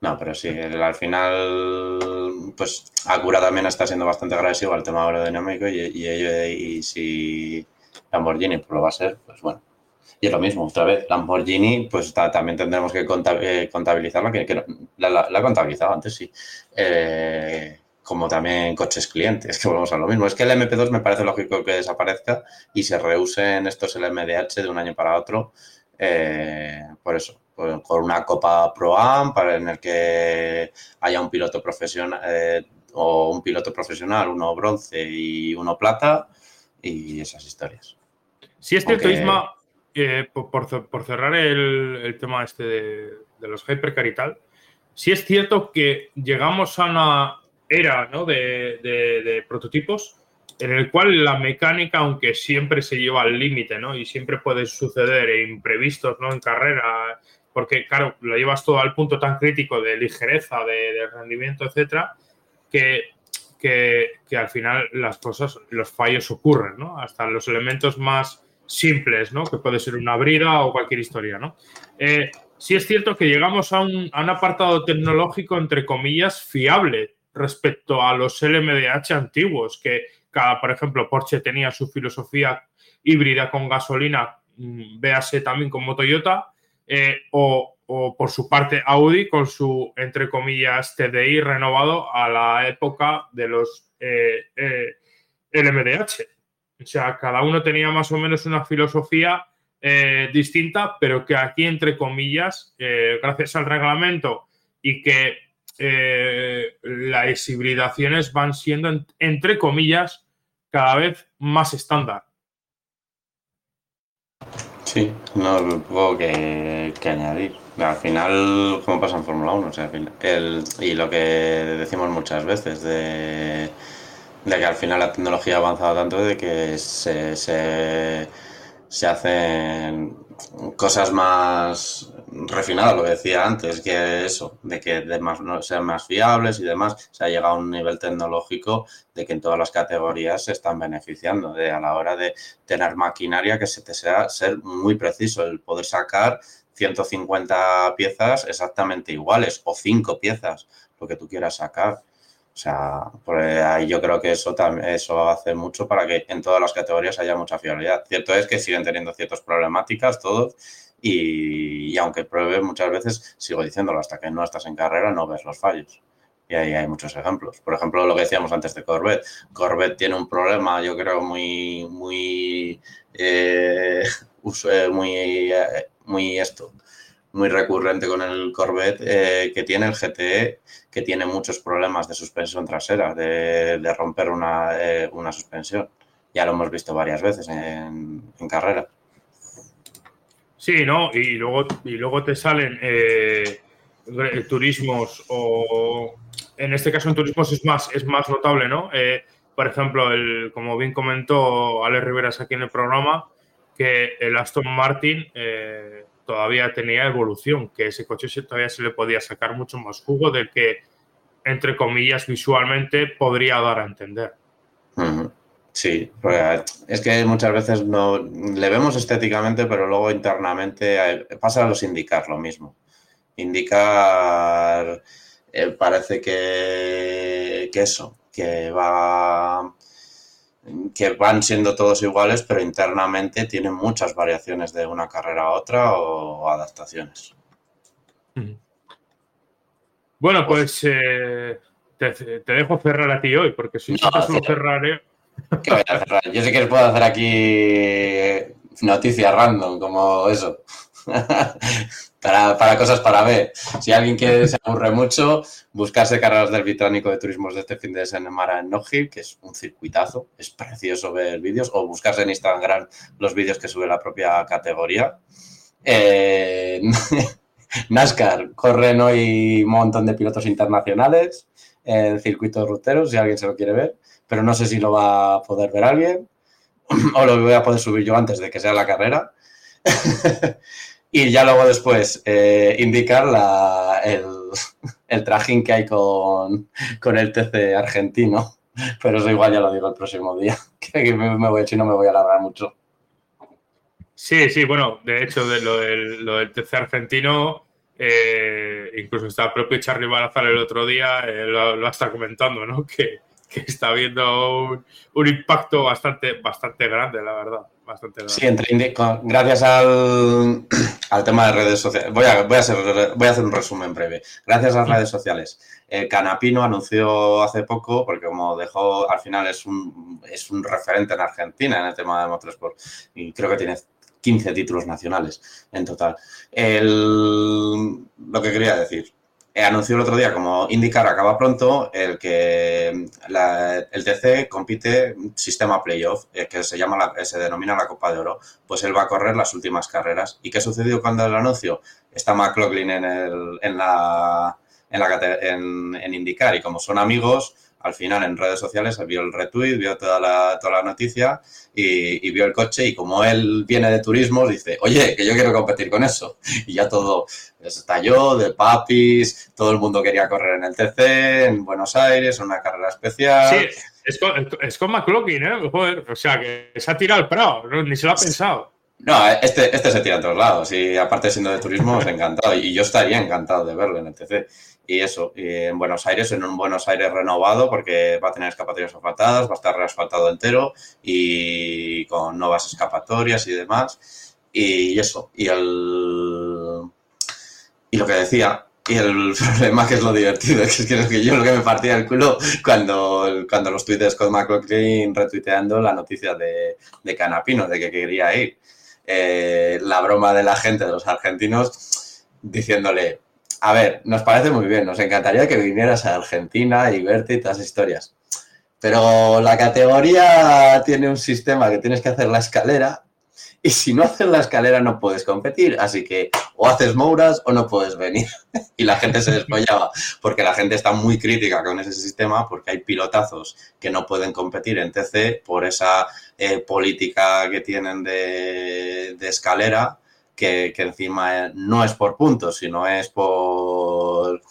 No, pero sí, el, al final, pues Acura también está siendo bastante agresivo al tema aerodinámico y, y, y, y si Lamborghini pues lo va a ser, pues bueno. Y es lo mismo, otra vez, Lamborghini, pues también tendremos que eh, contabilizarla, que, que la, la, la, he contabilizado antes, sí. Eh, como también coches clientes, que volvemos a lo mismo. Es que el MP2 me parece lógico que desaparezca y se reusen estos LMDH de un año para otro, eh, por eso, por, con una Copa Pro Am para en el que haya un piloto profesional eh, o un piloto profesional, uno bronce y uno plata y esas historias. Si es cierto. Isma, eh, por, cerrar el, tema este de, los hypercar y sí es cierto que llegamos a una era de, prototipos en el cual la mecánica, aunque siempre se lleva al límite, ¿no? Y siempre puede suceder imprevistos, ¿no? En carrera, porque, claro, lo llevas todo al punto tan crítico de ligereza, de, rendimiento, etcétera, que, que, al final las cosas, los fallos ocurren, ¿no? Hasta los elementos más simples, ¿no? Que puede ser una brida o cualquier historia, ¿no? Eh, sí es cierto que llegamos a un, apartado tecnológico, entre comillas, fiable respecto a los LMDH antiguos, que cada, por ejemplo, Porsche tenía su filosofía híbrida con gasolina, mm, véase también como Toyota, eh, o, por su parte Audi con su, entre comillas, TDI renovado a la época de los eh, eh, LMDH. O sea, cada uno tenía más o menos una filosofía distinta, pero que aquí, entre comillas, gracias al reglamento y que las hibridaciones van siendo, entre comillas, cada vez más estándar. Sí, no poco que, que añadir. Al final, como pasa en Fórmula 1, o sea, el, y lo que decimos muchas veces de, de, que al final la tecnología ha avanzado tanto de que se, se, hacen cosas más refinadas, lo que decía antes, que eso, de que de más, no, sean más fiables y demás, se ha llegado a un nivel tecnológico de que en todas las categorías se están beneficiando de a la hora de tener maquinaria que se te sea ser muy preciso, el poder sacar 150 piezas exactamente iguales o 5 piezas, lo que tú quieras sacar. O sea, ahí yo creo que eso, eso hace mucho para que en todas las categorías haya mucha fiabilidad. Cierto es que siguen teniendo ciertas problemáticas todos y, aunque pruebe muchas veces, sigo diciéndolo, hasta que no estás en carrera no ves los fallos. Y ahí hay muchos ejemplos. Por ejemplo, lo que decíamos antes de Corvette. Corvette tiene un problema, yo creo, muy, muy, eh, eh, muy, eh, muy esto, muy recurrente con el Corvette eh, que tiene el GTE, que tiene muchos problemas de suspensión trasera, de, romper eh, una, suspensión. Ya lo hemos visto varias veces en, carrera. Sí, ¿no? Y luego, y luego te salen eh, turismos o en este caso en turismos es más, es más notable, ¿no? por ejemplo, el, como bien comentó Ale Riveras aquí en el programa, que el Aston Martin todavía tenía evolución, que ese coche todavía se le podía sacar mucho más jugo del que, entre comillas, visualmente podría dar a entender. Sí, es que muchas veces no le vemos estéticamente, pero luego internamente eh, pasa a los indicar lo mismo. Indicar eh, parece que, que eso, que va que van siendo todos iguales, pero internamente tienen muchas variaciones de una carrera a otra o adaptaciones. Bueno, pues eh, te, dejo cerrar a ti hoy, porque si no, te solo cerraré. ¿Qué voy a cerrar? Yo sé que puedo hacer aquí noticias random, como eso. para, cosas para ver. Si alguien que se aburre mucho, buscarse carreras del Británico de Turismos de este fin de semana en Noji, que es un circuitazo, es precioso ver vídeos, o buscarse en Instagram los vídeos que sube la propia categoría. Eh, NASCAR, corren hoy un montón de pilotos internacionales en circuitos ruteros, si alguien se lo quiere ver, pero no sé si lo va a poder ver alguien o lo voy a poder subir yo antes de que sea la carrera. Y ya luego después eh, indicar la, el, el, trajín que hay con, el TC argentino. Pero eso igual ya lo digo el próximo día, que me, me voy a no me voy a alargar mucho. Sí, sí, bueno, de hecho, de lo, del, lo del TC argentino, eh, incluso está el propio Charlie Balazar el otro día, eh, lo, lo está comentando, ¿no? Que, que está viendo un, impacto bastante, bastante grande, la verdad. Bastante grande. Sí, entre, gracias al, al, tema de redes sociales. Voy a, voy, a hacer, voy a hacer un resumen breve. Gracias a las redes sociales. Eh, Canapino anunció hace poco, porque como dejó, al final es un, es un referente en Argentina en el tema de Motorsport y creo que tiene 15 títulos nacionales en total. El, lo que quería decir, anunció el otro día como indicar acaba pronto el que el TC compite sistema playoff, eh, que se llama se denomina la Copa de Oro, pues él va a correr las últimas carreras. ¿Y qué sucedió cuando el anuncio? Está McLaughlin en, el, en la en, la, en, en indicar y como son amigos, al final en redes sociales vio el retweet, vio toda la, toda la noticia y, vio el coche y como él viene de turismo, dice, oye, que yo quiero competir con eso. Y ya todo estalló de papis, todo el mundo quería correr en el TC, en Buenos Aires, una carrera especial. Sí, es con, es con McLaughlin, ¿eh? Joder, o sea, que se ha tirado el Prado, ni se lo ha pensado. No, este, este se tira en todos lados y aparte siendo de turismo, es encantado y yo estaría encantado de verlo en el TC. Y eso, en Buenos Aires, en un Buenos Aires renovado, porque va a tener escapatorias asfaltadas, va a estar reasfaltado entero y con nuevas escapatorias y demás. Y eso, y el. Y lo que decía, y el problema que es lo divertido, es que es que yo lo que me partía el culo cuando, cuando los tuits de Scott McLaughlin retuiteando la noticia de, de Canapino, de que quería ir. Eh, la broma de la gente, de los argentinos, diciéndole, a ver, nos parece muy bien, nos encantaría que vinieras a Argentina y verte y todas las historias. Pero la categoría tiene un sistema que tienes que hacer la escalera y si no haces la escalera no puedes competir. Así que o haces mouras o no puedes venir. y la gente se despollaba porque la gente está muy crítica con ese sistema porque hay pilotazos que no pueden competir en TC por esa eh, política que tienen de, escalera que, encima no es por puntos, sino es por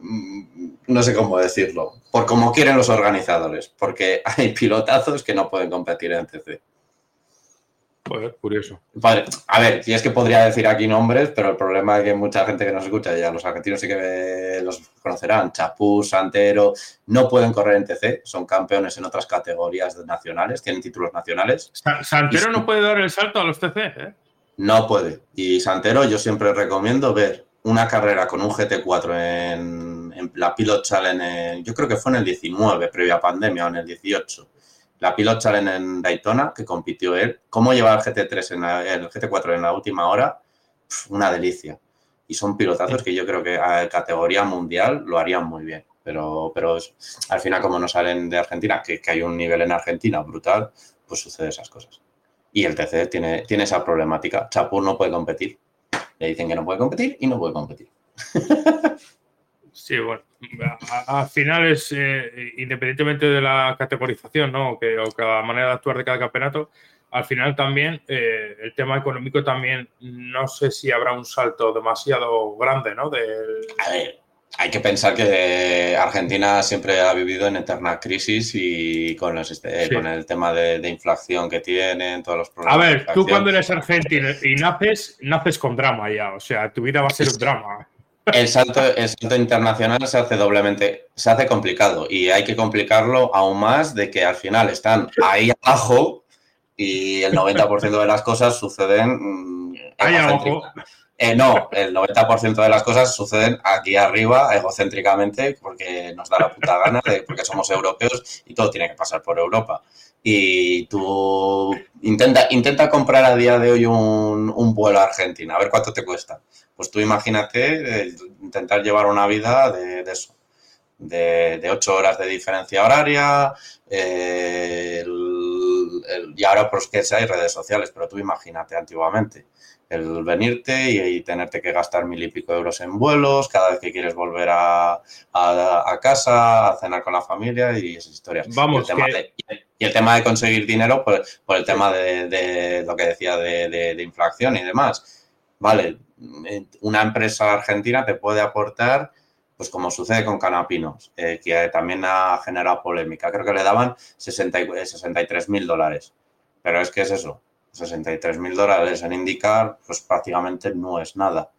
mm, no sé cómo decirlo, por cómo quieren los organizadores, porque hay pilotazos que no pueden competir en CC. Curioso. A ver, si es que podría decir aquí nombres, pero el problema es que mucha gente que nos escucha, ya los argentinos sí que los conocerán, Chapú, Santero, no pueden correr en TC, son campeones en otras categorías nacionales, tienen títulos nacionales. Santero no puede dar el salto a los TC, ¿eh? No puede. Y Santero, yo siempre recomiendo ver una carrera con un GT4 en, la Pilot Challenge, yo creo que fue en el 19, previa pandemia, o en el 18. La Pilot Challenge en Daytona, que compitió él. Cómo llevar el GT3 en el GT4 en la última hora, una delicia. Y son pilotazos que yo creo que a categoría mundial lo harían muy bien. Pero, pero al final, como no salen de Argentina, que, que hay un nivel en Argentina brutal, pues sucede esas cosas. Y el TC tiene, tiene esa problemática. Chapur no puede competir. Le dicen que no puede competir y no puede competir. Sí, bueno, al final es, eh, independientemente de la categorización, ¿no? Que, o cada manera de actuar de cada campeonato, al final también eh, el tema económico también, no sé si habrá un salto demasiado grande, ¿no? Del... A ver, hay que pensar que Argentina siempre ha vivido en eterna crisis y con, este, con el tema de, inflación que tienen, todos los problemas. A ver, tú cuando eres argentino y naces, naces con drama ya, o sea, tu vida va a ser un drama. El salto, el salto internacional se hace doblemente, se hace complicado y hay que complicarlo aún más de que al final están ahí abajo y el 90% de las cosas suceden mm, ahí abajo. Eh, no, el 90% de las cosas suceden aquí arriba, egocéntricamente, porque nos da la puta gana, de, porque somos europeos y todo tiene que pasar por Europa. Y tú intenta, intenta comprar a día de hoy un, vuelo a Argentina, a ver cuánto te cuesta. Pues tú imagínate eh, intentar llevar una vida de, eso, de, ocho horas de diferencia horaria, eh, y ahora pues que hay redes sociales, pero tú imagínate antiguamente el venirte y, tenerte que gastar mil y pico euros en vuelos cada vez que quieres volver a, casa, a cenar con la familia y esas historias. Vamos, y el, tema, de, y el tema de conseguir dinero por, por el tema de, lo que decía de, inflación y demás. Vale, una empresa argentina te puede aportar, pues como sucede con Canapinos, eh, que también ha generado polémica. Creo que le daban 63 mil dólares. Pero es que es eso, 63 mil dólares en indicar, pues prácticamente no es nada.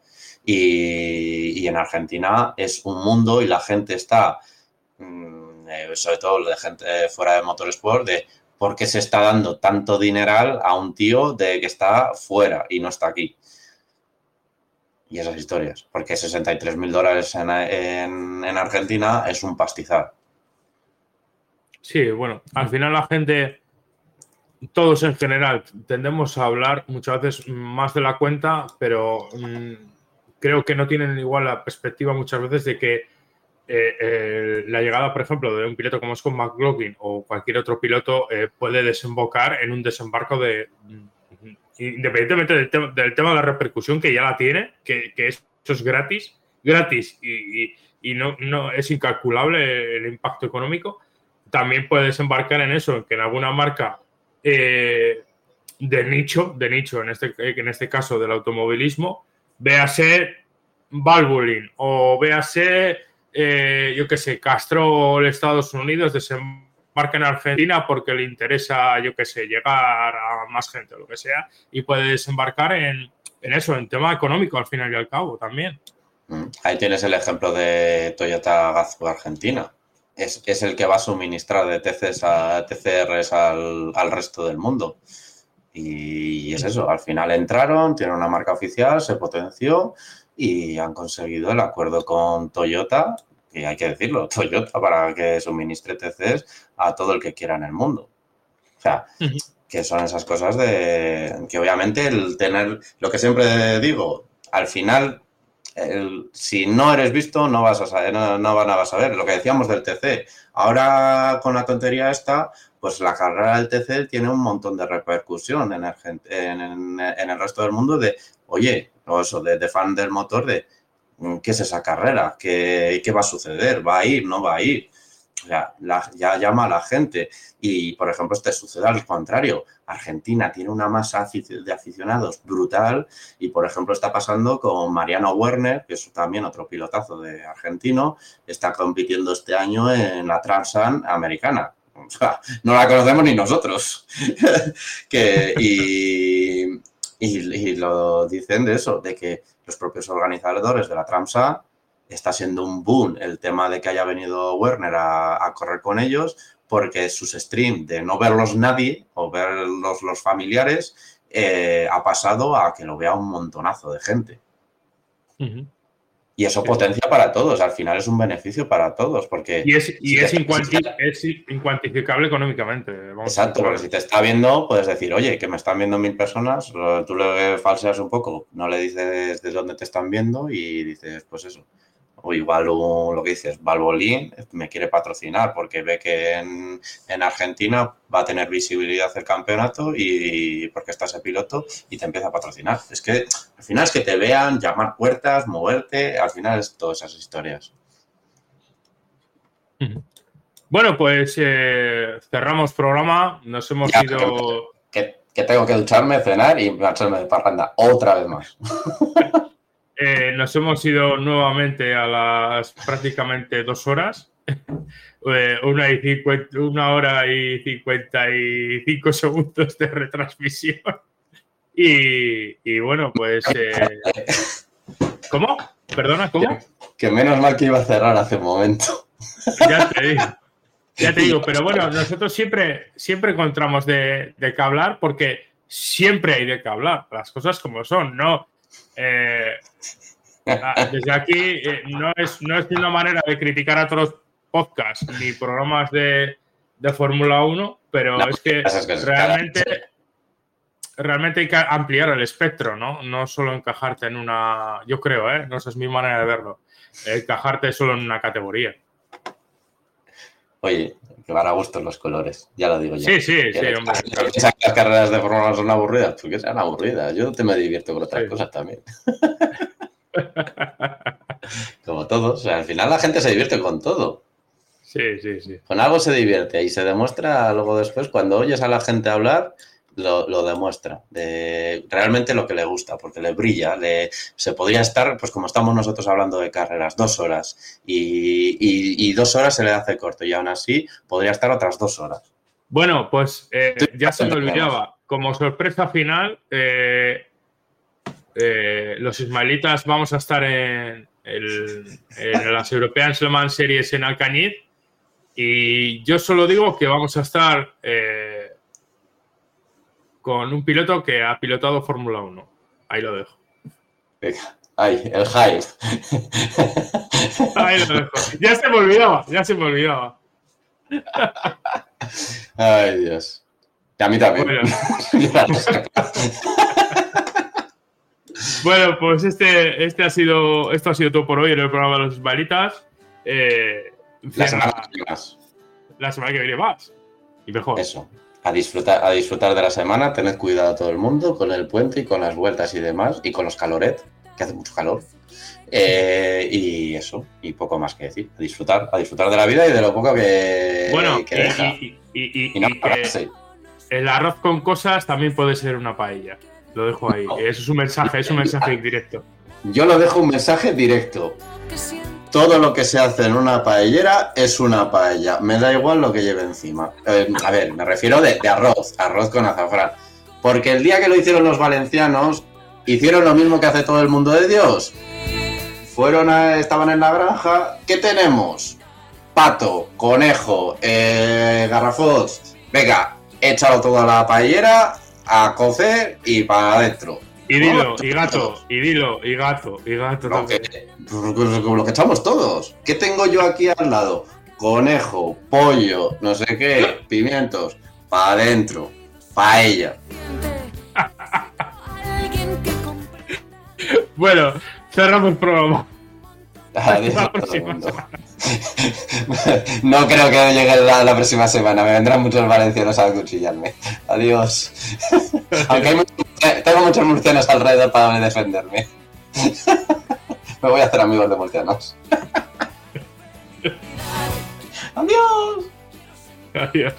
Y, en Argentina es un mundo y la gente está, mm, eh, sobre todo de gente fuera de Motorsport, de por qué se está dando tanto dineral a un tío de que está fuera y no está aquí. Y esas historias, porque 63 mil dólares en, en Argentina es un pastizal. Sí, bueno, al final la gente todos en general tendemos a hablar muchas veces más de la cuenta, pero mm, creo que no tienen igual la perspectiva muchas veces de que eh, la llegada, por ejemplo, de un piloto como Scott McLaughlin o cualquier otro piloto puede desembocar en un desembarco de, independientemente del, tema, del tema de la repercusión que ya la tiene, que, que eso es gratis, gratis y, y, no, no, es incalculable el impacto económico, también puede desembarcar en eso, en que en alguna marca eh, de nicho, de nicho en este, en este caso del automovilismo, véase Valvoline o véase eh, yo qué sé, Castro Estados Unidos desembarca en Argentina porque le interesa, yo qué sé, llegar a más gente o lo que sea, y puede desembarcar en, eso, en tema económico al final y al cabo también. Mm. Ahí tienes el ejemplo de Toyota Gazoo Argentina. Es, es, el que va a suministrar de TCs a, TCRs al, al resto del mundo. Y es eso, al final entraron, tienen una marca oficial, se potenció y han conseguido el acuerdo con Toyota, y hay que decirlo, Toyota para que suministre TCs a todo el que quiera en el mundo. O sea, que son esas cosas de que obviamente el tener, lo que siempre digo, al final, si no eres visto, no vas a saber, no, van a saber. Lo que decíamos del TC. Ahora con la tontería esta, pues la carrera del TC tiene un montón de repercusión el, en el resto del mundo de, oye, o eso, de, fan del motor, de mm, qué es esa carrera, ¿Qué, qué va a suceder, va a ir, no va a ir. O sea, ya llama a la gente. Y, por ejemplo, este sucede al contrario. Argentina tiene una masa de aficionados brutal y, por ejemplo, está pasando con Mariano Werner, que es también otro pilotazo de argentino, está compitiendo este año en la Transan americana. O sea, no la conocemos ni nosotros. que, y, y, lo dicen de eso, de que los propios organizadores de la Tramsa está siendo un boom el tema de que haya venido Werner a, correr con ellos, porque sus streams de no verlos nadie o verlos los familiares eh, ha pasado a que lo vea un montonazo de gente. Y eso potencia para todos, al final es un beneficio para todos, porque... Y es, incuantificable económicamente. exacto, porque si te está viendo, puedes decir, oye, que me están viendo mil personas, tú le falseas un poco, no le dices de dónde te están viendo y dices, pues eso, o igual lo que dices, Valvolín me quiere patrocinar porque ve que en, Argentina va a tener visibilidad el campeonato y porque está ese piloto y te empieza a patrocinar. Es que al final es que te vean, llamar puertas, moverte, al final es todas esas historias. Bueno, pues eh, cerramos programa, nos hemos ido... Que, que, tengo que ducharme, cenar y marcharme de parranda otra vez más. Eh, nos hemos ido nuevamente a las prácticamente dos horas. Eh, una, y una hora y cincuenta y cinco segundos de retransmisión. Y, bueno, pues. Eh, ¿Cómo? ¿Perdona? ¿Cómo? Que, menos mal que iba a cerrar hace un momento. Ya te digo. Ya te digo, pero bueno, nosotros siempre, siempre encontramos de, de qué hablar porque siempre hay de qué hablar, las cosas como son, no eh, ah, desde aquí eh, no, es, no es una manera de criticar a otros podcasts ni programas de, de Fórmula 1, pero es que realmente, realmente hay que ampliar el espectro, ¿no? No solo encajarte en una, yo creo, ¿eh? No sé, es mi manera de verlo, encajarte solo en una categoría. Oye, que van a gusto los colores, ya lo digo yo. Sí, sí, sí, hombre. las carreras de Fórmula son aburridas, porque sean aburridas. Yo te me divierto con otras cosas también. Como todos. O sea, al final la gente se divierte con todo. Sí, sí, sí. Con algo se divierte y se demuestra luego después, cuando oyes a la gente hablar, lo, demuestra, de realmente lo que le gusta, porque le brilla, le, se podría estar, pues como estamos nosotros hablando de carreras, dos horas y, dos horas se le hace corto y aún así podría estar otras dos horas. Bueno, pues eh, ya se me olvidaba, como sorpresa final, eh, eh, los ismaelitas vamos a estar en, en las European Le Series en Alcañiz y yo solo digo que vamos a estar con un piloto que ha pilotado Fórmula 1. Ahí lo dejo. Ay, el hype. Ahí lo dejo. Ya se me olvidaba, ya se me olvidaba. Ay, Dios. Y a mí también. Bueno, pues este, este ha sido, esto ha sido todo por hoy en el programa de los balitas. Eh, La semana que viene más. la semana que viene más. Y mejor. Eso. A disfrutar, a disfrutar de la semana, tened cuidado todo el mundo con el puente y con las vueltas y demás, y con los caloret, que hace mucho calor. Eh, y eso, y poco más que decir. A disfrutar, a disfrutar de la vida y de lo poco que, bueno, que deja. y- y- y- Y no y que pararse. el arroz con cosas también puede ser una paella. Lo dejo ahí. No. Eso es un mensaje, es un mensaje indirecto. Yo lo dejo un mensaje directo. Todo lo que se hace en una paellera es una paella. Me da igual lo que lleve encima. Eh, a ver, me refiero de, arroz, arroz con azafrán. Porque el día que lo hicieron los valencianos, hicieron lo mismo que hace todo el mundo de Dios. Fueron a, estaban en la granja. ¿Qué tenemos? Pato, conejo, eh, garrafots. Venga, échalo todo a la paellera, a cocer y para adentro. Y dilo, No, y gato, y dilo, y gato, y gato. Lo que, lo que echamos todos. ¿Qué tengo yo aquí al lado? Conejo, pollo, no sé qué, pimientos, para adentro, paella. Alguien que comprenda. Bueno, cerramos el programa. Adiós la próxima. No creo que llegue la, la próxima semana. Me vendrán muchos valencianos a acuchillarme. Adiós. Aunque hay muchos- tengo muchos murcianos alrededor para defenderme. Me voy a hacer amigos de murcianos. Adiós. Adiós.